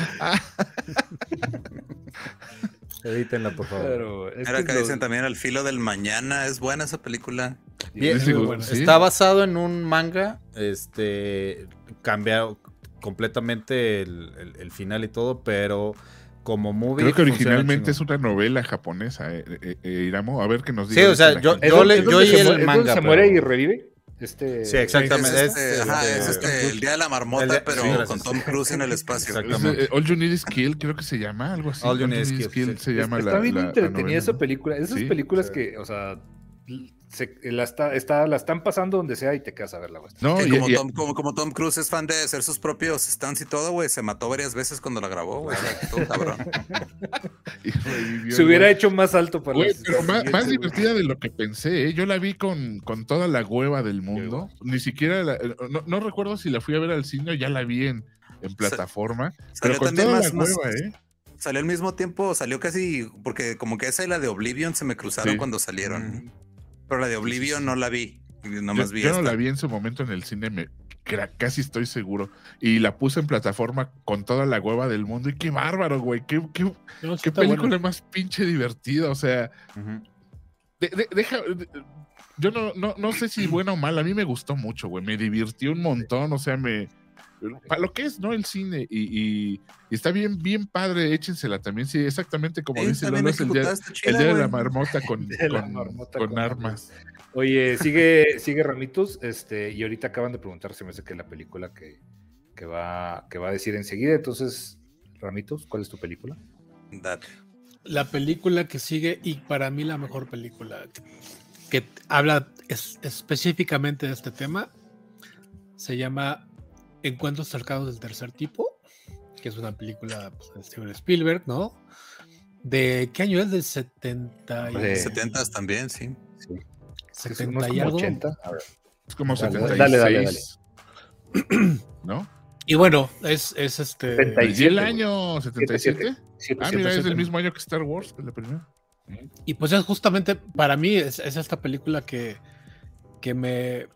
Evítenla, por favor. Pero es Era que dicen también Al filo del mañana. Es buena esa película. Bien, Sí, sí. Está basado en un manga, este, cambiado completamente el, el- el final y todo, pero como movie. Creo que originalmente es una novela japonesa, eh, eh, eh, Iramo. A ver que nos Sí, diga. o sea, la yo- gente. ¿Es yo le- yo se el muere- manga, se muere pero- y revive? Este, Sí, exactamente. Es Es- este, es ajá, de- es este, el día de la marmota, de- pero sí, con. Tom Cruise en el espacio. Eh, All You Need is Kill, creo que se llama algo así. All You Need is Kill, sí. se llama Está la. bien la- la entretenida novela, esa película. Esas Sí. películas Sí. que, o sea, se, la, está, está- la están pasando donde sea y te quedas a verla. güey. No, Que y- como, y- Tom, como, como Tom Cruise es fan de hacer sus propios stunts y todo, güey, se mató varias veces cuando la grabó, güey. cabrón. y revivió Se hubiera hecho más alto para las- pero más, divertida de lo que pensé, ¿eh? Yo la vi con, con toda la hueva del mundo. Ni siquiera, la- eh, no, no recuerdo si la fui a ver al cine o ya la vi en, en plataforma. Pero Salió con también toda más, la más- hueva, ¿eh? salió al mismo tiempo, salió casi, porque como que esa y la de Oblivion se me cruzaron Sí. cuando salieron. Pero la de Oblivion no la vi. y Yo, Nomás vi yo no la vi en su momento en el cine, me, casi estoy seguro. Y la puse en plataforma con toda la hueva del mundo. Y qué bárbaro, güey. Qué, qué, No, sí qué está película más pinche divertida. O sea, Ujú. de- de- deja. de- yo no, no, no sé si buena o mala. A mí me gustó mucho, güey. Me divirtió un montón. O sea, me. Para lo que es, ¿no? El cine. Y, y- y está bien, bien padre. Échensela también. Sí, exactamente como Sí, dice Lolo, es el día, el día de la marmota con, la con- marmota con con armas. Oye, sigue, sigue Ramitos, este, y ahorita acaban de preguntar si me hace que la película que, que va, que va a decir enseguida. Entonces, Ramitos, ¿cuál es tu película? Date. La película que sigue, y para mí la mejor película que, que habla es- específicamente de este tema, se llama Encuentros cercanos del tercer tipo, que es una película pues, de Steven Spielberg, ¿no? ¿De qué año es? ¿Del 70 y, De- 70 también, sí. Sí. Es 70 como y algo? 80. A ver. Es como Dale, 76. dale, dale, dale. ¿No? Y bueno, es, es este... 70 ¿Y el año 77? Siete, Ah, siete, mira, es siete. del mismo año que Star Wars, la primera. Y pues es justamente, para mí, es, es esta película que, que, me,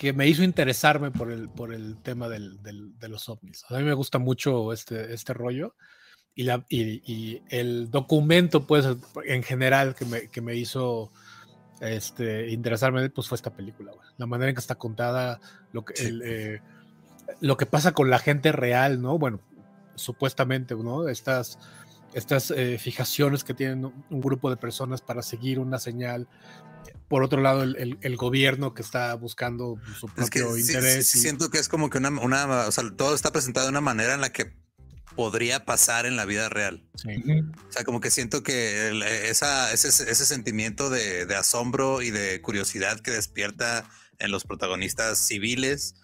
que me hizo interesarme por el, por el tema del, del- de los ovnis. A mí me gusta mucho este, este rollo. Y, la, y, y el documento, pues, en general, que me, que me hizo este, interesarme, pues fue esta película. güey. La manera en que está contada, lo que, Sí. el, eh, lo que pasa con la gente real, ¿no? Bueno, supuestamente, ¿no? Estas, estas eh, fijaciones que tienen un un grupo de personas para seguir una señal. Por otro lado, el, el- el gobierno que está buscando su propio Es que sí- interés. sí y- siento que es como que una, una, o sea, todo está presentado de una manera en la que podría pasar en la vida real. sí. O sea, como que siento que el- esa, ese, ese sentimiento de, de asombro y de curiosidad que despierta en los protagonistas civiles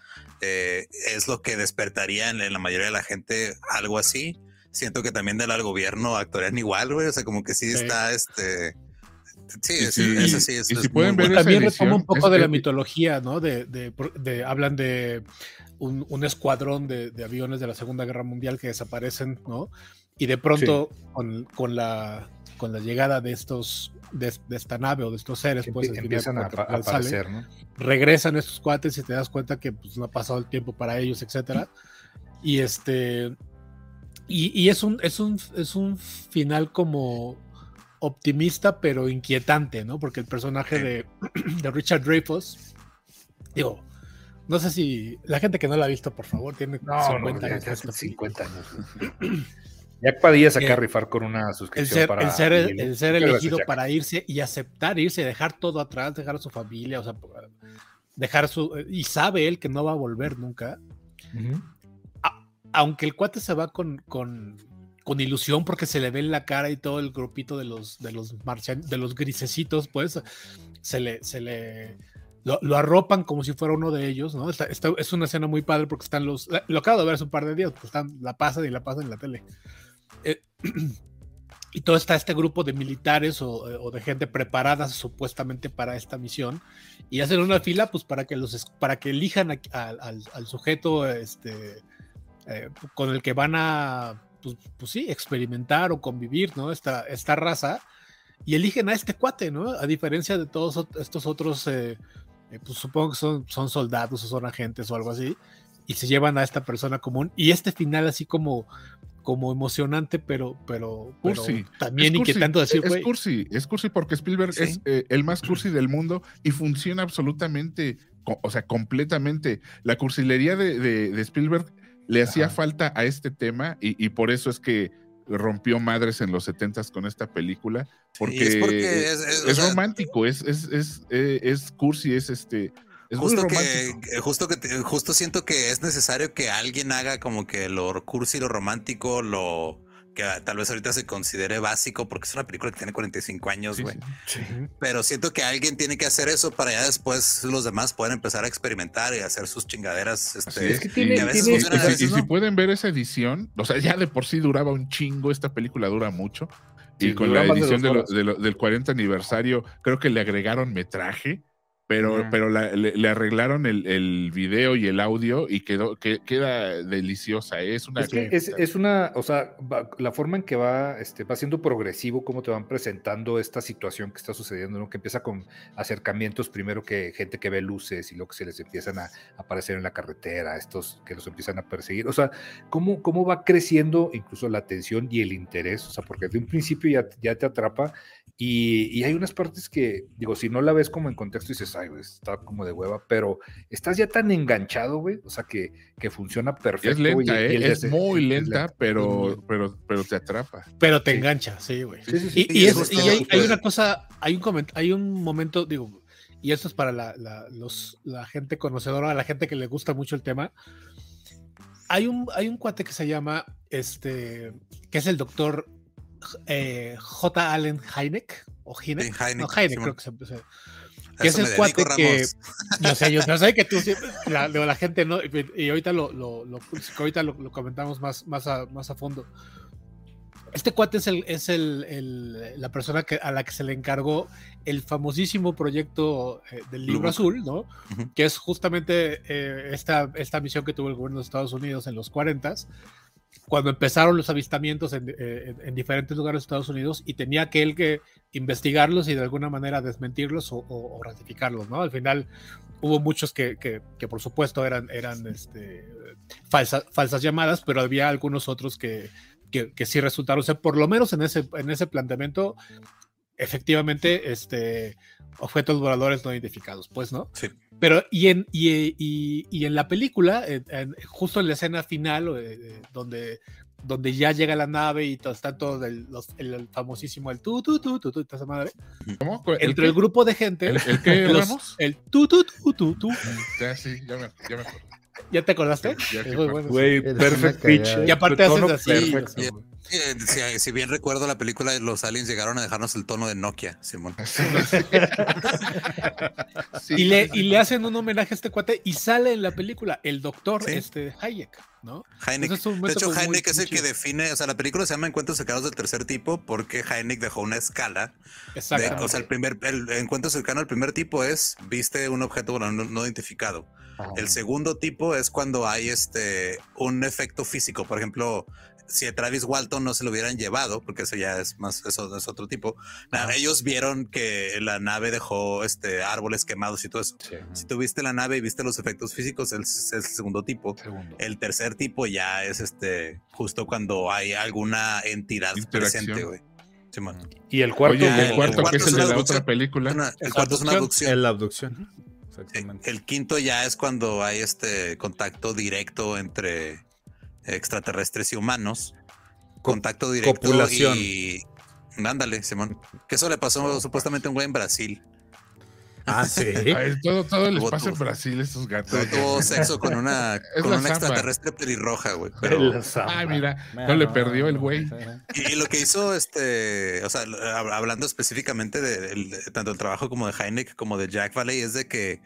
eh, es lo que despertaría en, en la mayoría de la gente algo así. Siento que también del al gobierno actuarían igual, güey. O sea, como que sí, Sí. está este. Sí, Y es- si- eso sí es. y si es pueden ver bueno. También edición, retoma un poco es de la mitología, ¿no? De, de- de- hablan de un, un escuadrón de, de aviones de la Segunda Guerra Mundial que desaparecen, ¿no? Y de pronto, con, con la, con la llegada de estos, de, de esta nave o de estos seres, pues final, empiezan a, aparecer, ¿no? regresan estos cuates y te das cuenta que pues, no ha pasado el tiempo para ellos, etcétera. Y este. Y, y es un, es un, es un final como optimista, pero inquietante, ¿no? Porque el personaje de, de Richard Dreyfuss, digo, no sé si la gente que no la ha visto, por favor, tiene No, 50 no, ya- años. ya esta hace 50 años. Jack Padilla saca a rifar con una El suscripción ser, para. el ser, el ser elegido para irse y aceptar irse, dejar todo atrás, dejar a su familia, o sea, dejar su. Y sabe él que no va a volver nunca. Aunque el cuate se va con, con, con ilusión porque se le ve en la cara y todo el grupito de los de los de los grisecitos, pues se le, se le lo, arropan como si fuera uno de ellos, ¿no? Está- está- es una escena muy padre porque están los. Lo acabo de ver hace un par de días, pues están, la pasan y la pasan en la tele. Eh, y todo está este grupo de militares o, o de gente preparada supuestamente para esta misión y hacen una fila pues para que los para que elijan al sujeto este eh, con el que van a pues, pues sí experimentar o convivir no esta, esta raza. Y eligen a este cuate no a diferencia de todos estos otros eh, eh, pues supongo que son, son soldados o son agentes o algo así y se llevan a esta persona común. Y este final así como como emocionante pero pero, pero también Es cursi, inquietante decir es cursi, es cursi porque Spielberg Sí. es eh, el más cursi del mundo y funciona absolutamente, o sea, completamente. La cursilería de, de- de Spielberg le hacía falta a este tema y, y por eso es que rompió madres en los setentas con esta película, porque, es porque es, es- o es sea, romántico, es, es, es, eh, es cursi, es este, es Justo que, que- justo que justo siento que es necesario que alguien haga como que lo cursi, lo romántico, lo que tal vez ahorita se considere básico, porque es una película que tiene 45 años, Sí, güey. sí. Pero siento que alguien tiene que hacer eso para ya después los demás pueden empezar a experimentar y hacer sus chingaderas. Este, Es que tiene- y a veces tiene- Y, veces y si pueden ver esa edición, o sea, ya de por sí duraba un chingo, esta película dura mucho. Y con la edición lo- de lo- del 40 aniversario, creo que le agregaron metraje, pero, pero la- le, le arreglaron el, el video y el audio y quedó, que, queda deliciosa. ¿eh? Es una. Es que es, es una, o sea, va- la forma en que va, este, va siendo progresivo, cómo te van presentando esta situación que está sucediendo, ¿no? Que empieza con acercamientos, primero que gente que ve luces y luego que se les empiezan a aparecer en la carretera, estos que los empiezan a perseguir, o sea, cómo, cómo va creciendo incluso la atención y el interés, o sea, porque de un principio ya, ya te atrapa y, y hay unas partes que, digo, si no la ves como en contexto dices, ay, güey, está como de hueva, pero estás ya tan enganchado, güey, o sea, que, que funciona perfecto. es güey, lenta, y ¿eh? el es muy es lenta, pero, lenta. pero, pero te atrapa. pero te Sí. engancha sí güey Sí, sí, sí. Y, Sí, y es es- y hay, una cosa, hay un, coment- hay un momento, digo, y esto es para la, la- los, la gente conocedora, la gente que le gusta mucho el tema. Hay un, hay un cuate que se llama, este, que es el doctor eh, J. Allen Hynek, o Hynek, Hynek, no, Hynek creo que se, se- que eso es el cuate dedico, que- Ramos. yo sé, yo, yo sé que tú siempre, la, la gente no, y, ahorita lo, lo, lo- ahorita lo, lo comentamos más, más, a, más a fondo. Este cuate es, el, es el, el- la persona que, a la que se le encargó el famosísimo proyecto eh, del libro azul, ¿no? Ujú. Que es justamente eh, esta, esta misión que tuvo el gobierno de Estados Unidos en los 40 cuando empezaron los avistamientos en, eh, en- en diferentes lugares de Estados Unidos y tenía que él que investigarlos y de alguna manera desmentirlos o, o- o ratificarlos, ¿no? Al final hubo muchos que, que- que, por supuesto eran, eran este, falsa- falsas llamadas, pero había algunos otros que, que, que sí resultaron ser, por lo menos en ese, en ese planteamiento, efectivamente, este, objetos voladores no identificados, pues, ¿no? Sí. Pero, y en, y, y- y en la película, en- en- justo en la escena final, eh, eh, donde, donde ya llega la nave y todo, está todo el, los- el- el famosísimo, el tu, tu, tu, tu, tu, esa madre, ¿Cómo? ¿El entre qué? el grupo de gente, ¿El, el qué, los- el tu, tu, tu, tu, tu, Ya, sí, ya me, ya me acuerdo. ¿ya te acordaste? Ya, sí, muy me bueno. Güey, Eres perfect pitch. eh, Y aparte haces así, perfecto, sí. güey. Eh, Si, si bien recuerdo la película, los aliens llegaron a dejarnos el tono de Nokia, Simón. Sí. Y le, y le hacen un homenaje a este cuate y sale en la película el doctor Sí. este Hayek, ¿no? Ese es De hecho, muy- Heineck es el que define, o sea, la película se llama Encuentros cercanos del tercer tipo porque Heineck dejó una escala. De, Exactamente. o sea, el primer, el encuentro cercano al primer tipo es viste un objeto no, no identificado. El segundo tipo es cuando hay este un efecto físico. Por ejemplo, si a Travis Walton no se lo hubieran llevado, porque eso ya es más, eso es otro tipo. na- ellos vieron que la nave dejó este árboles quemados y todo eso. Sí, Si tú viste la nave y viste los efectos físicos, es es el segundo tipo. segundo. El tercer tipo ya es este justo cuando hay alguna entidad presente, güey. Y el cuarto, Oye, Ah, el el cuarto, cuarto que es el de una la abducción. otra película. Una- el cuarto es una abducción. abducción. La abducción. Exactamente. El quinto ya es cuando hay este contacto directo entre extraterrestres y humanos. contacto directo copulación. y ándale, Simón. Que eso le pasó supuestamente a un güey en Brasil. Ah, sí. Ay, todo, todo les pasa en Brasil, esos gatos. Tuvo, tuvo sexo con una, con una extraterrestre pelirroja, güey. Pero. Ah, mira, no le perdió el güey. y, lo que hizo, este, o sea, hab- hablando específicamente de tanto el trabajo como de Heineck como de Jack Valley, es de que,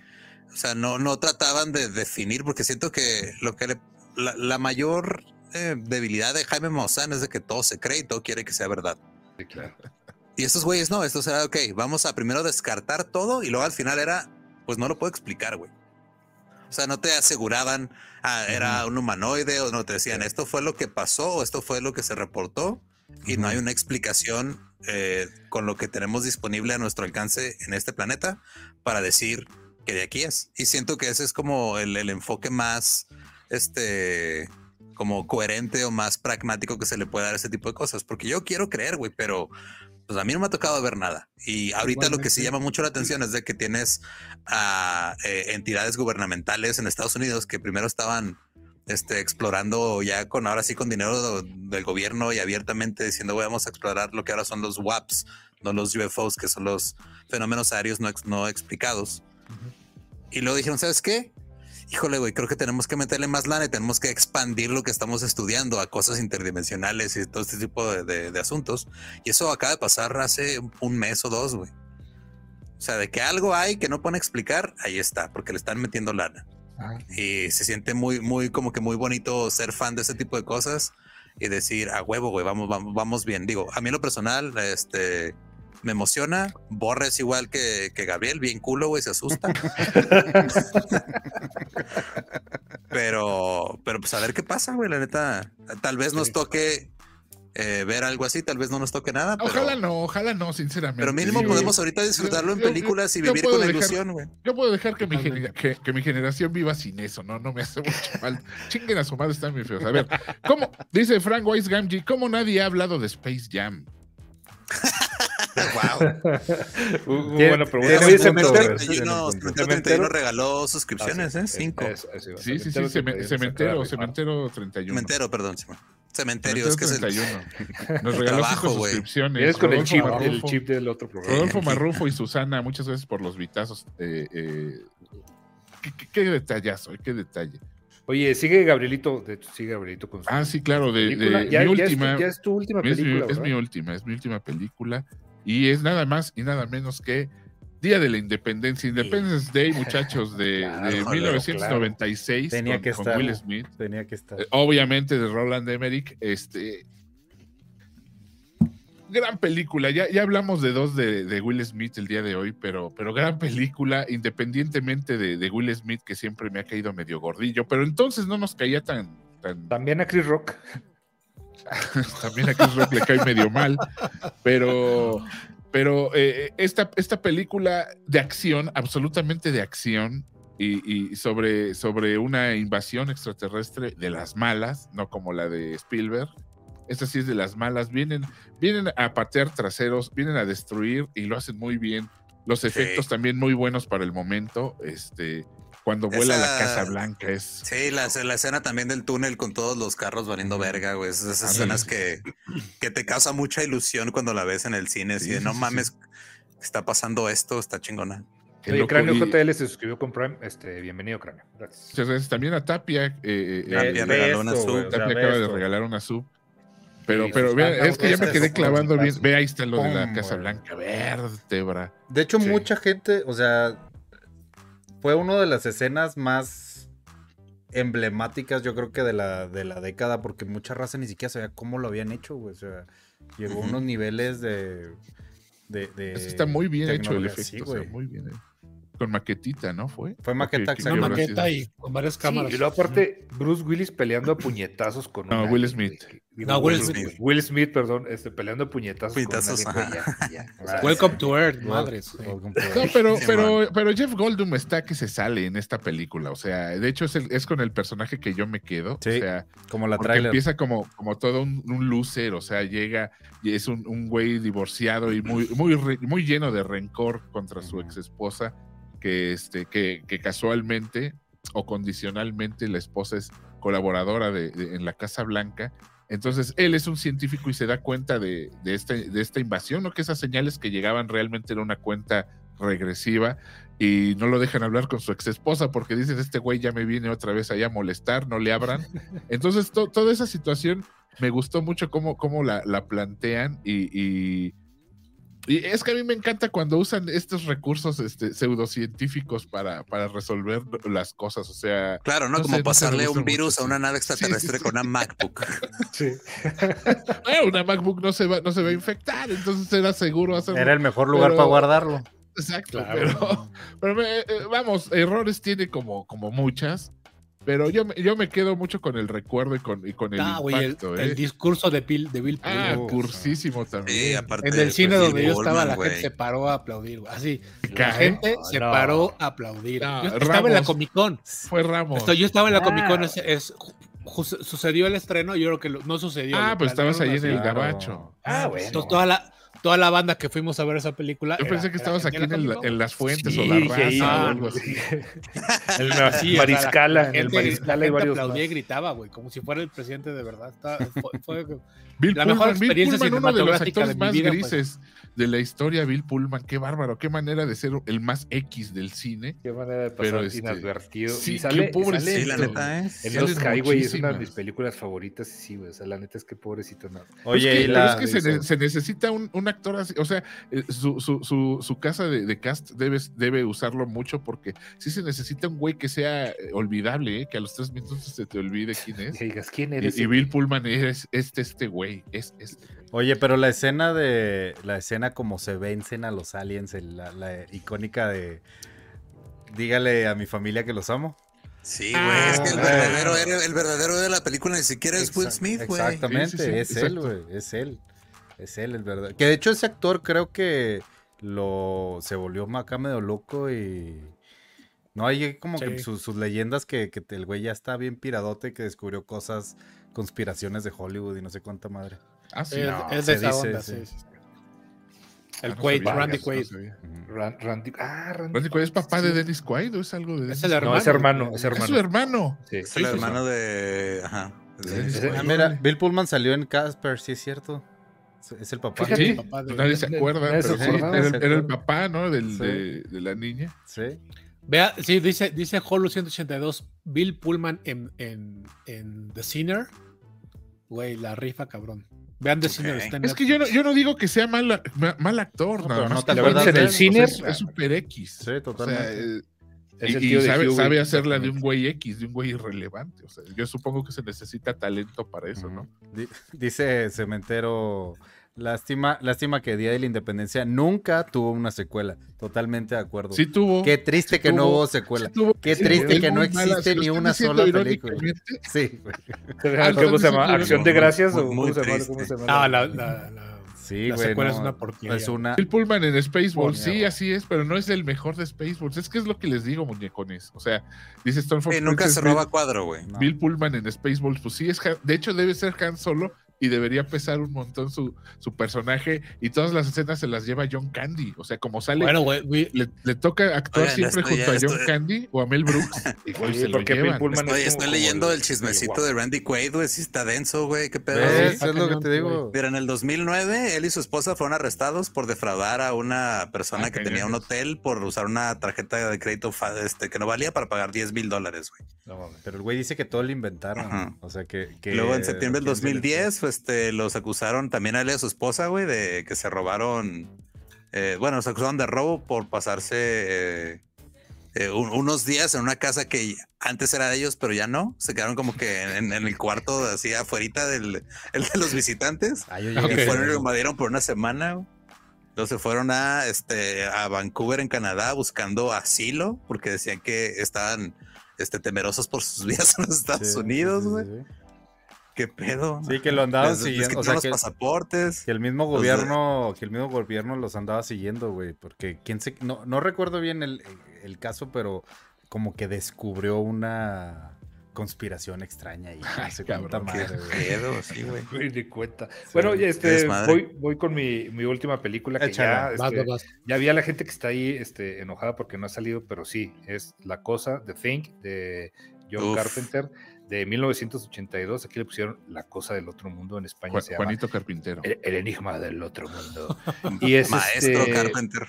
o sea, no, no trataban de definir, porque siento que lo que le, la, la mayor eh, debilidad de Jaime Maussan es de que todo se cree y todo quiere que sea verdad. Sí, claro. Y estos güeyes no, estos era, ok, vamos a primero descartar todo y luego al final era, pues no lo puedo explicar, güey. O sea, no te aseguraban, ah, era un humanoide o no te decían, esto fue lo que pasó o esto fue lo que se reportó y no hay una explicación eh, con lo que tenemos disponible a nuestro alcance en este planeta para decir que de aquí es. Y siento que ese es como el, el enfoque más, este, como coherente o más pragmático que se le puede dar a ese tipo de cosas. Porque yo quiero creer, güey, pero pues a mí no me ha tocado ver nada. Y ahorita lo que sí llama mucho la atención es de que tienes a eh, entidades gubernamentales en Estados Unidos que primero estaban este, explorando ya con ahora sí con dinero del gobierno y abiertamente diciendo "Güey, vamos a explorar lo que ahora son los WAPs, no los UFOs, que son los fenómenos aéreos no, no explicados. Y luego dijeron, ¿sabes qué? Híjole, güey, creo que tenemos que meterle más lana y tenemos que expandir lo que estamos estudiando a cosas interdimensionales y todo este tipo de, de- de asuntos. Y eso acaba de pasar hace un mes o dos, güey. O sea, de que algo hay que no pueden explicar, ahí está, porque le están metiendo lana. Ah. Y se siente muy, muy, como que muy bonito ser fan de ese tipo de cosas y decir, a huevo, güey, vamos, vamos, vamos bien. Digo, a mí en lo personal, este, me emociona. Borre es igual que, que Gabriel, bien culo, güey, se asusta. pero, pero pues a ver qué pasa, güey, la neta. Tal vez nos toque eh, ver algo así, tal vez no nos toque nada. Pero, Ojalá no, ojalá no, sinceramente. pero mínimo podemos ahorita disfrutarlo en yo- yo- películas y vivir con la ilusión, güey. Yo puedo dejar que mi, que, que mi generación viva sin eso, ¿no? No me hace mucho mal. Chinguen a su madre, están muy feos. A ver, ¿cómo? Dice Frank Weiss Gamgee, ¿cómo nadie ha hablado de Space Jam? Wow. Uh, Tiene- buena pregunta. Oye, Cementerio- güey. 31, Cementerio. Cementerio 31 regaló suscripciones, Ah, ¿eh? sí, Cinco. Sí, sí, sí, Cementerio ceme- 31 cementero, cementero 31. Cementero, perdón, Simón. Cementerio, es que es el. 31. Nos regaló Trabajo, cinco suscripciones. Vienes con el Rodolfo chip, Marrufo. el chip del otro programa. Rodolfo Marrufo y Susana, muchas gracias por los vitazos. Eh, eh, qué, qué- qué detallazo, qué detalle. Oye, sigue Gabrielito, de sigue Gabrielito con su Ah, sí, claro, de, de- película. ya, mi ya es tu- última. ya es tu última Es mi, película, es mi última, es mi última película. Y es nada más y nada menos que Día de la Independencia, Independence Day, muchachos, de, Claro, de claro, 1996 Tenía con, que con estar. Will Smith. Tenía que estar. Eh, Obviamente de Roland Emmerich. Este. Gran película. Ya, ya hablamos de dos de, de Will Smith el día de hoy, pero, pero gran película, independientemente de, de Will Smith, que siempre me ha caído medio gordillo, pero entonces no nos caía tan. tan También a Chris Rock. también a Chris Rock le cae medio mal, pero, pero eh, esta, esta película de acción, absolutamente de acción, y, y sobre, sobre una invasión extraterrestre de las malas, no como la de Spielberg. Esta sí es de las malas, vienen, vienen a patear traseros, vienen a destruir y lo hacen muy bien. Los efectos también muy buenos para el momento. Este, cuando vuela la Esa- Casa Blanca es Sí, la, la escena también del túnel con todos los carros valiendo verga, güey. Esas escenas que, que te causa mucha ilusión cuando la ves en el cine. Así Sí, de, sí, no sí, sí. mames, está pasando esto, está chingona. Oye. Cráneo Y- JL se suscribió con Prime. Este, bienvenido, Cráneo. Gracias. Muchas gracias. También a Tapia. eh, eh, eh, esto, regaló una sub. güey, o sea, Tapia acaba de regalar una sub. Pero, Sí, pero mangas, es que ya me quedé clavando bien. Ve, ahí está lo de la Casa. Blanca. Vértebra. De hecho, Sí. mucha gente, o sea, fue una de las escenas más emblemáticas, yo creo que de la, de la década, porque mucha raza ni siquiera sabía cómo lo habían hecho, güey. O sea, llegó a unos niveles de. de, está muy bien hecho el efecto. Sí, o sea, güey. muy bien. eh. Con maquetita, ¿no? Fue. Fue maqueta, ¿O qué- qué exacto. Una maqueta y con varias Sí, cámaras. y luego aparte, Bruce Willis peleando a puñetazos con No, Will Smith. No, Will Will Smith. Will Smith, perdón, este, peleando a puñetazos, Puñetazos, con un alien, güey, ya, ya. O sea, Welcome to Earth, madres. No, pero, pero, pero Jeff Goldblum está que se sale en esta película. O sea, de hecho es, el- es con el personaje que yo me quedo. Sí, o sea, Como la trailer. empieza como, como todo un, un loser. O sea, llega y es un, un güey divorciado y muy, muy, re- muy lleno de rencor contra su ex esposa. Que, este, que, que casualmente o condicionalmente la esposa es colaboradora de, de- en la Casa Blanca. Entonces, él es un científico y se da cuenta de, de, este, de esta invasión, ¿no? Que esas señales que llegaban realmente era una cuenta regresiva y no lo dejan hablar con su ex esposa porque dicen, este güey ya me viene otra vez allá a molestar, no le abran. Entonces, to- toda esa situación me gustó mucho cómo, cómo la, la plantean y, y, y es que a mí me encanta cuando usan estos recursos este, pseudocientíficos para, para resolver las cosas, o sea... Claro, ¿no? No Como sé, pasarle un virus mucho, a una nave Sí, sí, extraterrestre sí. con una MacBook. Sí. "Ah, una MacBook no se va, no se va a infectar, entonces era seguro hacerlo. Era el mejor lugar Pero- para guardarlo. Exacto, Claro. pero, pero me- eh, vamos, errores tiene como, como muchas, pero yo, me- yo me quedo mucho con el recuerdo y con, y con el Ah, el, impacto. el ¿eh? discurso de Bill, de Bill Ah, Pullman. cursísimo Sí, también. aparte. En el cine pues, donde Bill yo estaba, la gente se paró a aplaudir, güey. Así, la gente se No. paró a aplaudir. No, yo estaba en la. Comic Con. Fue Ramos. Esto- yo estaba en la Comic Con, es, sucedió el estreno, yo creo que lo- no sucedió. ah, pues estabas ahí en el gabacho. Ah, bueno. Entonces, toda la, toda la banda que fuimos a ver esa película. Yo era- pensé que estabas gente aquí en, el- en las fuentes Sí, o la raza o ah, algo así. En la Sí, o sea, Mariscala, la en el gente- Mariscala gente varios aplaudía y gritaba, güey, como si fuera el presidente de verdad. Está- fue- fue- Bill La mejor Pullman, Bill experiencia Pullman, uno de los cinematográfica de actores mi más vida, pues. grises de la historia, Bill Pullman, qué bárbaro, qué manera de ser el más X del cine. Qué manera de pasar Pero, este, inadvertido. sí, y qué sale, pobrecito. sale Sí, la en- neta, ¿eh? En Los Highway es una de mis películas favoritas, sí, güey. O sea, la neta es que pobrecito no. Oye, es que, y pero la... es que se, ne- se necesita un, un actor así, o sea, eh, su, su, su, su casa de, de cast debe, debe usarlo mucho porque sí se necesita un güey que sea eh, olvidable, eh, que a los tres minutos se te olvide quién es. Que digas, ¿quién eres? Y, y Bill Pullman es este, este güey, es. Oye, pero la escena de. La escena como se vencen a los aliens, el- la, la icónica de. Dígale a mi familia que los amo. Sí, güey. es que el Ah. verdadero, héroe- el verdadero de la película ni siquiera es Will Smith, güey. Exactamente, Sí, sí, sí, es él, güey. Es él. Es él, el verdadero. Que de hecho ese actor creo que lo se volvió acá medio loco y. No, hay como que sus leyendas que, que el güey ya está bien piradote, que descubrió cosas, conspiraciones de Hollywood y no sé cuánta madre. Ah, sí. es, no, es de esa dice, onda, sí. sí. ah, El no Quaid, sabía, Randy Quaid. Ran- Randy. Ah, Randy. Randy Quaid es papá de Dennis Quaid o es algo de Es Dennis el Quaid? hermano. No, es hermano, es Es su hermano. hermano. Sí. Es el sí, hermano de. Ajá. de- Sí, sí, Ah, sí. mira, Bill Pullman salió en Casper, sí es cierto. Es- Es el papá. Sí, papá de- nadie se acuerda, pero sí, era, el- el papá, ¿no? Del, Sí. de, de la niña. Sí. Vea, sí, dice, dice Holo 182, Bill Pullman en, en, en The Sinner. Güey, la rifa, cabrón. Vean The Ok. Sinner. está en Es que yo no, yo no digo que sea mal, ma- mal actor, No, nada más no te en el cine. Es es super X. Sí, O totalmente. sea, eh, y, sabe, sabe hacerla de un güey X, de un güey irrelevante. O sea, yo supongo que se necesita talento para eso, ¿no? Di- Dice Cementero, lástima, lástima que Día de la Independencia nunca tuvo una secuela. Totalmente de acuerdo. Sí tuvo. Qué triste sí que no hubo secuela. sí tuvo- Qué sí, triste que no existe ni una sola película. Sí, güey. Ah, ¿Cómo se llama? ¿Acción de gracias muy- o muy cómo se llama? triste. ¿Cómo se llama? No, la, la, la- Sí, La güey. secuela no, es una porquería. Es una. Bill Pullman en Spaceballs, sí, así es, pero no es el mejor de Spaceballs. Es que es lo que les digo, muñecones. O sea, dice Stormfront. Sí, nunca Princess se Bill- roba cuadro, güey. no. Bill Pullman en Spaceballs, pues sí, es Han- de hecho debe ser Han Solo y debería pesar un montón su, su personaje y todas las escenas se las lleva John Candy. O sea, como sale, Bueno, güey, güey, le, le toca actuar Oigan, siempre junto a John Candy o a Mel Brooks. Igual Sí, se porque llevan. Estoy, es como- estoy como leyendo el- el chismecito de Randy Quaid, güey. Sí está denso, güey. ¿Qué pedo? Está Es lo que te digo. Mira, en el 2009, él y su esposa fueron arrestados por defraudar a una persona Ah, que tenía un hotel por usar una tarjeta de crédito este, que no valía para pagar 10 mil dólares, güey. No mames. Pero el güey dice que todo lo inventaron. Ajá. O sea, que. que Luego en septiembre del ¿quién se le- 2010, este, los acusaron también a él y a su esposa, güey, de que se robaron. eh, bueno, los acusaron de robo por pasarse eh, eh, un- unos días en una casa que antes era de ellos, pero ya no. Se quedaron como que en, en el cuarto, así afuera del el de los visitantes. Ah, yo Ok. llegué Y fueron y lo invadieron por una semana. güey. Entonces se fueron a, este, a Vancouver, en Canadá, buscando asilo, porque decían que estaban este, temerosos por sus vidas en los Estados Sí, Unidos, sí, güey. sí. ¿Qué pedo? Sí, que lo andaban les siguiendo. O sea, los que, pasaportes. que el mismo gobierno, que el mismo gobierno los andaba siguiendo, güey. Porque quién se, no, no recuerdo bien el, el caso, pero como que descubrió una conspiración extraña y Ay, sé cabrón, madre, güey. pedo, sí, güey. Güey, ni cuenta. Bueno, este, voy, voy con mi, mi última película que ya, vas, este, vas, vas. ya vi a la gente que está ahí este, enojada porque no ha salido, pero sí, es La Cosa, The Thing, de John Uf. Carpenter. De 1982. Aquí le pusieron La cosa del otro mundo. En España Juan- se llama Juanito Carpintero. el, El enigma del otro mundo. Y es Maestro este, Carpenter.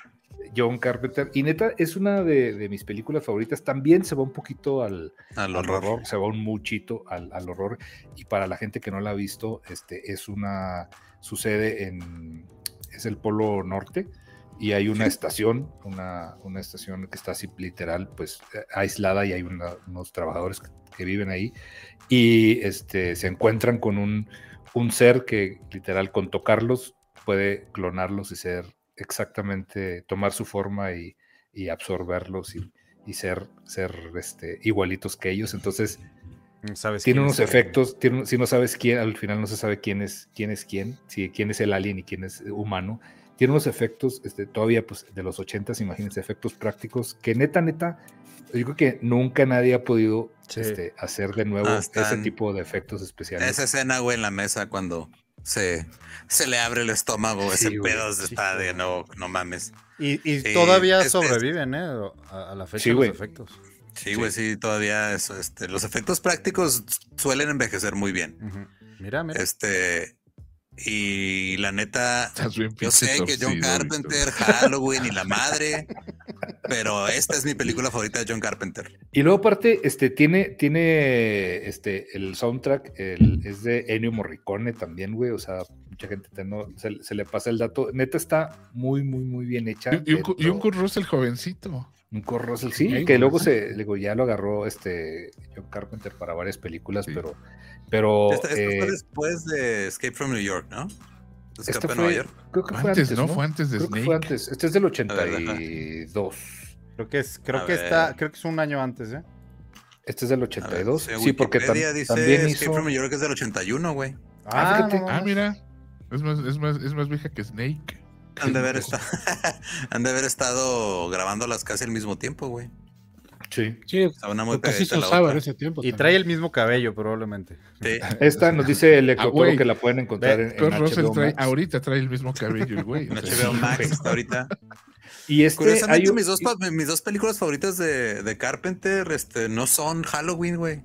John Carpenter. Y neta, es una de, de mis películas favoritas. También se va un poquito al, Al al horror. horror, se va un muchito al, al horror. Y para la gente que no la ha visto, este es una. Sucede en. Es el Polo Norte. Y hay una estación, una, una estación que está así literal, pues eh, aislada y hay una- unos trabajadores que, que viven ahí y este, se encuentran con un, un ser que literal con tocarlos puede clonarlos y ser exactamente, tomar su forma y, y absorberlos y, y ser, ser este, igualitos que ellos. Entonces, ¿Sabes tiene unos efectos, tiene, si no sabes quién, al final no se sabe quién es quién, es quién, si, quién es el alien y quién es humano. Tiene unos efectos este, todavía pues, de los 80, imagínense, efectos prácticos que neta, neta, yo creo que nunca nadie ha podido Sí. este, hacer de nuevo Ah, ese tipo de efectos especiales. Esa escena, güey, en la mesa cuando se, se le abre el estómago, Sí, ese güey, pedo sí, está de no, no mames. Y, y Sí, todavía es- es- sobreviven, ¿eh? A, a la fecha Sí, los güey. efectos. Sí, güey, sí. todavía eso, este, los efectos prácticos suelen envejecer muy bien. Ujú. Mira, mira. Este, y la neta, yo sé que John Carpenter, Halloween y la madre, pero esta es mi película favorita de John Carpenter. Y luego aparte, este, tiene, tiene este, el soundtrack, el, es de Ennio Morricone también, güey, o sea, mucha gente te no, se, se le pasa el dato, neta está muy, muy, muy bien hecha. Y, y un, y un Kurt Russell jovencito. Un Kurt Russell, sí, Sí, que luego se, digo, ya lo agarró este John Carpenter para varias películas, Sí. pero, pero Esta, esta eh, fue después de Escape from New York, ¿no? este Escape a fue, Nueva York. creo que fue Antes, antes, ¿no? ¿no? Fue antes de creo que Snake. fue antes. Este es del ver, ajá. 82. Creo que es, creo A que ver. está, creo que es un año antes, ¿eh? Este es del A ver, 82. en sí, porque tam- dice también Escape hizo. from New York es del 81, güey. Ah, fíjate. no Ah, mira. Es más, es más, es más vieja que Snake. Han de haber, esta- han de haber estado grabándolas casi al mismo tiempo, güey. Sí. Sí, una muy pegadita se usaba en otra. ese tiempo. Y también. trae el mismo cabello, probablemente. Sí. Esta nos dice el Ah, Ecotoro que la pueden encontrar Ve, en, en HBO trae, Max. ahorita trae el mismo cabello, el güey. En HBO Max está ahorita. Y este Curiosamente, hay un- mis, dos, mis dos películas favoritas de, de Carpenter este, no son Halloween, güey.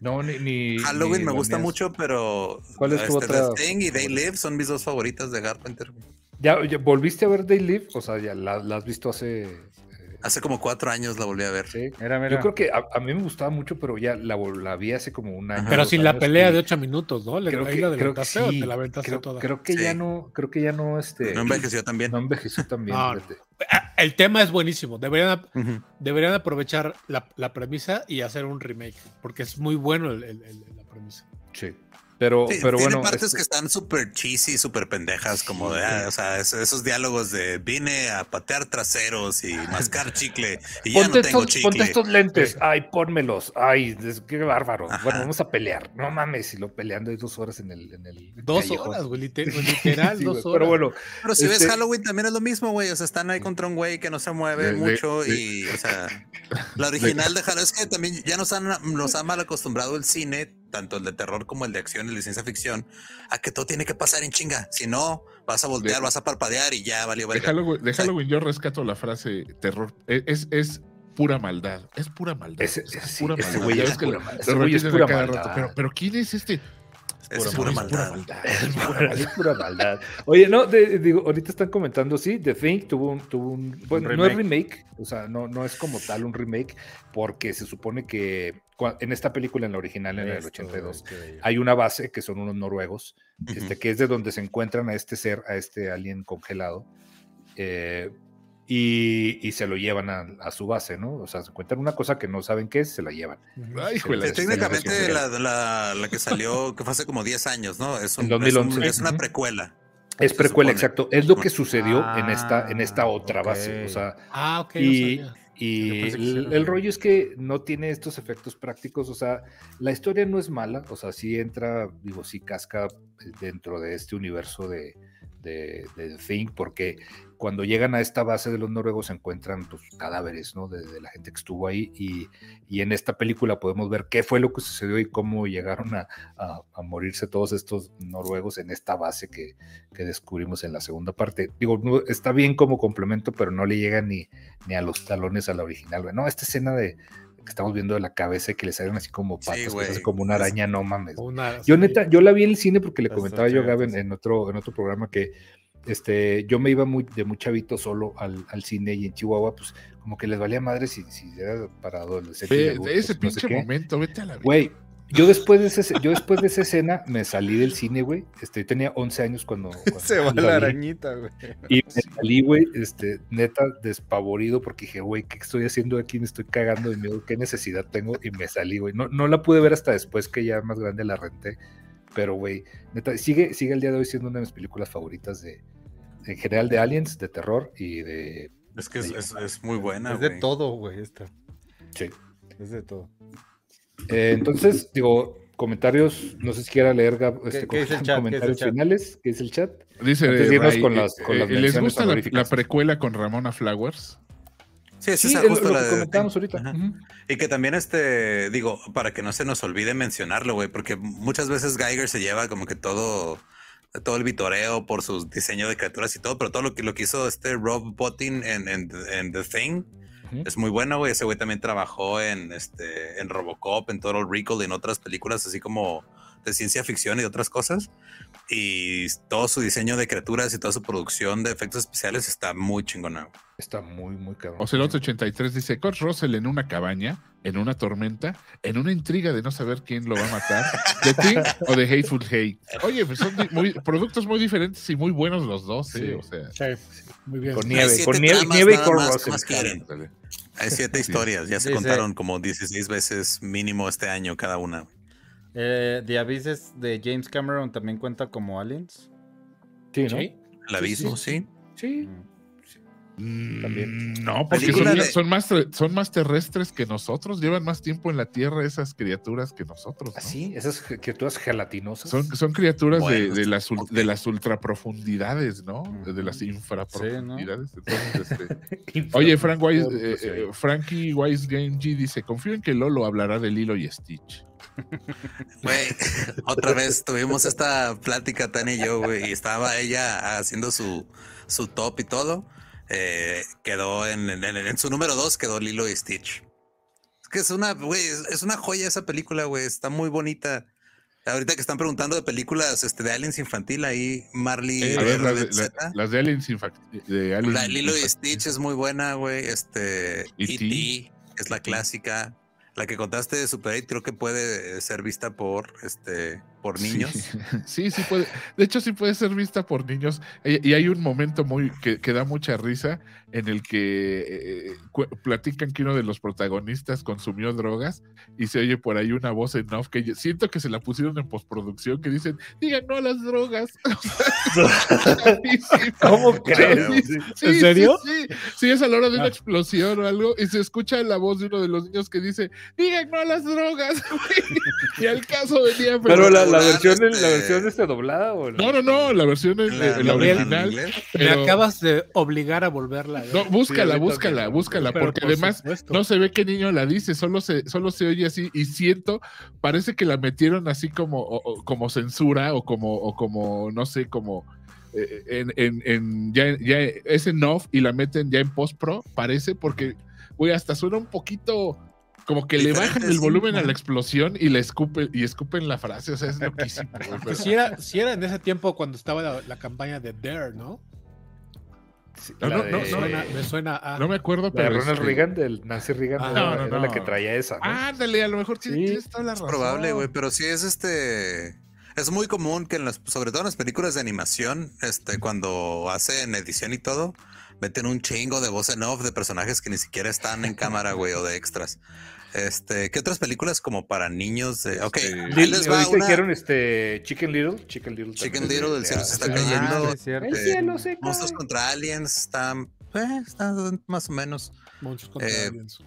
No, ni, ni- Halloween ni me gusta mucho, pero ¿Cuál es tu este, otra The Thing y They? Live son mis dos favoritas de Carpenter. güey. ¿Ya, ya volviste a ver Day Live? O sea, ya la, la has visto hace. Hace como cuatro años la volví a ver. sí. Mira, mira. Yo creo que a, a mí me gustaba mucho, pero ya la, la vi hace como un año. Pero sin la pelea y de ocho minutos, ¿no? Le, Creo que, la creo que o te la aventaste Creo, toda. creo que Sí. ya no, creo que ya no, este, No envejeció también. no envejeció también. No. Ah, El tema es buenísimo. Deberían, deberían aprovechar la, la premisa y hacer un remake, porque es muy bueno el- el- el- la premisa. Sí. Pero, Sí, pero tiene bueno. partes este- que están súper cheesy, súper pendejas, como de, ah, o sea, es- esos diálogos de vine a patear traseros y mascar chicle y ya Ponte, no tengo estos, chicle. ponte estos lentes. Ay, pónmelos. Ay, qué bárbaro. Ajá. Bueno, vamos a pelear. No mames, y lo peleando hay dos horas en el. En el Dos callejón. horas, güey, liter- literal, Sí, dos horas. Pero bueno, Pero si Este- ves Halloween también es lo mismo, güey. O sea, están ahí contra un güey que no se mueve De- de- mucho de- y, o sea, la original de Halloween es que también ya nos han, nos ha mal acostumbrado el cine, tanto el de terror como el de acción y el de ciencia ficción, a que todo tiene que pasar en chinga. Si no, vas a voltear, De- vas a parpadear y ya valió De verga. Halloween, de Halloween yo rescato la frase terror. Es, es, es pura maldad. Es pura maldad. ese, o sea, sí, pura ese maldad. güey es pura es pura cada maldad. rato, Pero, pero ¿quién es este? Es pura pura maldad, maldad. Es pura, es pura maldad. Oye, no, de- digo, ahorita están comentando, sí, The Thing tuvo un, tuvo un, bueno, no es remake, o sea, no, no es como tal un remake, porque se supone que en esta película, en la original, en el Esto, 82, qué bello. hay una base que son unos noruegos, este, que es de donde se encuentran a este ser, a este alien congelado, eh, y, y se lo llevan a, a su base, ¿no? O sea, se encuentran una cosa que no saben qué es, se la llevan. Ay, técnicamente la, la, la que salió, que fue hace como 10 años, ¿no? Es, un- En 2011. es, un- es una precuela. Es precuela, supone. exacto. Es lo que sucedió en esta, en esta Ah, otra base. O sea, Ah, ok. no y, sabía. Y el, el rollo es que no tiene estos efectos prácticos. O sea, la historia no es mala. O sea, sí entra, digo, sí casca dentro de este universo de, de, de The Thing, porque cuando llegan a esta base de los noruegos se encuentran pues, cadáveres, ¿no? De, de la gente que estuvo ahí. Y, y en esta película podemos ver qué fue lo que sucedió y cómo llegaron a, a- a morirse todos estos noruegos en esta base que, que descubrimos en la segunda parte. Digo, no- está bien como complemento, pero no le llega ni, ni a los talones a la original. No, esta escena de, que estamos viendo la cabeza y que le salen así como Sí, patas, parece como una araña, no mames. Una- Yo sí. neta, yo la vi en el cine porque le comentaba yo a Gaben sí. en otro, en otro programa que este, yo me iba muy, de muy chavito solo al, al cine y en Chihuahua, pues como que les valía madre si, si era para adolescentes. adultos, ese no sé pinche qué. momento, vete a la Güey, yo después de ese, yo después de esa escena me salí del cine, güey. Este, yo tenía 11 años cuando, cuando Se va la arañita, güey. Y me salí, güey, este, neta, despavorido porque dije, güey, ¿qué estoy haciendo aquí? Me estoy cagando de miedo, ¿qué necesidad tengo? Y me salí, güey. No, no la pude ver hasta después que ya más grande la renté. Pero, güey, neta, sigue, sigue el día de hoy siendo una de mis películas favoritas de, en general de aliens, de terror y de... Es que es, es- es muy buena, Es de güey. todo, güey, esta. Sí. Es de todo. Eh, entonces, digo, comentarios, no sé si quiera leer Gab, este, qué dice el chat? ¿Qué dice el comentarios chat? finales, ¿qué dice el chat? Dice, Antes de irnos Ray, con las- eh, con las eh, ¿les gusta la, precuela con Ramona Flowers? Sí, esa Sí, es es justo lo la que de- comentábamos ahorita. Ajá. Y que también este, digo, para que no se nos olvide mencionarlo, güey, porque muchas veces Geiger se lleva como que todo, todo el vitoreo por su diseño de criaturas y todo, pero todo lo que, lo que hizo este Rob Bottin en, en- en The Thing es muy bueno, güey. Ese güey también trabajó en, este, en Robocop, en Total Recall en otras películas así como de ciencia ficción y otras cosas. Y todo su diseño de criaturas y toda su producción de efectos especiales está muy chingona. Está muy, muy cabrón. Ocelot83 dice, Kurt Russell en una cabaña, en una tormenta, en una intriga de no saber quién lo va a matar, The Thing o The Hateful Hate. Oye, pues son muy- productos muy diferentes y muy buenos los dos, ¿eh? Sí. O sea, Sí, muy bien. Con nieve, con nieve, tramas nieve y Kurt más, ¿qué Russell. más. Hay siete Sí. historias, ya se contaron como 16 veces mínimo este año cada una. Eh, The Abysses de James Cameron también cuenta como Aliens. Sí, ¿no? Sí. El abismo, sí. Sí. Mm, También. No, porque Película son, de- son más, son más terrestres que nosotros, llevan más tiempo en la Tierra esas criaturas que nosotros. ¿no? Así, esas criaturas gelatinosas. Son, son criaturas de- Bueno, de, las, de las ultraprofundidades, ¿no? De las infraprofundidades. Entonces, este, Oye, Frank Wise, que eh, eh, Frankie Wise Game G dice: Confío en que Lolo hablará de Lilo y Stitch. Güey, otra vez tuvimos esta plática, Tania y yo, güey, y estaba ella haciendo su, su top y todo. Eh, quedó en, en- en- en su número dos, quedó Lilo y Stitch. Es que es una, güey, es, una joya esa película, güey, está muy bonita. Ahorita que están preguntando de películas este, de aliens infantil, ahí Marley Eh, ver, las de, la- las de Aliens Infact- de Aliens la Lilo y Stitch es muy buena, güey. Este, E.T.. E.T. es la clásica. La que contaste de Super 8 creo que puede ser vista por, este, por niños. Sí, sí, sí puede. De hecho, sí puede ser vista por niños. Y y hay un momento muy que, que da mucha risa en el que eh, cu- platican que uno de los protagonistas consumió drogas y se oye por ahí una voz en off que yo siento que se la pusieron en postproducción que dicen, digan no a las drogas. ¿Cómo crees? Sí, Sí, ¿En serio? Sí, sí, es a la hora de una Ah. explosión o algo y se escucha la voz de uno de los niños que dice, digan no a las drogas. güey". y al caso venía... Pero la, la Regular, versión, la este- versión este doblada o No, no, no, la versión en, La- la la- original. Me pero- acabas de obligar a volverla. ver. No, búscala, ahorita búscala, búscala, Pero porque por además supuesto. no se ve qué niño la dice, solo se, solo se oye así y siento, parece que la metieron así como, o- o- como censura o como, o como, no sé, como eh, en, en, en- ya, ya es en off y la meten ya en post pro, parece, porque, güey, hasta suena un poquito como que le bajan el sí. volumen a la explosión y la escupen, y escupen la frase, o sea, es loquísimo. pero- Pues si era, si era en ese tiempo cuando estaba la, la campaña de Dare, ¿no? Sí, No, no, de- no, suena, me suena a. no me acuerdo, La de pero... Ronald este- Reagan, del Nancy Reagan, Ah, era, no, no, era la que traía esa. ¿no? Ándale, a lo mejor tienes, Sí. tienes toda la Es razón. probable, güey, pero sí es este. Es muy común que en las, sobre todo en las películas de animación, este, cuando hacen edición y todo, meten un chingo de voz en off de personajes que ni siquiera están en cámara, güey, o de extras. Este, ¿qué otras películas como para niños? de- ok, Este, ahí les va una. dijeron este Chicken Little, Chicken Little. Chicken también Little, el cielo se está de- cayendo. Ah, sí, es. El eh, cielo se Monstruos cae. contra Aliens están, eh, están más o menos. Monstruos contra Eh, aliens.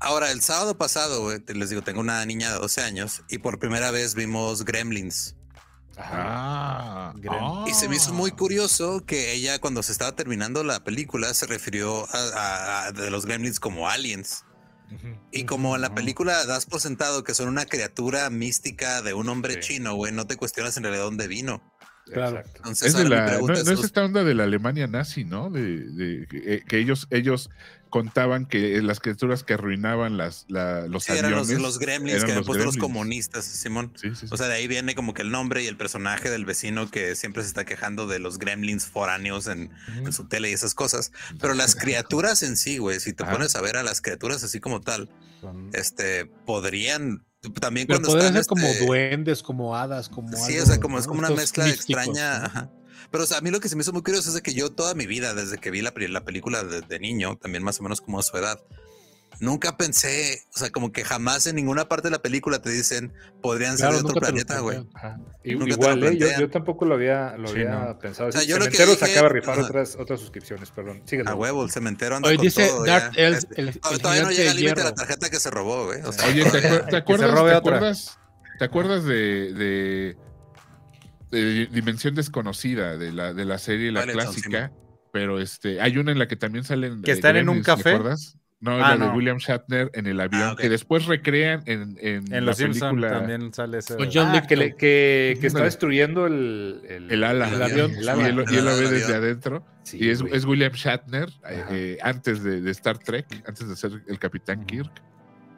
Ahora, el sábado pasado, les digo, tengo una niña de 12 años y por primera vez vimos Gremlins. Ajá. Ah, Gremlins. Y se me hizo muy ah. curioso que ella cuando se estaba terminando la película se refirió a, a- a de los gremlins como aliens. Y como en la película das por sentado que son una criatura mística de un hombre Sí. chino, güey, no te cuestionas en realidad dónde vino. Claro. Entonces, Es de la, no, pregunta no es, es esta onda de la Alemania nazi, ¿no? De, eh, que ellos, ellos contaban que las criaturas que arruinaban las, la- los sí, eran los, aviones. los gremlins eran que los puesto los gremlins. comunistas, Simón. Sí, sí, sí. O sea, de ahí viene como que el nombre y el personaje del vecino que siempre se está quejando de los gremlins foráneos en, en su tele y esas cosas. Pero las criaturas en sí, güey, si te pones a ver a las criaturas así como tal, Son- este, podrían también Pero cuando están ser como este, duendes, como hadas, como Sí, algo, o sea, como es como una Estos mezcla místicos, extraña. ¿no? Pero o sea, a mí lo que se me hizo muy curioso es de que yo toda mi vida, desde que vi la, la película de, de niño, también más o menos como a su edad, nunca pensé, o sea, como que jamás en ninguna parte de la película te dicen podrían Claro, ser de otro planeta, güey. Igual, ¿eh? yo, yo tampoco lo había, lo Sí, había no. pensado. O sea, yo lo que Cementeros dije- acaba de rifar otras, otras suscripciones, perdón. Síguelo. A huevo, el cementero anda Oye, con dice todo, Dark ya. Elf, Este, el, el todavía no llega al límite de la tarjeta que se robó, güey. O sea, Oye, ¿te, todavía- acuer- te acuerdas, te acuerdas, te acuerdas de, de- de Dimensión Desconocida, de la, de la serie, la clásica? Pero este, hay una en la que también salen. ¿Que están en un gremlins, ¿te café? acuerdas? No, Ah, la de. William Shatner en el avión, Ah, que después recrean en, en, En la Los Simpsons película. también sale ese. Con John Ah, que, le- Lithgow. que, que está destruyendo el, el, El ala. El avión. Y El ala. él, y él El lo ve desde adentro. Sí, y es, es William Shatner, eh, eh, antes de, de Star Trek, antes de ser el Capitán Kirk.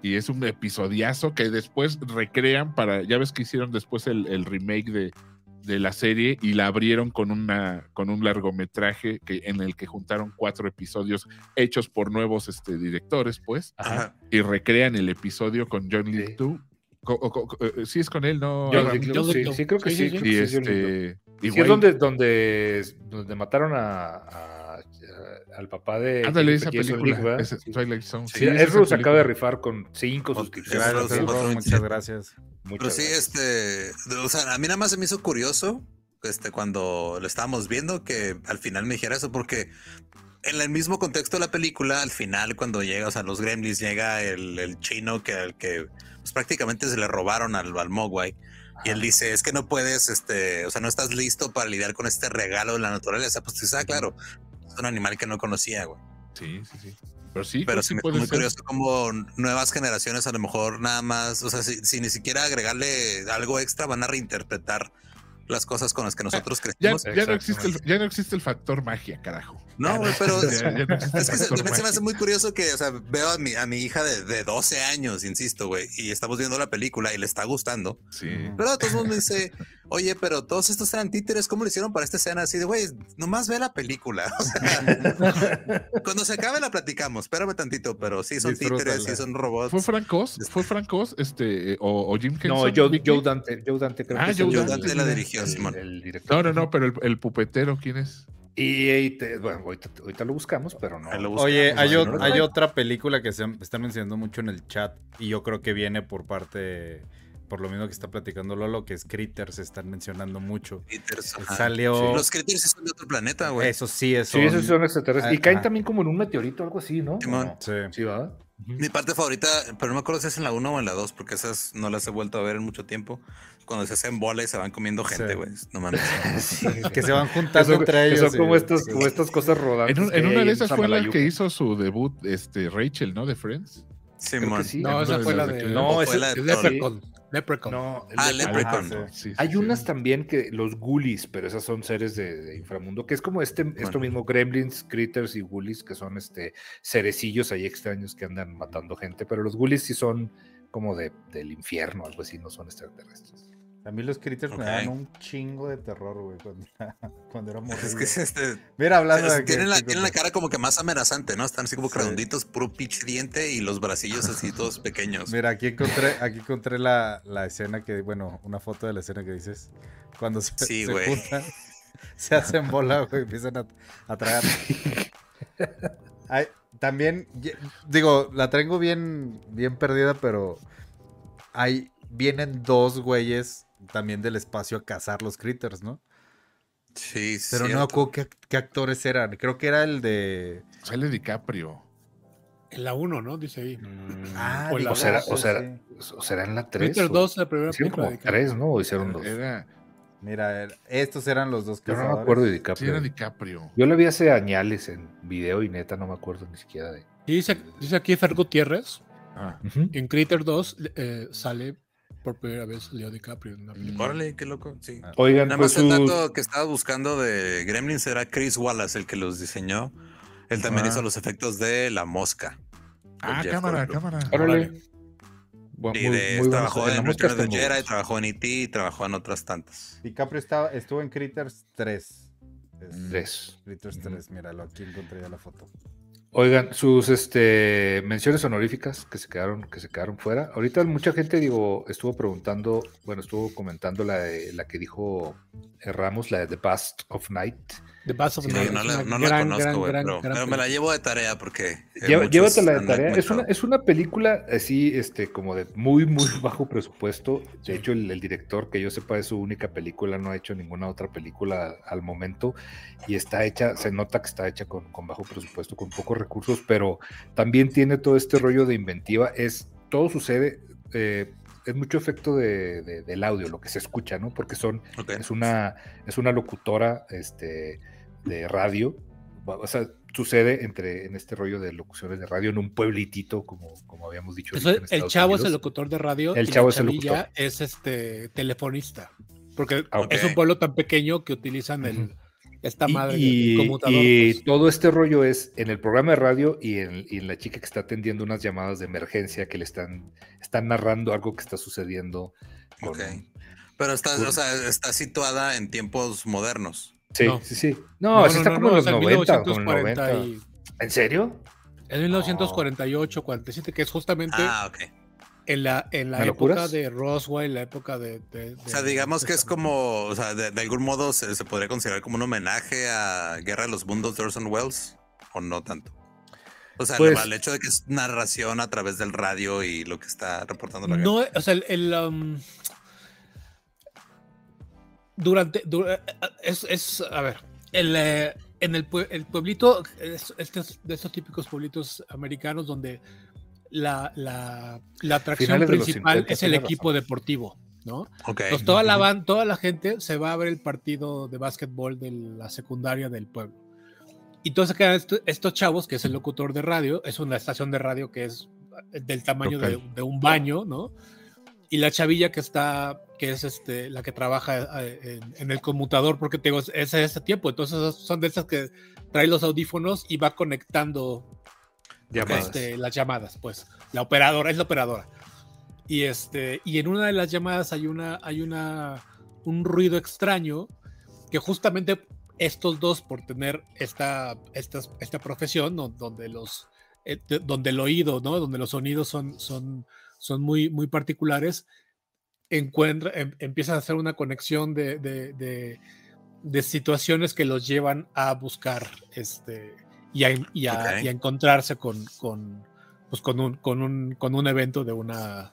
Y es un episodiazo que después recrean para. Ya ves que hicieron después el, el remake de, de la serie y la abrieron con una con un largometraje que, en el que juntaron cuatro episodios hechos por nuevos este, directores, pues, Ajá. Y recrean el episodio con John Sí. Co- eh, sí es con él, ¿no? John sí, sí, creo que Sí, sí. sí, Y este. es donde, donde, donde mataron a, a- a- al papá de Ándale, esa película. Sí. Twilight Zone. Sí, es Ezra se acaba de rifar con cinco suscripciones. Gracias, muchas gracias. Muchas Pero sí, gracias. este, o sea, a mí nada más se me hizo curioso, este, cuando lo estábamos viendo, que al final me dijera eso, porque en el mismo contexto de la película, al final, cuando llega, o sea, los gremlins, llega el, el chino que, al que pues, prácticamente se le robaron al, al Mogwai. Y él dice, es que no puedes, este, o sea, no estás listo para lidiar con este regalo de la naturaleza. Pues tú ah, claro, es un animal que no conocía, güey. Sí, sí, sí. Pero sí, Pero sí que me puede muy ser. curioso como nuevas generaciones a lo mejor nada más, o sea, si, si ni siquiera agregarle algo extra van a reinterpretar las cosas con las que nosotros Ya, crecimos. ya no existe el, ya no existe el factor magia, carajo. No, güey, pero es que se, se me hace muy curioso que, o sea, veo a mi, a mi hija de, de 12 años, insisto, güey, y estamos viendo la película y le está gustando. Sí. Pero todo el mundo me dice, oye, pero todos estos eran títeres, ¿cómo lo hicieron para esta escena? Así de, güey, nomás ve la película. O sea, cuando se acabe la platicamos, espérame tantito, pero sí son títeres, sí son robots. ¿Fue Francos? ¿Fue Francos? Este, o, o Jim Henson? No, Joe? Joe Dante. Joe Dante creo Ah, que Joe el- Dante la dirigió, el- Simón. el director. No, no, no, pero el, el pupetero, ¿quién es? Y, y te- bueno, ahorita, ahorita lo buscamos, pero no. Buscamos. Oye, hay, no, o- no lo hay traigo. otra película que se están mencionando mucho en el chat y yo creo que viene por parte, por lo mismo que está platicando Lolo, que es Critters, se están mencionando mucho. Critters, ajá. Salió... Los critters sí son de otro planeta, güey. Eso sí, eso. Sí, esos son extraterrestres. Ah, y caen también como en un meteorito o algo así, ¿no? Sí. Sí, ¿verdad? Mi parte favorita, pero no me acuerdo si es en la 1 o en la 2, porque esas no las he vuelto a ver en mucho tiempo. Cuando se hacen bola y se van comiendo gente, Sí. güey. No mames. Que se van juntando son, entre ellos. son como, estas, sí. como estas cosas rodantes. En, un- en que una de esas fue la que hizo su debut este, Rachel, ¿no? De Friends. Sí. No, esa fue la de. No, fue ese- la de. Leprechaun. Leprechaun. No, el Ah, Leprechaun. Ajá, Sí, sí, Hay sí. unas también que los ghoulies, pero esas son seres de, de inframundo, que es como este, esto mismo, gremlins, critters y ghoulies, que son este cerecillos ahí extraños que andan matando gente, pero los ghoulies sí son como de, del infierno, algo así, no son extraterrestres. A mí los Critters me dan un chingo de terror, güey, cuando, cuando era morrillo. Es que es este, Mira, hablando de que- tienen, la, que- tienen la cara como que más amenazante, ¿no? Están así como Sí. redonditos, puro pinche diente y los bracillos así todos pequeños. Mira, aquí encontré, aquí encontré la, la escena que, bueno, una foto de la escena que dices. Cuando se, Sí, se juntan, se hacen bola, güey, empiezan a, a tragar. Ay, también, digo, la tengo bien, bien perdida, pero hay, vienen dos güeyes también del espacio a cazar los critters, ¿no? Sí, Pero no acuerdo qué, qué actores eran. Creo que era el de... Sale DiCaprio. En la 1, ¿no? Dice ahí. Ah, o la o, será, o, será, sí. o será en la 3. Critters 2, la primera Hicieron película como de Carlos. 3, ¿no? O hicieron dos. Era, Mira, estos eran los dos Yo no me acuerdo de sí, DiCaprio. era DiCaprio. Yo la vi hace añales en video y neta no me acuerdo ni siquiera de. Y dice, dice aquí Fer Gutiérrez, Ah, en Critter 2 eh, sale por primera vez Leo DiCaprio en una película. Órale, qué loco. Sí. Oigan, Nada pues más el dato que estaba buscando de Gremlins era Chris Wallace, el que los diseñó. Él también Ah. hizo los efectos de La Mosca. Ah, Jeff cámara, Goldblum. cámara. Órale. Y de- muy trabajó En la en mosca Return of the Jedi, trabajó en E.T. y trabajó en otras tantas. DiCaprio estaba, estuvo en Critters 3. Es- Tres. Critters 3, míralo, aquí encontré ya la foto. Oigan, sus este, menciones honoríficas que se quedaron, que se quedaron fuera. Ahorita mucha gente, digo, estuvo preguntando, bueno, estuvo comentando la, de- la que dijo eh, Ramos, la de The Bust of Night. The Bass of Sí, Night no, una no la conozco, gran, pero, gran pero me la llevo de tarea porque. eh, llévatela de tarea. Es una, es una película así, este, como de muy, muy bajo presupuesto. De hecho, el, el director, que yo sepa, es su única película, no ha hecho ninguna otra película al momento. Y está hecha, se nota que está hecha con, con bajo presupuesto, con pocos recursos, pero también tiene todo este rollo de inventiva. Es, todo sucede, eh, es mucho efecto de, de- del audio, lo que se escucha, ¿no? Porque son es una, es una locutora este, de radio. O sea, sucede entre, en este rollo de locuciones de radio en un pueblitito, como, como habíamos dicho. Eso el Estados chavo es el locutor de radio. El y chavo la es el locutor. es este telefonista. Porque Ah, es un pueblo tan pequeño que utilizan el, esta madre y, conmutador. y pues. todo este rollo es en el programa de radio y en, y en la chica que está atendiendo unas llamadas de emergencia que le están, están narrando algo que está sucediendo. Con, Ok. Pero está, o sea, está situada en tiempos modernos. Sí, No. sí, sí. No, así está como en los es en 90, como en 1940 90. y- ¿En serio? Es 1948, 47, que es justamente Ah, ok. en la, en la ¿Me lo época de Roswell, la época de... de- O sea, digamos de que es como, o sea, de, de algún modo se, se podría considerar como un homenaje a Guerra de los Mundos de Orson Welles, o no tanto. O sea, Pues- el hecho de que es narración a través del radio y lo que está reportando la guerra. No, o sea, el... el, um, durante... dura- es, es, a ver, el, eh, en el, el pueblito, es, este es de esos típicos pueblitos americanos donde la, la, la atracción Finales de principal 50, es el equipo deportivo, ¿no? Ok. Pues toda la, ban- toda la gente se va a ver el partido de básquetbol de la secundaria del pueblo. Y entonces quedan esto- estos chavos, que es el locutor de radio, es una estación de radio que es del tamaño de, Local. de un baño, ¿no? Y la chavilla que está, que es este, la que trabaja en, en el conmutador, porque te digo, es es ese tiempo. Entonces son de esas que trae los audífonos y va conectando Llamadas. este, las llamadas, pues. La operadora, es la operadora. Y este, y en una de las llamadas hay una, hay una, un ruido extraño que justamente estos dos, por tener esta, esta, esta profesión, ¿no? donde los, eh, de- donde el oído, ¿no? Donde los sonidos son, son, son muy, muy particulares, encuentra, em- empiezan a hacer una conexión de, de, de- de situaciones que los llevan a buscar este y a, y a- Ok. y a encontrarse con, con, pues con, un, con, un, con un evento de una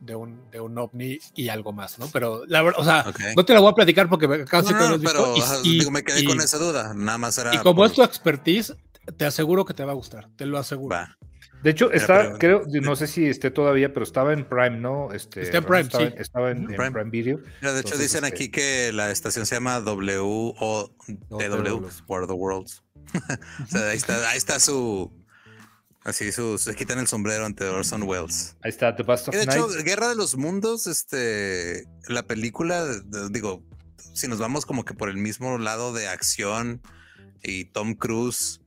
de un, de un ovni y algo más, ¿no? Pero la verdad, o sea, no te la voy a platicar porque me- casi No, que no, lo has visto, pero y- ajá, y- digo, me quedé y- con esa duda. Nada más era. y como por- es tu expertise, te aseguro que te va a gustar, te lo aseguro. Va. De hecho, está, creo, no sé si esté todavía, pero estaba en Prime, ¿no? Este, Está en Prime, estaba, sí. estaba en, en Prime. Prime. Video. Mira, de hecho, Entonces, dicen este- aquí que la estación se llama W o TW, War of the Worlds. o sea, ahí está, ahí está su. Así, su, se quitan el sombrero ante Orson Welles. Ahí está, The Bust of Y de Night. hecho, Guerra de los Mundos, este, la película, digo, si nos vamos como que por el mismo lado de acción y Tom Cruise.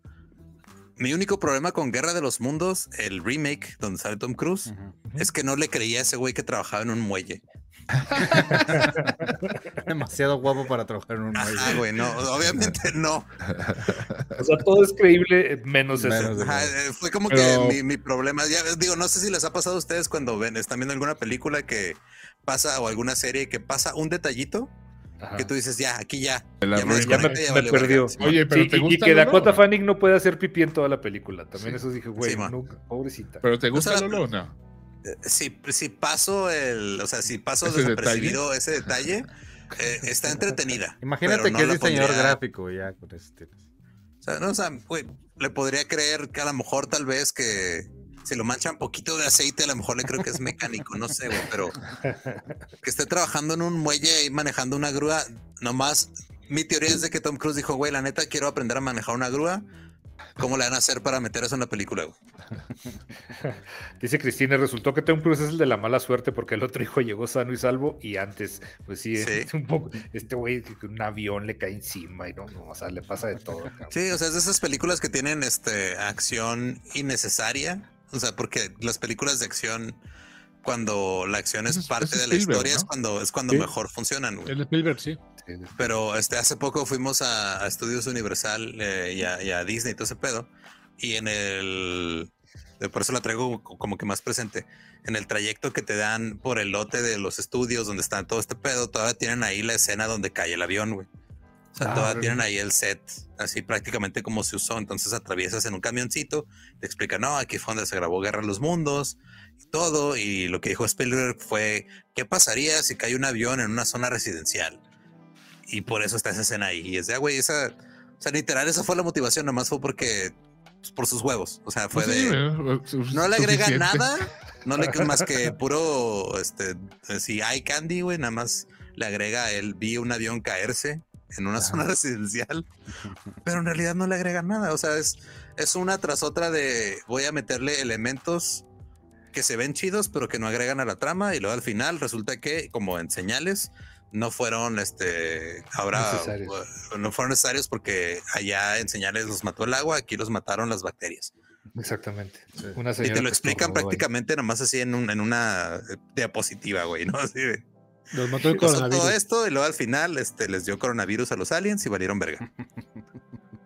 Mi único problema con Guerra de los Mundos, el remake donde sale Tom Cruise, es que no le creía a ese güey que trabajaba en un muelle. Demasiado guapo para trabajar en un muelle. güey, no, obviamente no. O sea, todo es creíble, eh, menos, Menos eso. Ajá, eh, fue como Pero- que mi, mi problema, ya digo, no sé si les ha pasado a ustedes cuando ven, están viendo alguna película que pasa o alguna serie que pasa un detallito Ajá. que tú dices, ya, aquí ya. Ya me arruinó. Ya me, desconecté, ya me valió perdió. verga. Oye, pero Sí, ¿te y- que? Dakota Fanning no puede hacer pipí en toda la película. También Sí. eso dije, güey, Sí, nunca, pobrecita. ¿Pero te gusta O sea, Lolo o no? Eh, Si, si paso el, o sea, si paso ¿Ese desapercibido ese detalle, eh, está entretenida. Imagínate no que es diseñador pondría- gráfico ya con ese tienes. O sea, no, o sea, güey, le podría creer que a lo mejor tal vez que si lo mancha un poquito de aceite, a lo mejor le creo que es mecánico, no sé, güey, pero que esté trabajando en un muelle y manejando una grúa, nomás mi teoría es de que Tom Cruise dijo, güey, la neta quiero aprender a manejar una grúa, ¿Cómo le van a hacer para meter eso en la película? güey? Dice Cristina, resultó que Tom Cruise es el de la mala suerte porque el otro hijo llegó sano y salvo y antes, pues sí, Sí. es un poco, este güey que un avión le cae encima y no, no, o sea, le pasa de todo. cabrón. Sí, o sea, es de esas películas que tienen este acción innecesaria. O sea, porque las películas de acción, cuando la acción es parte es de la historia, es cuando es cuando Sí. mejor funcionan. güey. El de Spielberg, sí. Pero este, hace poco fuimos a, Estudios Universal eh, y, a, y a Disney y todo ese pedo. Y en el. Por eso la traigo co- como que más presente. En el trayecto que te dan por el lote de los estudios donde está todo este pedo, todavía tienen ahí la escena donde cae el avión, güey. O sea, Ah, todavía tienen ahí el set, así prácticamente como se usó. Entonces atraviesas en un camioncito, te explican, no, aquí fue donde se grabó Guerra de los Mundos y todo. Y lo que dijo Spielberg fue, ¿qué pasaría si cae un avión en una zona residencial? Y por eso está esa escena ahí. Y es de, ah, güey, esa, o sea, literal, esa fue la motivación, nomás fue porque, pues, por sus huevos. O sea, fue Pues sí, de, no le agrega nada, no le más que puro, este, si hay candy, güey, nada más le agrega él, vi un avión caerse en una zona residencial, pero en realidad no le agrega nada. O sea, es, es una tras otra de voy a meterle elementos que se ven chidos, pero que no agregan a la trama, y luego al final resulta que, como en señales, no fueron este ahora Necesarios. no fueron necesarios porque allá en señales los mató el agua, aquí los mataron las bacterias. Exactamente. Sí. Una Y te lo explican prácticamente nomás así en, un- en una eh, diapositiva, güey, ¿no? Así de, Los mató el pasó todo coronavirus. esto y luego al final este, les dio coronavirus a los aliens y valieron verga.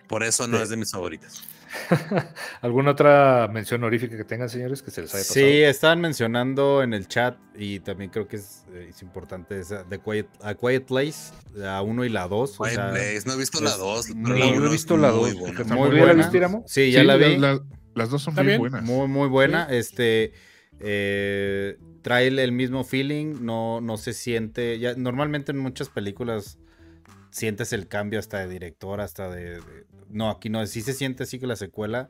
Por eso no Sí. es de mis favoritas. ¿Alguna otra mención honorífica que tengan, señores, que se les haya pasado? Sí, estaban mencionando en el chat y también creo que es, eh, es importante esa The Quiet, A Quiet Place, la 1 y la 2. Quiet Place, no he visto la es 2, pero No, la he visto la muy dos, buena. muy muy ¿Ya la buena. viste, Iramo? Sí, ya Sí, la vi. la- la- las dos son bien. buenas. Muy, muy buena. Este eh, trae el- mismo feeling. No, no se siente. Ya, normalmente en muchas películas sientes el cambio hasta de director, hasta de. de- no, aquí no. Sí se siente así que la secuela.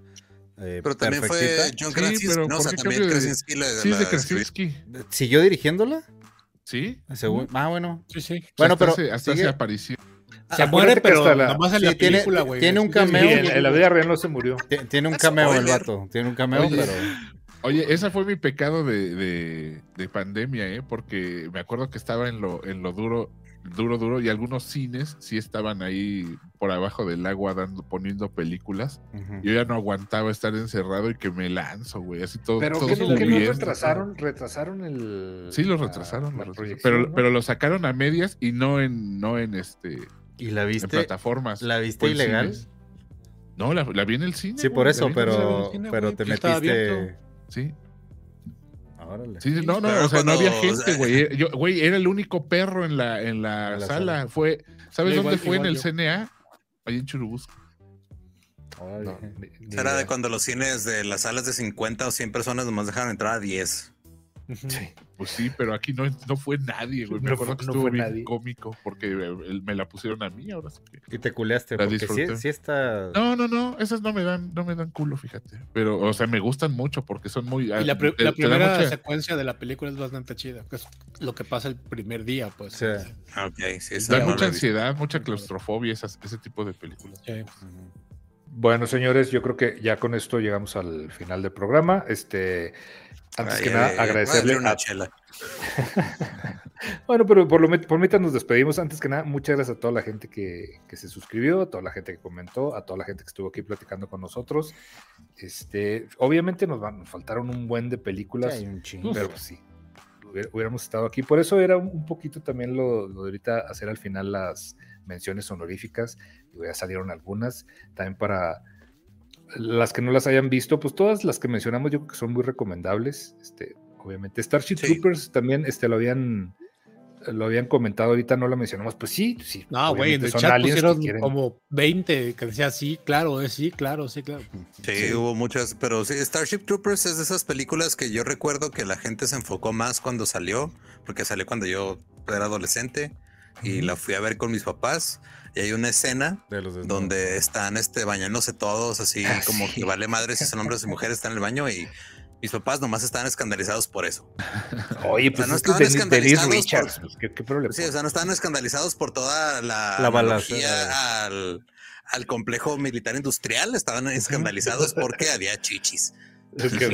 eh, Pero también fue. John Sí, Krasinski, pero ¿no? O ¿por sea, también de- Krasinski la, Sí, es de la escribió. Krasinski. ¿Siguió dirigiéndola? Sí. Según- Ah, bueno. Sí, sí. Bueno, hasta pero hace- hasta sigue- se apareció. Se acuérdate muere, pero hasta la- nomás en sí, la tiene- película, güey. tiene un Sí, cameo. Sí, sí, en, en la vida real no se murió. Ti- Tiene un cameo el vato. Tiene un cameo, Oye, pero. Oye, esa fue mi pecado de, de- de pandemia, ¿eh? Porque me acuerdo que estaba en lo, en lo duro, duro, duro, y algunos cines sí estaban ahí por abajo del agua dando, poniendo películas. Ujú. Yo ya no aguantaba estar encerrado y que me lanzo, güey. Así todo. Pero todo ¿qué, no- qué no retrasaron? Retrasaron el. Sí, lo retrasaron. la lo retrasaron. Pero, ¿no? pero lo sacaron a medias y no en, no en este ¿Y la en viste? plataformas. ¿La viste en ilegal? cines. No, la, la vi en el cine. Sí, por eso, en pero, en cine, pero te metiste. Sí, Órale. sí, no, no, Pero o sea, no había gente, güey. Yo, güey, era el único perro en la, en la, En la sala. sala. Fue, ¿sabes Yo dónde igual- fue en igual el yo. CNA? Ahí en Churubusco. No, Era de cuando los cines de las salas de 50 o 100 personas nomás dejaron entrar a 10. Sí. Pues sí, pero aquí no, no fue nadie, güey. Me No acuerdo fue- que no estuvo fue bien nadie. cómico porque me la pusieron a mí ahora sí que. Y te culeaste, La porque sí, sí está. No, no, no, esas no me dan, no me dan culo, fíjate. Pero, o sea, me gustan mucho porque son muy. Y la, te- da primera mucha- secuencia de la película es bastante chida. Que es lo que pasa el primer día, pues. Sí. Ok, sí, esa da mucha ansiedad, mucha claustrofobia, esas- ese tipo de películas. Sí. Ujú. Bueno, señores, yo creo que ya con esto llegamos al final del programa. Este, antes Ay, que ay, nada, ay, a agradecerle una a chela. Bueno, pero por lo por mientras nos despedimos. Antes que nada, muchas gracias a toda la gente que, que se suscribió, a toda la gente que comentó, a toda la gente que estuvo aquí platicando con nosotros. Este, obviamente nos, van, nos faltaron un buen de películas, Sí, hay un chingo. pero pues sí, hubiéramos estado aquí. Por eso era un, poquito también lo, lo de ahorita hacer al final las menciones honoríficas. Ya salieron algunas, también para las que no las hayan visto, pues todas las que mencionamos yo creo que son muy recomendables. Este, obviamente, Starship Sí. Troopers también este, lo habían lo habían comentado, ahorita no lo mencionamos, pues sí, sí. No, güey, en el son chat pusieron quieren- como 20 que decía sí, claro, eh, sí, claro, sí, claro. Sí, hubo muchas, pero sí, Starship Troopers es de esas películas que yo recuerdo que la gente se enfocó más cuando salió, porque salió cuando yo era adolescente y la fui a ver con mis papás. Y hay una escena De los donde están este, bañándose todos, así Ah, como sí. que vale madre si son hombres y mujeres, están en el baño y mis papás nomás estaban escandalizados por eso. Oye, pues no es que estaban Denise- Denise escandalizados Richards, por- pues, ¿qué, qué problema? Sí, o sea, no estaban escandalizados por toda la, La balacera. al, al complejo militar industrial, estaban escandalizados porque había chichis. Es que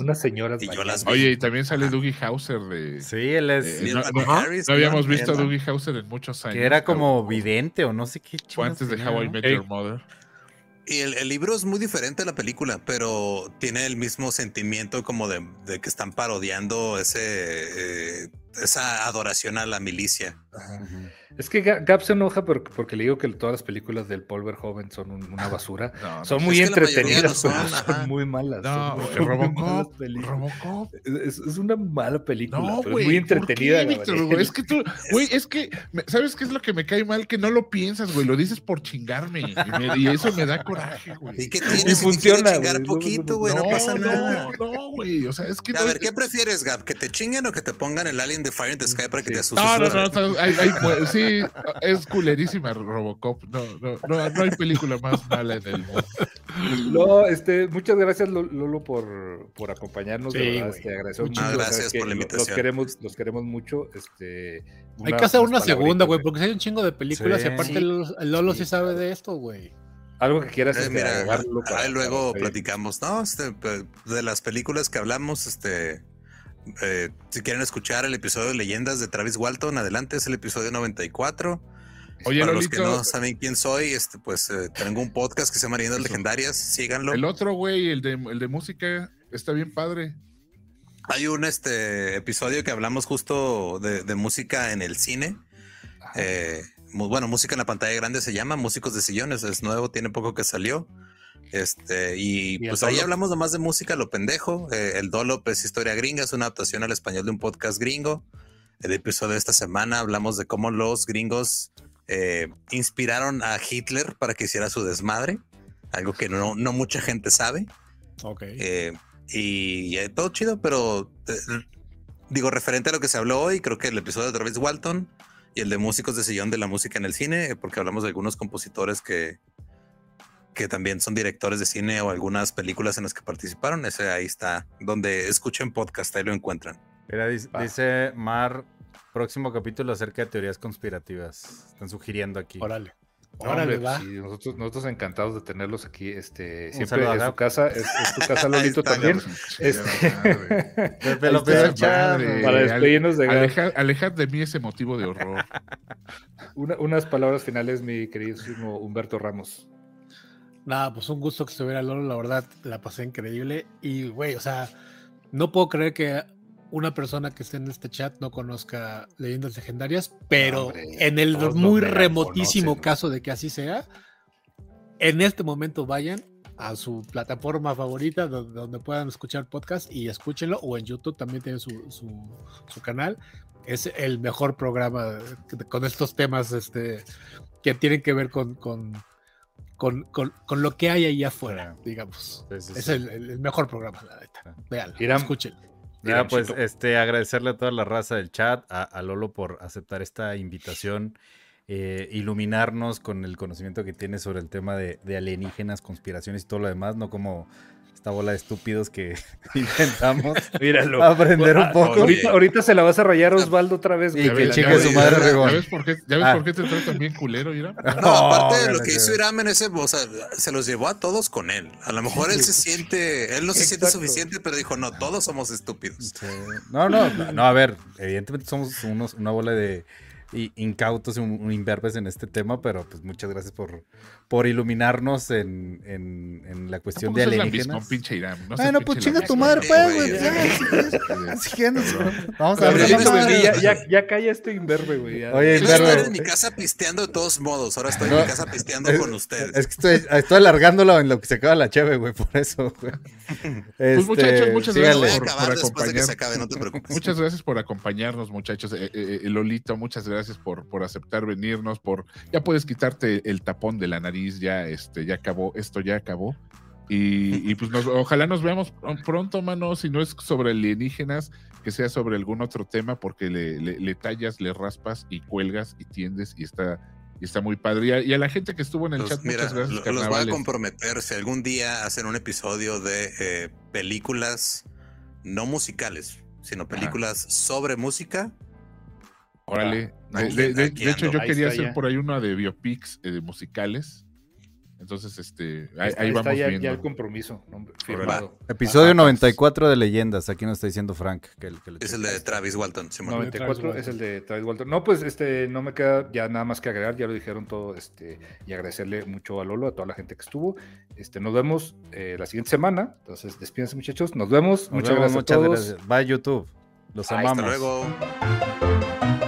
unas señoras. Y yo bailando. las vi. Oye, y también sale Dougie Hauser de. Sí, él es. no, Patrick no- Harris, no habíamos visto a Dougie Hauser en muchos años. que era como vidente o no sé qué o chingados antes de How I. Met. Your Mother. Y el, el libro es muy diferente a la película, pero tiene el mismo sentimiento como de, de que están parodiando ese eh, esa adoración a la milicia. Ajá. Es que Ga- Gab se enoja porque, porque le digo que todas las películas del Paul Verhoeven son un- una basura. No, no, Son muy que entretenidas, pero son, muy malas. No, son muy- muy Robocop. Es, es una mala película, pero es muy ¿por entretenida. qué? Es que tú, güey, es que, me- ¿sabes qué es lo que me cae mal? Que no lo piensas, güey. Lo dices por chingarme. Y, me- y eso me da coraje, güey. ¿Y qué Y tienes? Si te funciona, güey, no, poquito, no, güey, no, no, pasa nada. no, no, güey. O sea, es que A no- ver, ¿qué prefieres, Gab? ¿Que te chinguen o que te pongan el Alien de Fire in the Sky para que te asustes? No, no, no, no, hay- hay- pues, sí, es culerísima Robocop. No, no, no, no hay película más mala en el mundo. No, este, muchas gracias Lolo por, por acompañarnos. de Sí, verdad, este, Muchas mucho, gracias por la invitación. Los queremos, los queremos mucho. Este, Hay que hacer una segunda, güey, porque si hay un chingo de películas Sí. y aparte Sí. el Lolo, sí Sí. sabe de esto, güey. Algo que quieras Eh, este, mira, para- ahí luego para platicamos, ¿no? Este, de las películas que hablamos, este, eh, si quieren escuchar el episodio de Leyendas de Travis Walton, adelante, es el episodio 94. Oye, Para los que no saben quién soy, este, pues eh, tengo un podcast que se llama Leyendas Eso. Legendarias, síganlo. el otro, güey, el de, el de música, está bien padre. Hay un este episodio que hablamos justo de, de música en el cine. Eh, bueno, música en la pantalla grande se llama Músicos de Sillones, es nuevo, tiene poco que salió. Este, y, ¿Y pues ahí hablamos nomás de música, lo pendejo. Eh, el Dolop es historia gringa, es una adaptación al español de un podcast gringo. El episodio de esta semana hablamos de cómo los gringos eh, inspiraron a Hitler para que hiciera su desmadre, algo que no, no mucha gente sabe. Ok. Eh, y eh, todo chido, pero digo, referente a lo que se habló hoy, creo que el episodio de Travis Walton y el de músicos de sillón de la música en el cine, porque hablamos de algunos compositores que, que también son directores de cine o algunas películas en las que participaron. Ese ahí está, donde escuchen podcast, ahí lo encuentran. Mira, dice, Mar, próximo capítulo acerca de teorías conspirativas. Están sugiriendo aquí. Órale. No, Órale, hombre, va. sí, nosotros, nosotros encantados de tenerlos aquí. Este, siempre es su casa, es, es tu casa, Lolito, está, también. Este- lo. Para despedirnos de Aleja- alejad de mí ese motivo de horror. una- unas palabras finales, mi queridísimo Humberto Ramos. Nada, pues un gusto que estuviera Lolo, la verdad, la pasé increíble. Y, güey, o sea, no puedo creer que una persona que esté en este chat no conozca leyendas legendarias, pero Hombre, en el muy remotísimo conocen. caso de que así sea, en este momento vayan a su plataforma favorita donde, donde puedan escuchar podcast y escúchenlo, o en YouTube también tiene su, su, su canal. Es el mejor programa de- con estos temas este, que tienen que ver con, con, con, con- con lo que hay ahí afuera, digamos. Sí, sí, Es sí. el, el- el mejor programa, la neta. Vean, escúchenlo. Ya, pues este, agradecerle a toda la raza del chat, a, a Lolo por aceptar esta invitación, eh, iluminarnos con el conocimiento que tiene sobre el tema de, de alienígenas, conspiraciones y todo lo demás, no como esta bola de estúpidos que intentamos Míralo. aprender un Ah, poco. Ahorita, ahorita se la vas a rayar Osvaldo otra vez. Y güey. Ya que ya su madre, ya Regón. ves por qué, ya ves Ah. por qué te tratan bien culero, Ira? No, aparte de lo que hizo. Irán en ese, o sea, se los llevó a todos con él. A lo mejor él se siente, él no se siente suficiente, pero dijo, no, todos somos estúpidos. Sí. No, no, no, no, a ver, evidentemente somos unos, una bola de i- incautos y un, un imberbes en este tema, pero pues muchas gracias por, por iluminarnos en, en, en la cuestión de alienígenas. pinche Irán. No Bueno, pues chinga tu madre, pues, güey, Vamos a ver ya. Ya, calla este imberbe, güey. Oye, Yo Imberbe. estaba en mi casa pisteando de todos modos, ahora estoy en No. mi casa pisteando Es- con ustedes. Es que estoy, estoy alargándolo en lo que se acaba la cheve, güey, por eso, güey. Este, muchachos, muchas gracias por-. Muchas gracias por acompañarnos, muchachos. Eh, eh, eh, Lolito, muchas gracias por, por aceptar venirnos, por ya puedes quitarte el tapón de la nariz, ya este, ya acabó, esto ya acabó. Y, y pues nos- ojalá nos veamos pr- pronto, mano, si no es sobre alienígenas, que sea sobre algún otro tema, porque le, le- le tallas, le raspas y cuelgas y tiendes y está, y está muy padre. Y a, la gente que estuvo en el Pues chat, mira, muchas gracias, lo- los voy a comprometer si algún día hacen un episodio de eh, películas no musicales, sino películas sobre música. Órale. Ah, De, aquí- de- de- aquí de hecho, yo Ahí quería hacer ya. por ahí uno de biopics eh, de musicales. Entonces, este, ahí, Ahí está, ahí vamos ya, viendo. ya el compromiso. firmado. Episodio ah, 94 de Leyendas. Aquí nos está diciendo Frank. Que, el- que le Es el de Travis Walton. Simón. 94 es el de Travis Walton. No, pues este, no me queda ya nada más que agregar, ya lo dijeron todo, este, y agradecerle mucho a Lolo, a toda la gente que estuvo. Este, nos vemos eh, la siguiente semana. Entonces, despídense, muchachos. Nos vemos. Nos muchas vemos, gracias muchas a todos. gracias. Bye, YouTube. Los amamos. Hasta luego.